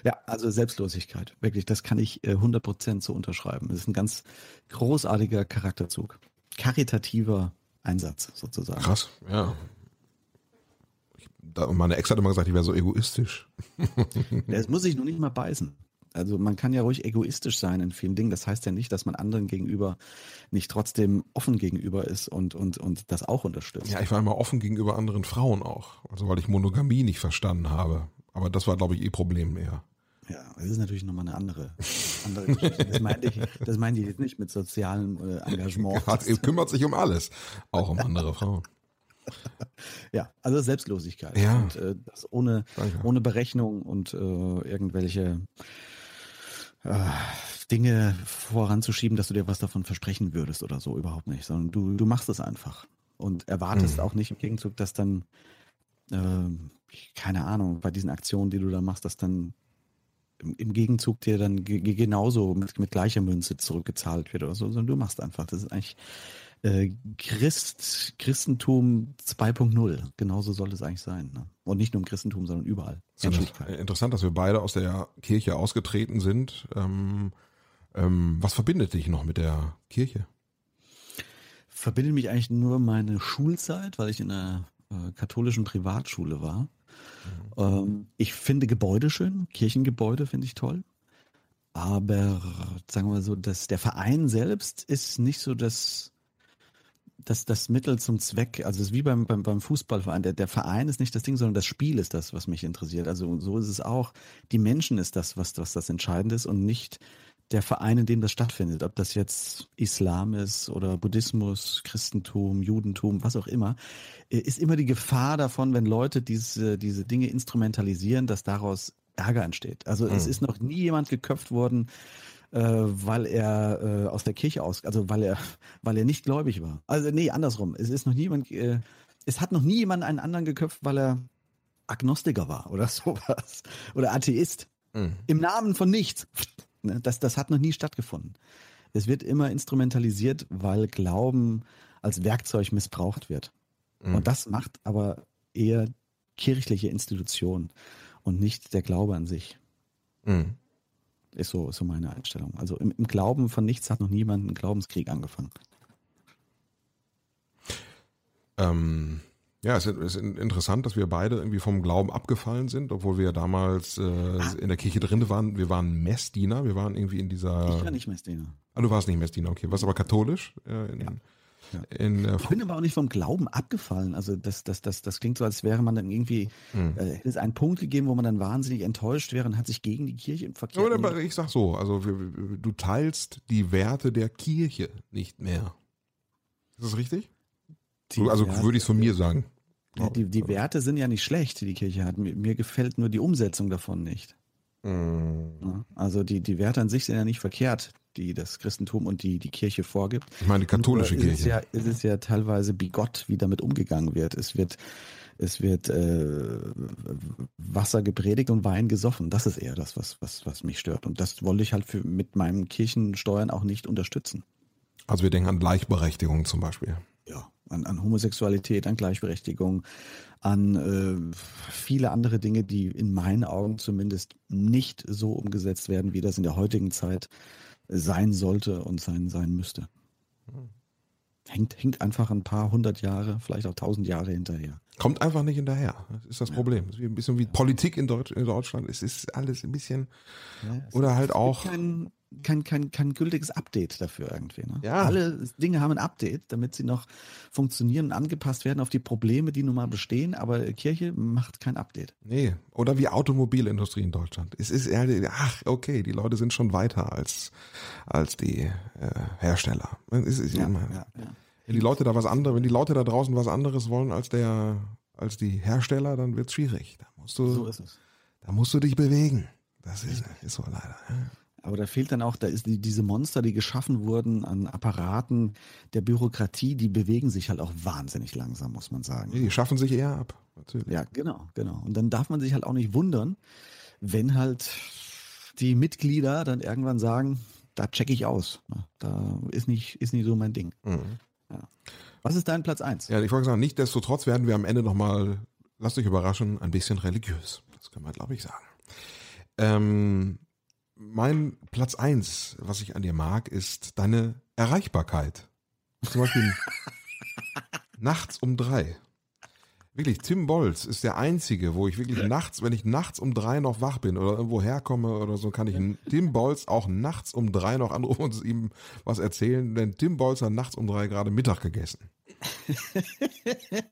ja. also Selbstlosigkeit. Wirklich, das kann ich äh, 100% so unterschreiben. Das ist ein ganz großartiger Charakterzug. Karitativer Einsatz sozusagen. Krass, ja. Meine Ex hat immer gesagt, ich wäre so egoistisch. Das muss ich noch nicht mal beißen. Also man kann ja ruhig egoistisch sein in vielen Dingen. Das heißt ja nicht, dass man anderen gegenüber nicht trotzdem offen gegenüber ist und, und, und das auch unterstützt. Ja, ich war immer offen gegenüber anderen Frauen auch. Also weil ich Monogamie nicht verstanden habe. Aber das war, glaube ich, eh Problem mehr. Ja, das ist natürlich nochmal eine andere, andere Geschichte. Das meinte ich, das meinte ich jetzt nicht mit sozialem äh, Engagement. Hat, er kümmert sich um alles. Auch um andere Frauen. Ja, also Selbstlosigkeit. Ja. Und äh, das ohne, Danke. ohne Berechnung und äh, irgendwelche äh, Dinge voranzuschieben, dass du dir was davon versprechen würdest oder so, überhaupt nicht. Sondern du, du machst es einfach. Und erwartest Mhm. auch nicht im Gegenzug, dass dann, ähm, keine Ahnung, bei diesen Aktionen, die du da machst, dass dann im, Gegenzug dir dann ge- ge- genauso mit, mit gleicher Münze zurückgezahlt wird oder so, sondern du machst einfach. Das ist eigentlich äh, Christ, Christentum 2.0. Genauso soll es eigentlich sein. Ne? Und nicht nur im Christentum, sondern überall. Äh, interessant, dass wir beide aus der Kirche ausgetreten sind. Ähm, ähm, was verbindet dich noch mit der Kirche? Verbindet mich eigentlich nur meine Schulzeit, weil ich in einer äh, katholischen Privatschule war. Ähm, ich finde Gebäude schön, Kirchengebäude finde ich toll. Aber sagen wir mal so, dass der Verein selbst ist nicht so das, das, das Mittel zum Zweck. Also es ist wie beim, beim, beim Fußballverein. Der, der Verein ist nicht das Ding, sondern das Spiel ist das, was mich interessiert. Also so ist es auch. Die Menschen ist das, was, was das Entscheidende ist und nicht der Verein, in dem das stattfindet. Ob das jetzt Islam ist oder Buddhismus, Christentum, Judentum, was auch immer, äh, ist immer die Gefahr davon, wenn Leute diese, diese Dinge instrumentalisieren, dass daraus Ärger entsteht. Also es Mhm. ist noch nie jemand geköpft worden, äh, weil er äh, aus der Kirche aus, also weil er, weil er nicht gläubig war. Also nee, andersrum. Es ist noch niemand, äh, es hat noch nie jemand einen anderen geköpft, weil er Agnostiker war oder sowas. Oder Atheist. Mhm. Im Namen von nichts. Ne, Das, das hat noch nie stattgefunden. Es wird immer instrumentalisiert, weil Glauben als Werkzeug missbraucht wird. Mhm. Und das macht aber eher kirchliche Institutionen und nicht der Glaube an sich. Mhm. Ist so, ist so meine Einstellung. Also im, im Glauben von nichts hat noch niemand einen Glaubenskrieg angefangen. Ähm, ja, es ist, es ist interessant, dass wir beide irgendwie vom Glauben abgefallen sind, obwohl wir ja damals äh, in der Kirche drin waren. Wir waren Messdiener, wir waren irgendwie in dieser. Ich war nicht Messdiener. Ah, du warst nicht Messdiener, okay. Warst aber katholisch? Äh, in, in, äh, Ich bin aber auch nicht vom Glauben abgefallen. Also das, das, das, das klingt so, als wäre man dann irgendwie, Hm. äh, hätte es einen Punkt gegeben, wo man dann wahnsinnig enttäuscht wäre und hat sich gegen die Kirche im Verkehr. Aber aber ich sag so, also du teilst die Werte der Kirche nicht mehr. Ist das richtig? Die also Werte- würde ich es von mir sagen. Ja, die, die Werte sind ja nicht schlecht, die die Kirche hat. Mir, mir gefällt nur die Umsetzung davon nicht. Hm. Ja, Also die, die Werte an sich sind ja nicht verkehrt, die das Christentum und die, die Kirche vorgibt. Ich meine die katholische Nur ist Es Kirche. ja, es ist ja teilweise bigott, wie damit umgegangen wird. Es wird, es wird äh, Wasser gepredigt und Wein gesoffen. Das ist eher das, was, was, was mich stört. Und das wollte ich halt für, mit meinen Kirchensteuern auch nicht unterstützen. Also wir denken an Gleichberechtigung zum Beispiel. Ja, an, an Homosexualität, an Gleichberechtigung, an äh, viele andere Dinge, die in meinen Augen zumindest nicht so umgesetzt werden, wie das in der heutigen Zeit sein sollte und sein, sein müsste. Hängt, hängt einfach ein paar hundert Jahre, vielleicht auch tausend Jahre hinterher. Kommt einfach nicht hinterher. Das ist das Problem. Das ist wie ein bisschen wie Politik in, Deutsch, in Deutschland. Es ist alles ein bisschen Ja, oder halt auch. Gibt kein, kein, kein, gültiges Update dafür irgendwie. Ne? Ja. Alle Dinge haben ein Update, damit sie noch funktionieren und angepasst werden auf die Probleme, die nun mal bestehen, aber Kirche macht kein Update. Nee, oder wie Automobilindustrie in Deutschland. Es ist eher, ach, okay, die Leute sind schon weiter als, als die äh, Hersteller. Es ist immer, ja, ja. Wenn die Leute da was anderes, wenn die Leute da draußen was anderes wollen als der, als die Hersteller, dann wird's schwierig. Da musst du, So ist es. da musst du dich bewegen. Das ist, ist so leider. Ja. Aber da fehlt dann auch, da ist die, diese Monster, die geschaffen wurden an Apparaten der Bürokratie, die bewegen sich halt auch wahnsinnig langsam, muss man sagen. Die schaffen sich eher ab, natürlich. Ja, genau, genau. Und dann darf man sich halt auch nicht wundern, wenn halt die Mitglieder dann irgendwann sagen, da checke ich aus. Ne? Da ist nicht, ist nicht so mein Ding. Mhm. Ja. Was ist dein Platz 1? Ja, ich wollte sagen, nichtsdestotrotz werden wir am Ende nochmal, lasst euch überraschen, ein bisschen religiös. Das können wir, glaube ich, sagen. Ähm, mein Platz eins, was ich an dir mag, ist deine Erreichbarkeit. Zum Beispiel nachts um drei. Wirklich, Tim Bolz ist der einzige, wo ich wirklich nachts, wenn ich nachts um drei noch wach bin oder irgendwo herkomme oder so, kann ich Tim Bolz auch nachts um drei noch anrufen und ihm was erzählen, denn Tim Bolz hat nachts um drei gerade Mittag gegessen.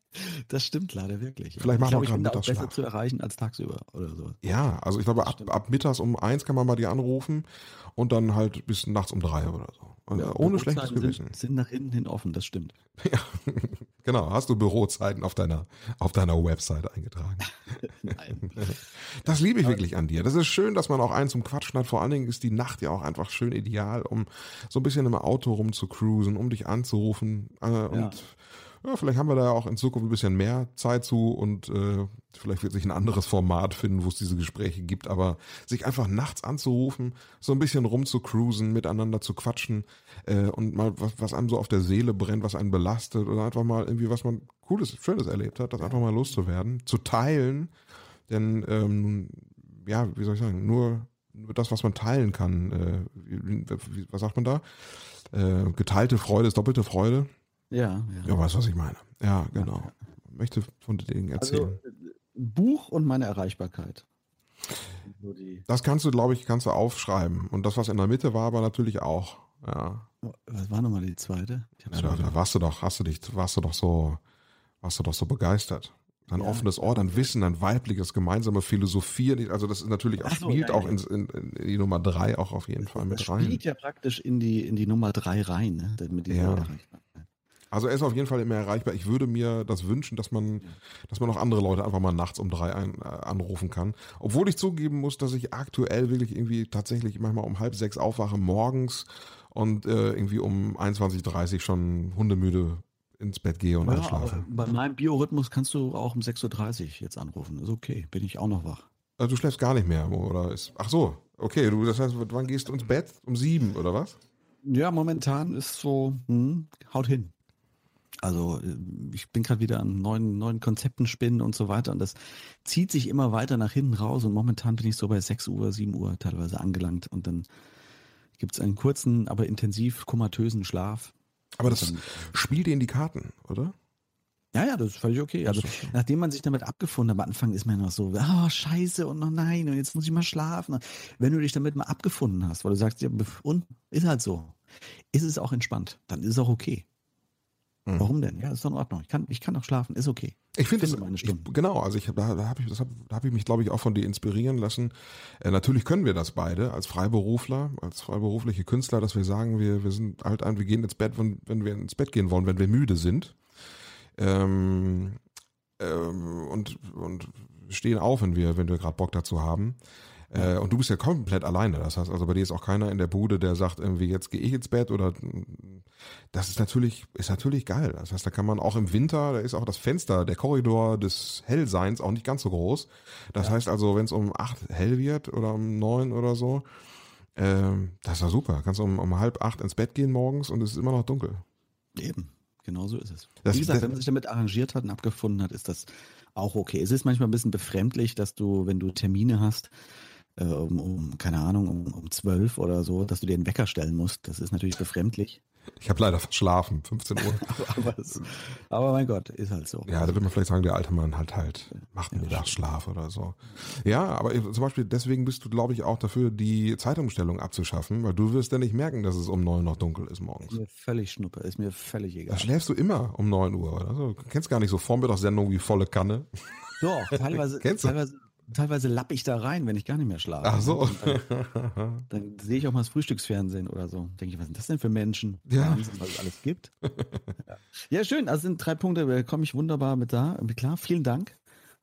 Das stimmt leider wirklich. Vielleicht machen ich wir gerade Mittagsschlaf. besser zu erreichen als tagsüber oder so. Ja, also ich glaube, ab, ab mittags um eins kann man bei dir anrufen und dann halt bis nachts um drei oder so. Ja, ohne schlechtes Gewissen. Sind, sind nach hinten hin offen, das stimmt. Ja, genau. Hast du Bürozeiten auf deiner, auf deiner Website eingetragen? Nein. Das liebe ich wirklich an dir. Das ist schön, dass man auch einen zum Quatschen hat. Vor allen Dingen ist die Nacht ja auch einfach schön ideal, um so ein bisschen im Auto rumzucruisen, um dich anzurufen. Äh, und ja, vielleicht haben wir da auch in Zukunft ein bisschen mehr Zeit zu und äh, vielleicht wird sich ein anderes Format finden, wo es diese Gespräche gibt. Aber sich einfach nachts anzurufen, so ein bisschen rumzucruisen, miteinander zu quatschen äh, und mal was, was einem so auf der Seele brennt, was einen belastet oder einfach mal irgendwie was man Cooles, Schönes erlebt hat, das einfach mal loszuwerden, zu teilen. Denn ähm, ja, wie soll ich sagen, nur, nur das, was man teilen kann, äh, wie, was sagt man da? Äh, geteilte Freude ist doppelte Freude. Ja, ja. Ja, weißt was ich meine. Ja, genau. Möchte von den Dingen erzählen. Also, Buch und meine Erreichbarkeit. Das kannst du, glaube ich, kannst du aufschreiben. Und das, was in der Mitte war, aber natürlich auch. Ja. was war nochmal die zweite? Ja da, warst du doch, hast du dich, warst du doch so, warst du doch so begeistert. Ein Ja. offenes Ohr, ein Wissen, ein weibliches, gemeinsame Philosophieren. Also das ist natürlich auch, so, spielt ja, auch ja. in, in, in die Nummer drei auch auf jeden Fall das mit rein. spielt ja praktisch in die, in die Nummer drei rein, ne? Mit dieser Ja. Erreichbarkeit. Also er ist auf jeden Fall immer erreichbar. Ich würde mir das wünschen, dass man, dass man auch andere Leute einfach mal nachts um drei ein, äh, anrufen kann. Obwohl ich zugeben muss, dass ich aktuell wirklich irgendwie tatsächlich manchmal um halb sechs aufwache morgens und äh, irgendwie um 21.30 Uhr schon hundemüde ins Bett gehe und Ja, einschlafe. bei meinem Biorhythmus kannst du auch um 6.30 Uhr jetzt anrufen. Ist okay, bin ich auch noch wach. Also du schläfst gar nicht mehr, oder ist. Ach so, okay, du, das heißt, wann gehst du ins Bett? Um sieben, oder was? Ja, momentan ist so, hm, haut hin. Also äh, ich bin gerade wieder an neuen, neuen Konzepten spinnen und so weiter und das zieht sich immer weiter nach hinten raus und momentan bin ich so bei 6 Uhr, 7 Uhr teilweise angelangt und dann gibt es einen kurzen, aber intensiv komatösen Schlaf. Aber das dann- spielt dir in die Karten, oder? Ja, ja, das ist völlig okay. Also, nachdem man sich damit abgefunden hat, am Anfang ist man noch so, ah, scheiße und noch nein und jetzt muss ich mal schlafen. Wenn du dich damit mal abgefunden hast, weil du sagst, ja, und ist halt so, ist es auch entspannt, dann ist es auch okay. Mhm. Warum denn? Ja, ist doch in Ordnung. Ich kann, ich kann auch schlafen, ist okay. Ich finde Finde das, meine ich, Stunden. genau, also ich, da, da habe ich, das hab, da hab ich mich, glaube ich, auch von dir inspirieren lassen. Äh, natürlich können wir das beide als Freiberufler, als freiberufliche Künstler, dass wir sagen, wir, wir sind halt ein, wir gehen ins Bett, wenn, wenn wir ins Bett gehen wollen, wenn wir müde sind. Ähm, ähm, und, und stehen auf, wenn wir, wenn wir gerade Bock dazu haben. Äh, und du bist ja komplett alleine. Das heißt, also bei dir ist auch keiner in der Bude, der sagt irgendwie, jetzt gehe ich ins Bett oder das ist natürlich, ist natürlich geil. Das heißt, da kann man auch im Winter, da ist auch das Fenster, der Korridor des Hellseins auch nicht ganz so groß. Das heißt also, wenn es um acht hell wird oder um neun oder so, ähm, das ist ja super. Kannst um, um halb acht ins Bett gehen morgens und es ist immer noch dunkel. Eben, genau so ist es. Das- Wie gesagt, das- wenn man sich damit arrangiert hat und abgefunden hat, ist das auch okay. Es ist manchmal ein bisschen befremdlich, dass du, wenn du Termine hast, äh, um, um, keine Ahnung, um, um 12 oder so, dass du dir einen Wecker stellen musst. Das ist natürlich befremdlich. Ich habe leider verschlafen, 15 Uhr. aber, aber mein Gott, ist halt so. Ja, da wird man vielleicht sagen, der alte Mann hat halt, macht einen Mittagsschlaf oder so. Ja, aber zum Beispiel deswegen bist du, glaube ich, auch dafür, die Zeitumstellung abzuschaffen, weil du wirst ja nicht merken, dass es um neun noch dunkel ist morgens. Ist mir völlig schnuppe, ist mir völlig Da egal. schläfst du immer um 9 Uhr, oder? so. Du kennst gar nicht so Vormittagssendungen wie volle Kanne. Doch, teilweise, Kennst du? teilweise, teilweise lapp ich da rein, wenn ich gar nicht mehr schlafe. Ach so. Dann, dann sehe ich auch mal das Frühstücksfernsehen oder so. Denke ich, was sind das denn für Menschen? Ja. Wahnsinn, was es alles gibt. ja. ja, schön. Also sind drei Punkte, da komme ich wunderbar mit da. Mit klar, vielen Dank.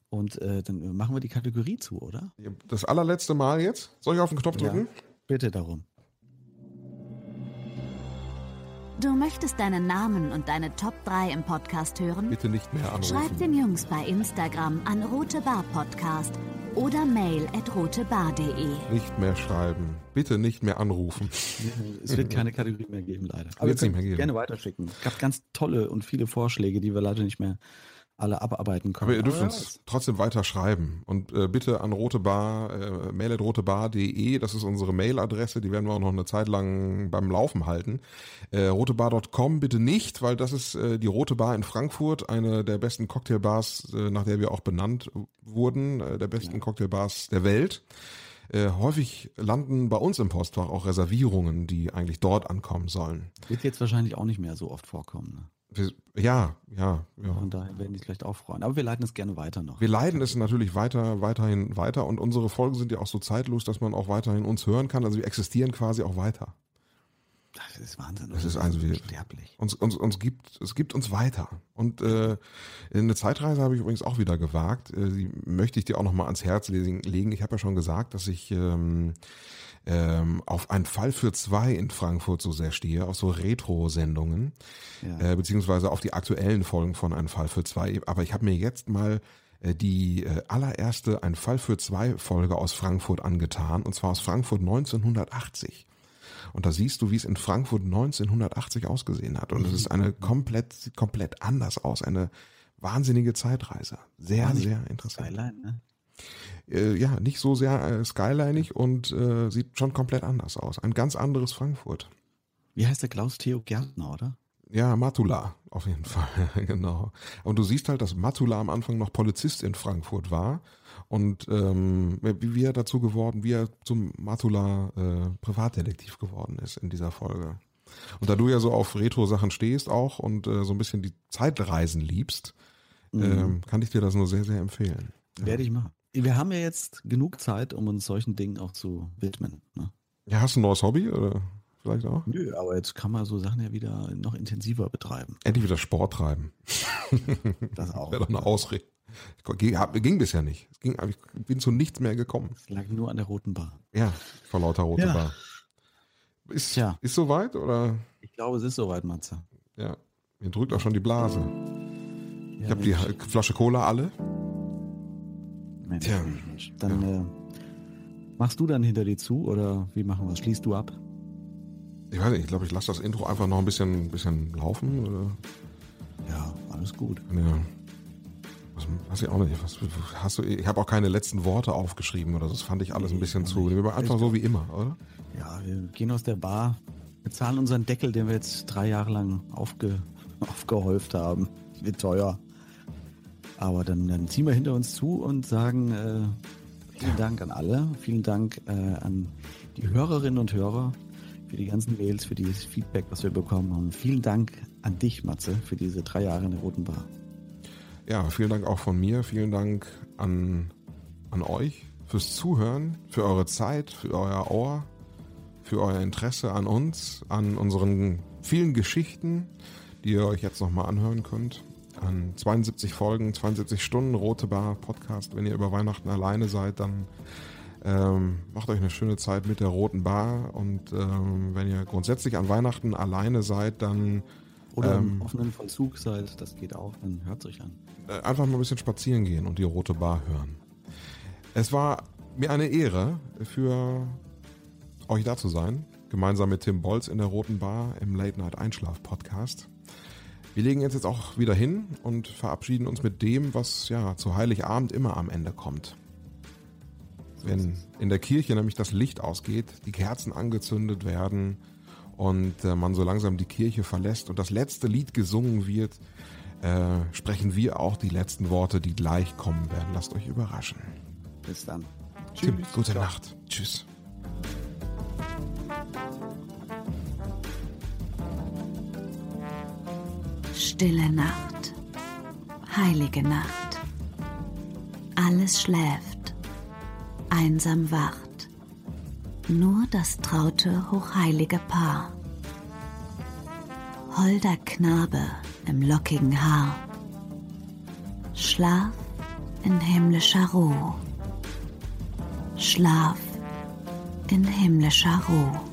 Und äh, dann machen wir die Kategorie zu, oder? Das allerletzte Mal jetzt? Soll ich auf den Knopf drücken? Bitte darum. Du möchtest deinen Namen und deine Top 3 im Podcast hören? Bitte nicht mehr anrufen. Schreib den Jungs bei Instagram an Rote Bar Podcast oder mail at rotebar.de. Nicht mehr schreiben. Bitte nicht mehr anrufen. Es wird keine Kategorie mehr geben, leider. Aber mehr geben. gerne weiterschicken. Es gab ganz tolle und viele Vorschläge, die wir leider nicht mehr alle abarbeiten können. Aber ihr dürft wer uns trotzdem weiter schreiben. Und äh, bitte an rotebar, äh, mail at rotebar.de, das ist unsere Mailadresse, die werden wir auch noch eine Zeit lang beim Laufen halten. Äh, rotebar.com bitte nicht, weil das ist äh, die Rote Bar in Frankfurt, eine der besten Cocktailbars, äh, nach der wir auch benannt wurden, äh, der besten Cocktailbars der Welt. Äh, häufig landen bei uns im Postfach auch Reservierungen, die eigentlich dort ankommen sollen. Wird jetzt wahrscheinlich auch nicht mehr so oft vorkommen. Ne? Ja, ja, ja. Von daher werden die es vielleicht auch freuen. Aber wir leiten es gerne weiter noch. Wir leiden es natürlich weiter, weiterhin weiter und unsere Folgen sind ja auch so zeitlos, dass man auch weiterhin uns hören kann. Also wir existieren quasi auch weiter. Das ist Wahnsinn. Das ist also wir, sterblich. uns, uns, uns gibt, es gibt uns weiter. Und äh, eine Zeitreise habe ich übrigens auch wieder gewagt. Äh, die möchte ich dir auch nochmal ans Herz legen. legen. Ich habe ja schon gesagt, dass ich ähm, ähm, auf einen Fall für zwei in Frankfurt so sehr stehe, auf so Retro-Sendungen, Ja. äh, beziehungsweise auf die aktuellen Folgen von Ein Fall für zwei. Aber ich habe mir jetzt mal äh, die äh, allererste Ein Fall für zwei Folge aus Frankfurt angetan, und zwar aus Frankfurt 1980. Und da siehst du, wie es in Frankfurt 1980 ausgesehen hat. Und es ist eine komplett, sieht komplett anders aus. Eine wahnsinnige Zeitreise. Sehr, sehr interessant. Skyline, ne? Äh, ja, nicht so sehr äh, skylinig und äh, sieht schon komplett anders aus. Ein ganz anderes Frankfurt. Wie heißt der Klaus Theo Gärtner, oder? Ja, Matula, auf jeden Fall, genau. Und du siehst halt, dass Matula am Anfang noch Polizist in Frankfurt war und ähm, wie, er dazu geworden, wie er zum Matula äh, Privatdetektiv geworden ist in dieser Folge. Und da du ja so auf Retro-Sachen stehst auch und äh, so ein bisschen die Zeitreisen liebst, Mhm. ähm, kann ich dir das nur sehr, sehr empfehlen. Werde ich machen. Wir haben ja jetzt genug Zeit, um uns solchen Dingen auch zu widmen. Ne? Ja, hast du ein neues Hobby oder vielleicht auch? Nö, aber jetzt kann man so Sachen ja wieder noch intensiver betreiben. Endlich wieder Sport treiben. Das auch. Wäre doch eine Ausrede. Ging, ging bisher nicht. Es ging, ich bin zu nichts mehr gekommen. Es lag nur an der roten Bar. Ja, vor lauter rote Ja. Bar. Ist, Tja. ist soweit oder? Ich glaube, es ist soweit, Matze. Ja. Mir drückt auch schon die Blase. Ja, ich habe die. Flasche Cola alle. Mensch, Tja. Mensch, Mensch. Dann äh, machst du dann hinter dir zu oder wie machen wir es? Schließt du ab? Ich weiß nicht, ich glaube, ich lasse das Intro einfach noch ein bisschen, bisschen laufen. Oder? Ja, alles gut. Ja. Was, weiß ich auch nicht. Was, hast du, ich habe auch keine letzten Worte aufgeschrieben oder so. Das fand ich alles ein bisschen zu. Wir einfach so wie immer, oder? Ja, wir gehen aus der Bar, bezahlen unseren Deckel, den wir jetzt drei Jahre lang aufge, aufgehäuft haben. Wird teuer. Aber dann, dann ziehen wir hinter uns zu und sagen äh, vielen Dank an alle. Vielen Dank äh, an die Hörerinnen und Hörer für die ganzen Mails, für dieses Feedback, was wir bekommen haben. Vielen Dank an dich, Matze, für diese drei Jahre in der Roten Bar. Ja, vielen Dank auch von mir. Vielen Dank an, an euch fürs Zuhören, für eure Zeit, für euer Ohr, für euer Interesse an uns, an unseren vielen Geschichten, die ihr euch jetzt nochmal anhören könnt. An 72 Folgen, 72 Stunden Rote Bar Podcast. Wenn ihr über Weihnachten alleine seid, dann ähm, macht euch eine schöne Zeit mit der Roten Bar. Und ähm, wenn ihr grundsätzlich an Weihnachten alleine seid, dann Oder ähm, im offenen Vollzug seid, das geht auch, dann hört es euch an. äh, einfach mal ein bisschen spazieren gehen und die Rote Bar hören. Es war mir eine Ehre, für euch da zu sein, gemeinsam mit Tim Bolz in der Roten Bar im Late Night Einschlaf Podcast. Wir legen jetzt, jetzt auch wieder hin und verabschieden uns mit dem, was ja zu Heiligabend immer am Ende kommt. Wenn in der Kirche nämlich das Licht ausgeht, die Kerzen angezündet werden und äh, man so langsam die Kirche verlässt und das letzte Lied gesungen wird, äh, sprechen wir auch die letzten Worte, die gleich kommen werden. Lasst euch überraschen. Bis dann. Tim, gute Nacht. Tschüss. Stille Nacht, heilige Nacht. Alles schläft, einsam wacht. Nur das traute, hochheilige Paar. Holder Knabe im lockigen Haar. Schlaf in himmlischer Ruhe. Schlaf in himmlischer Ruhe.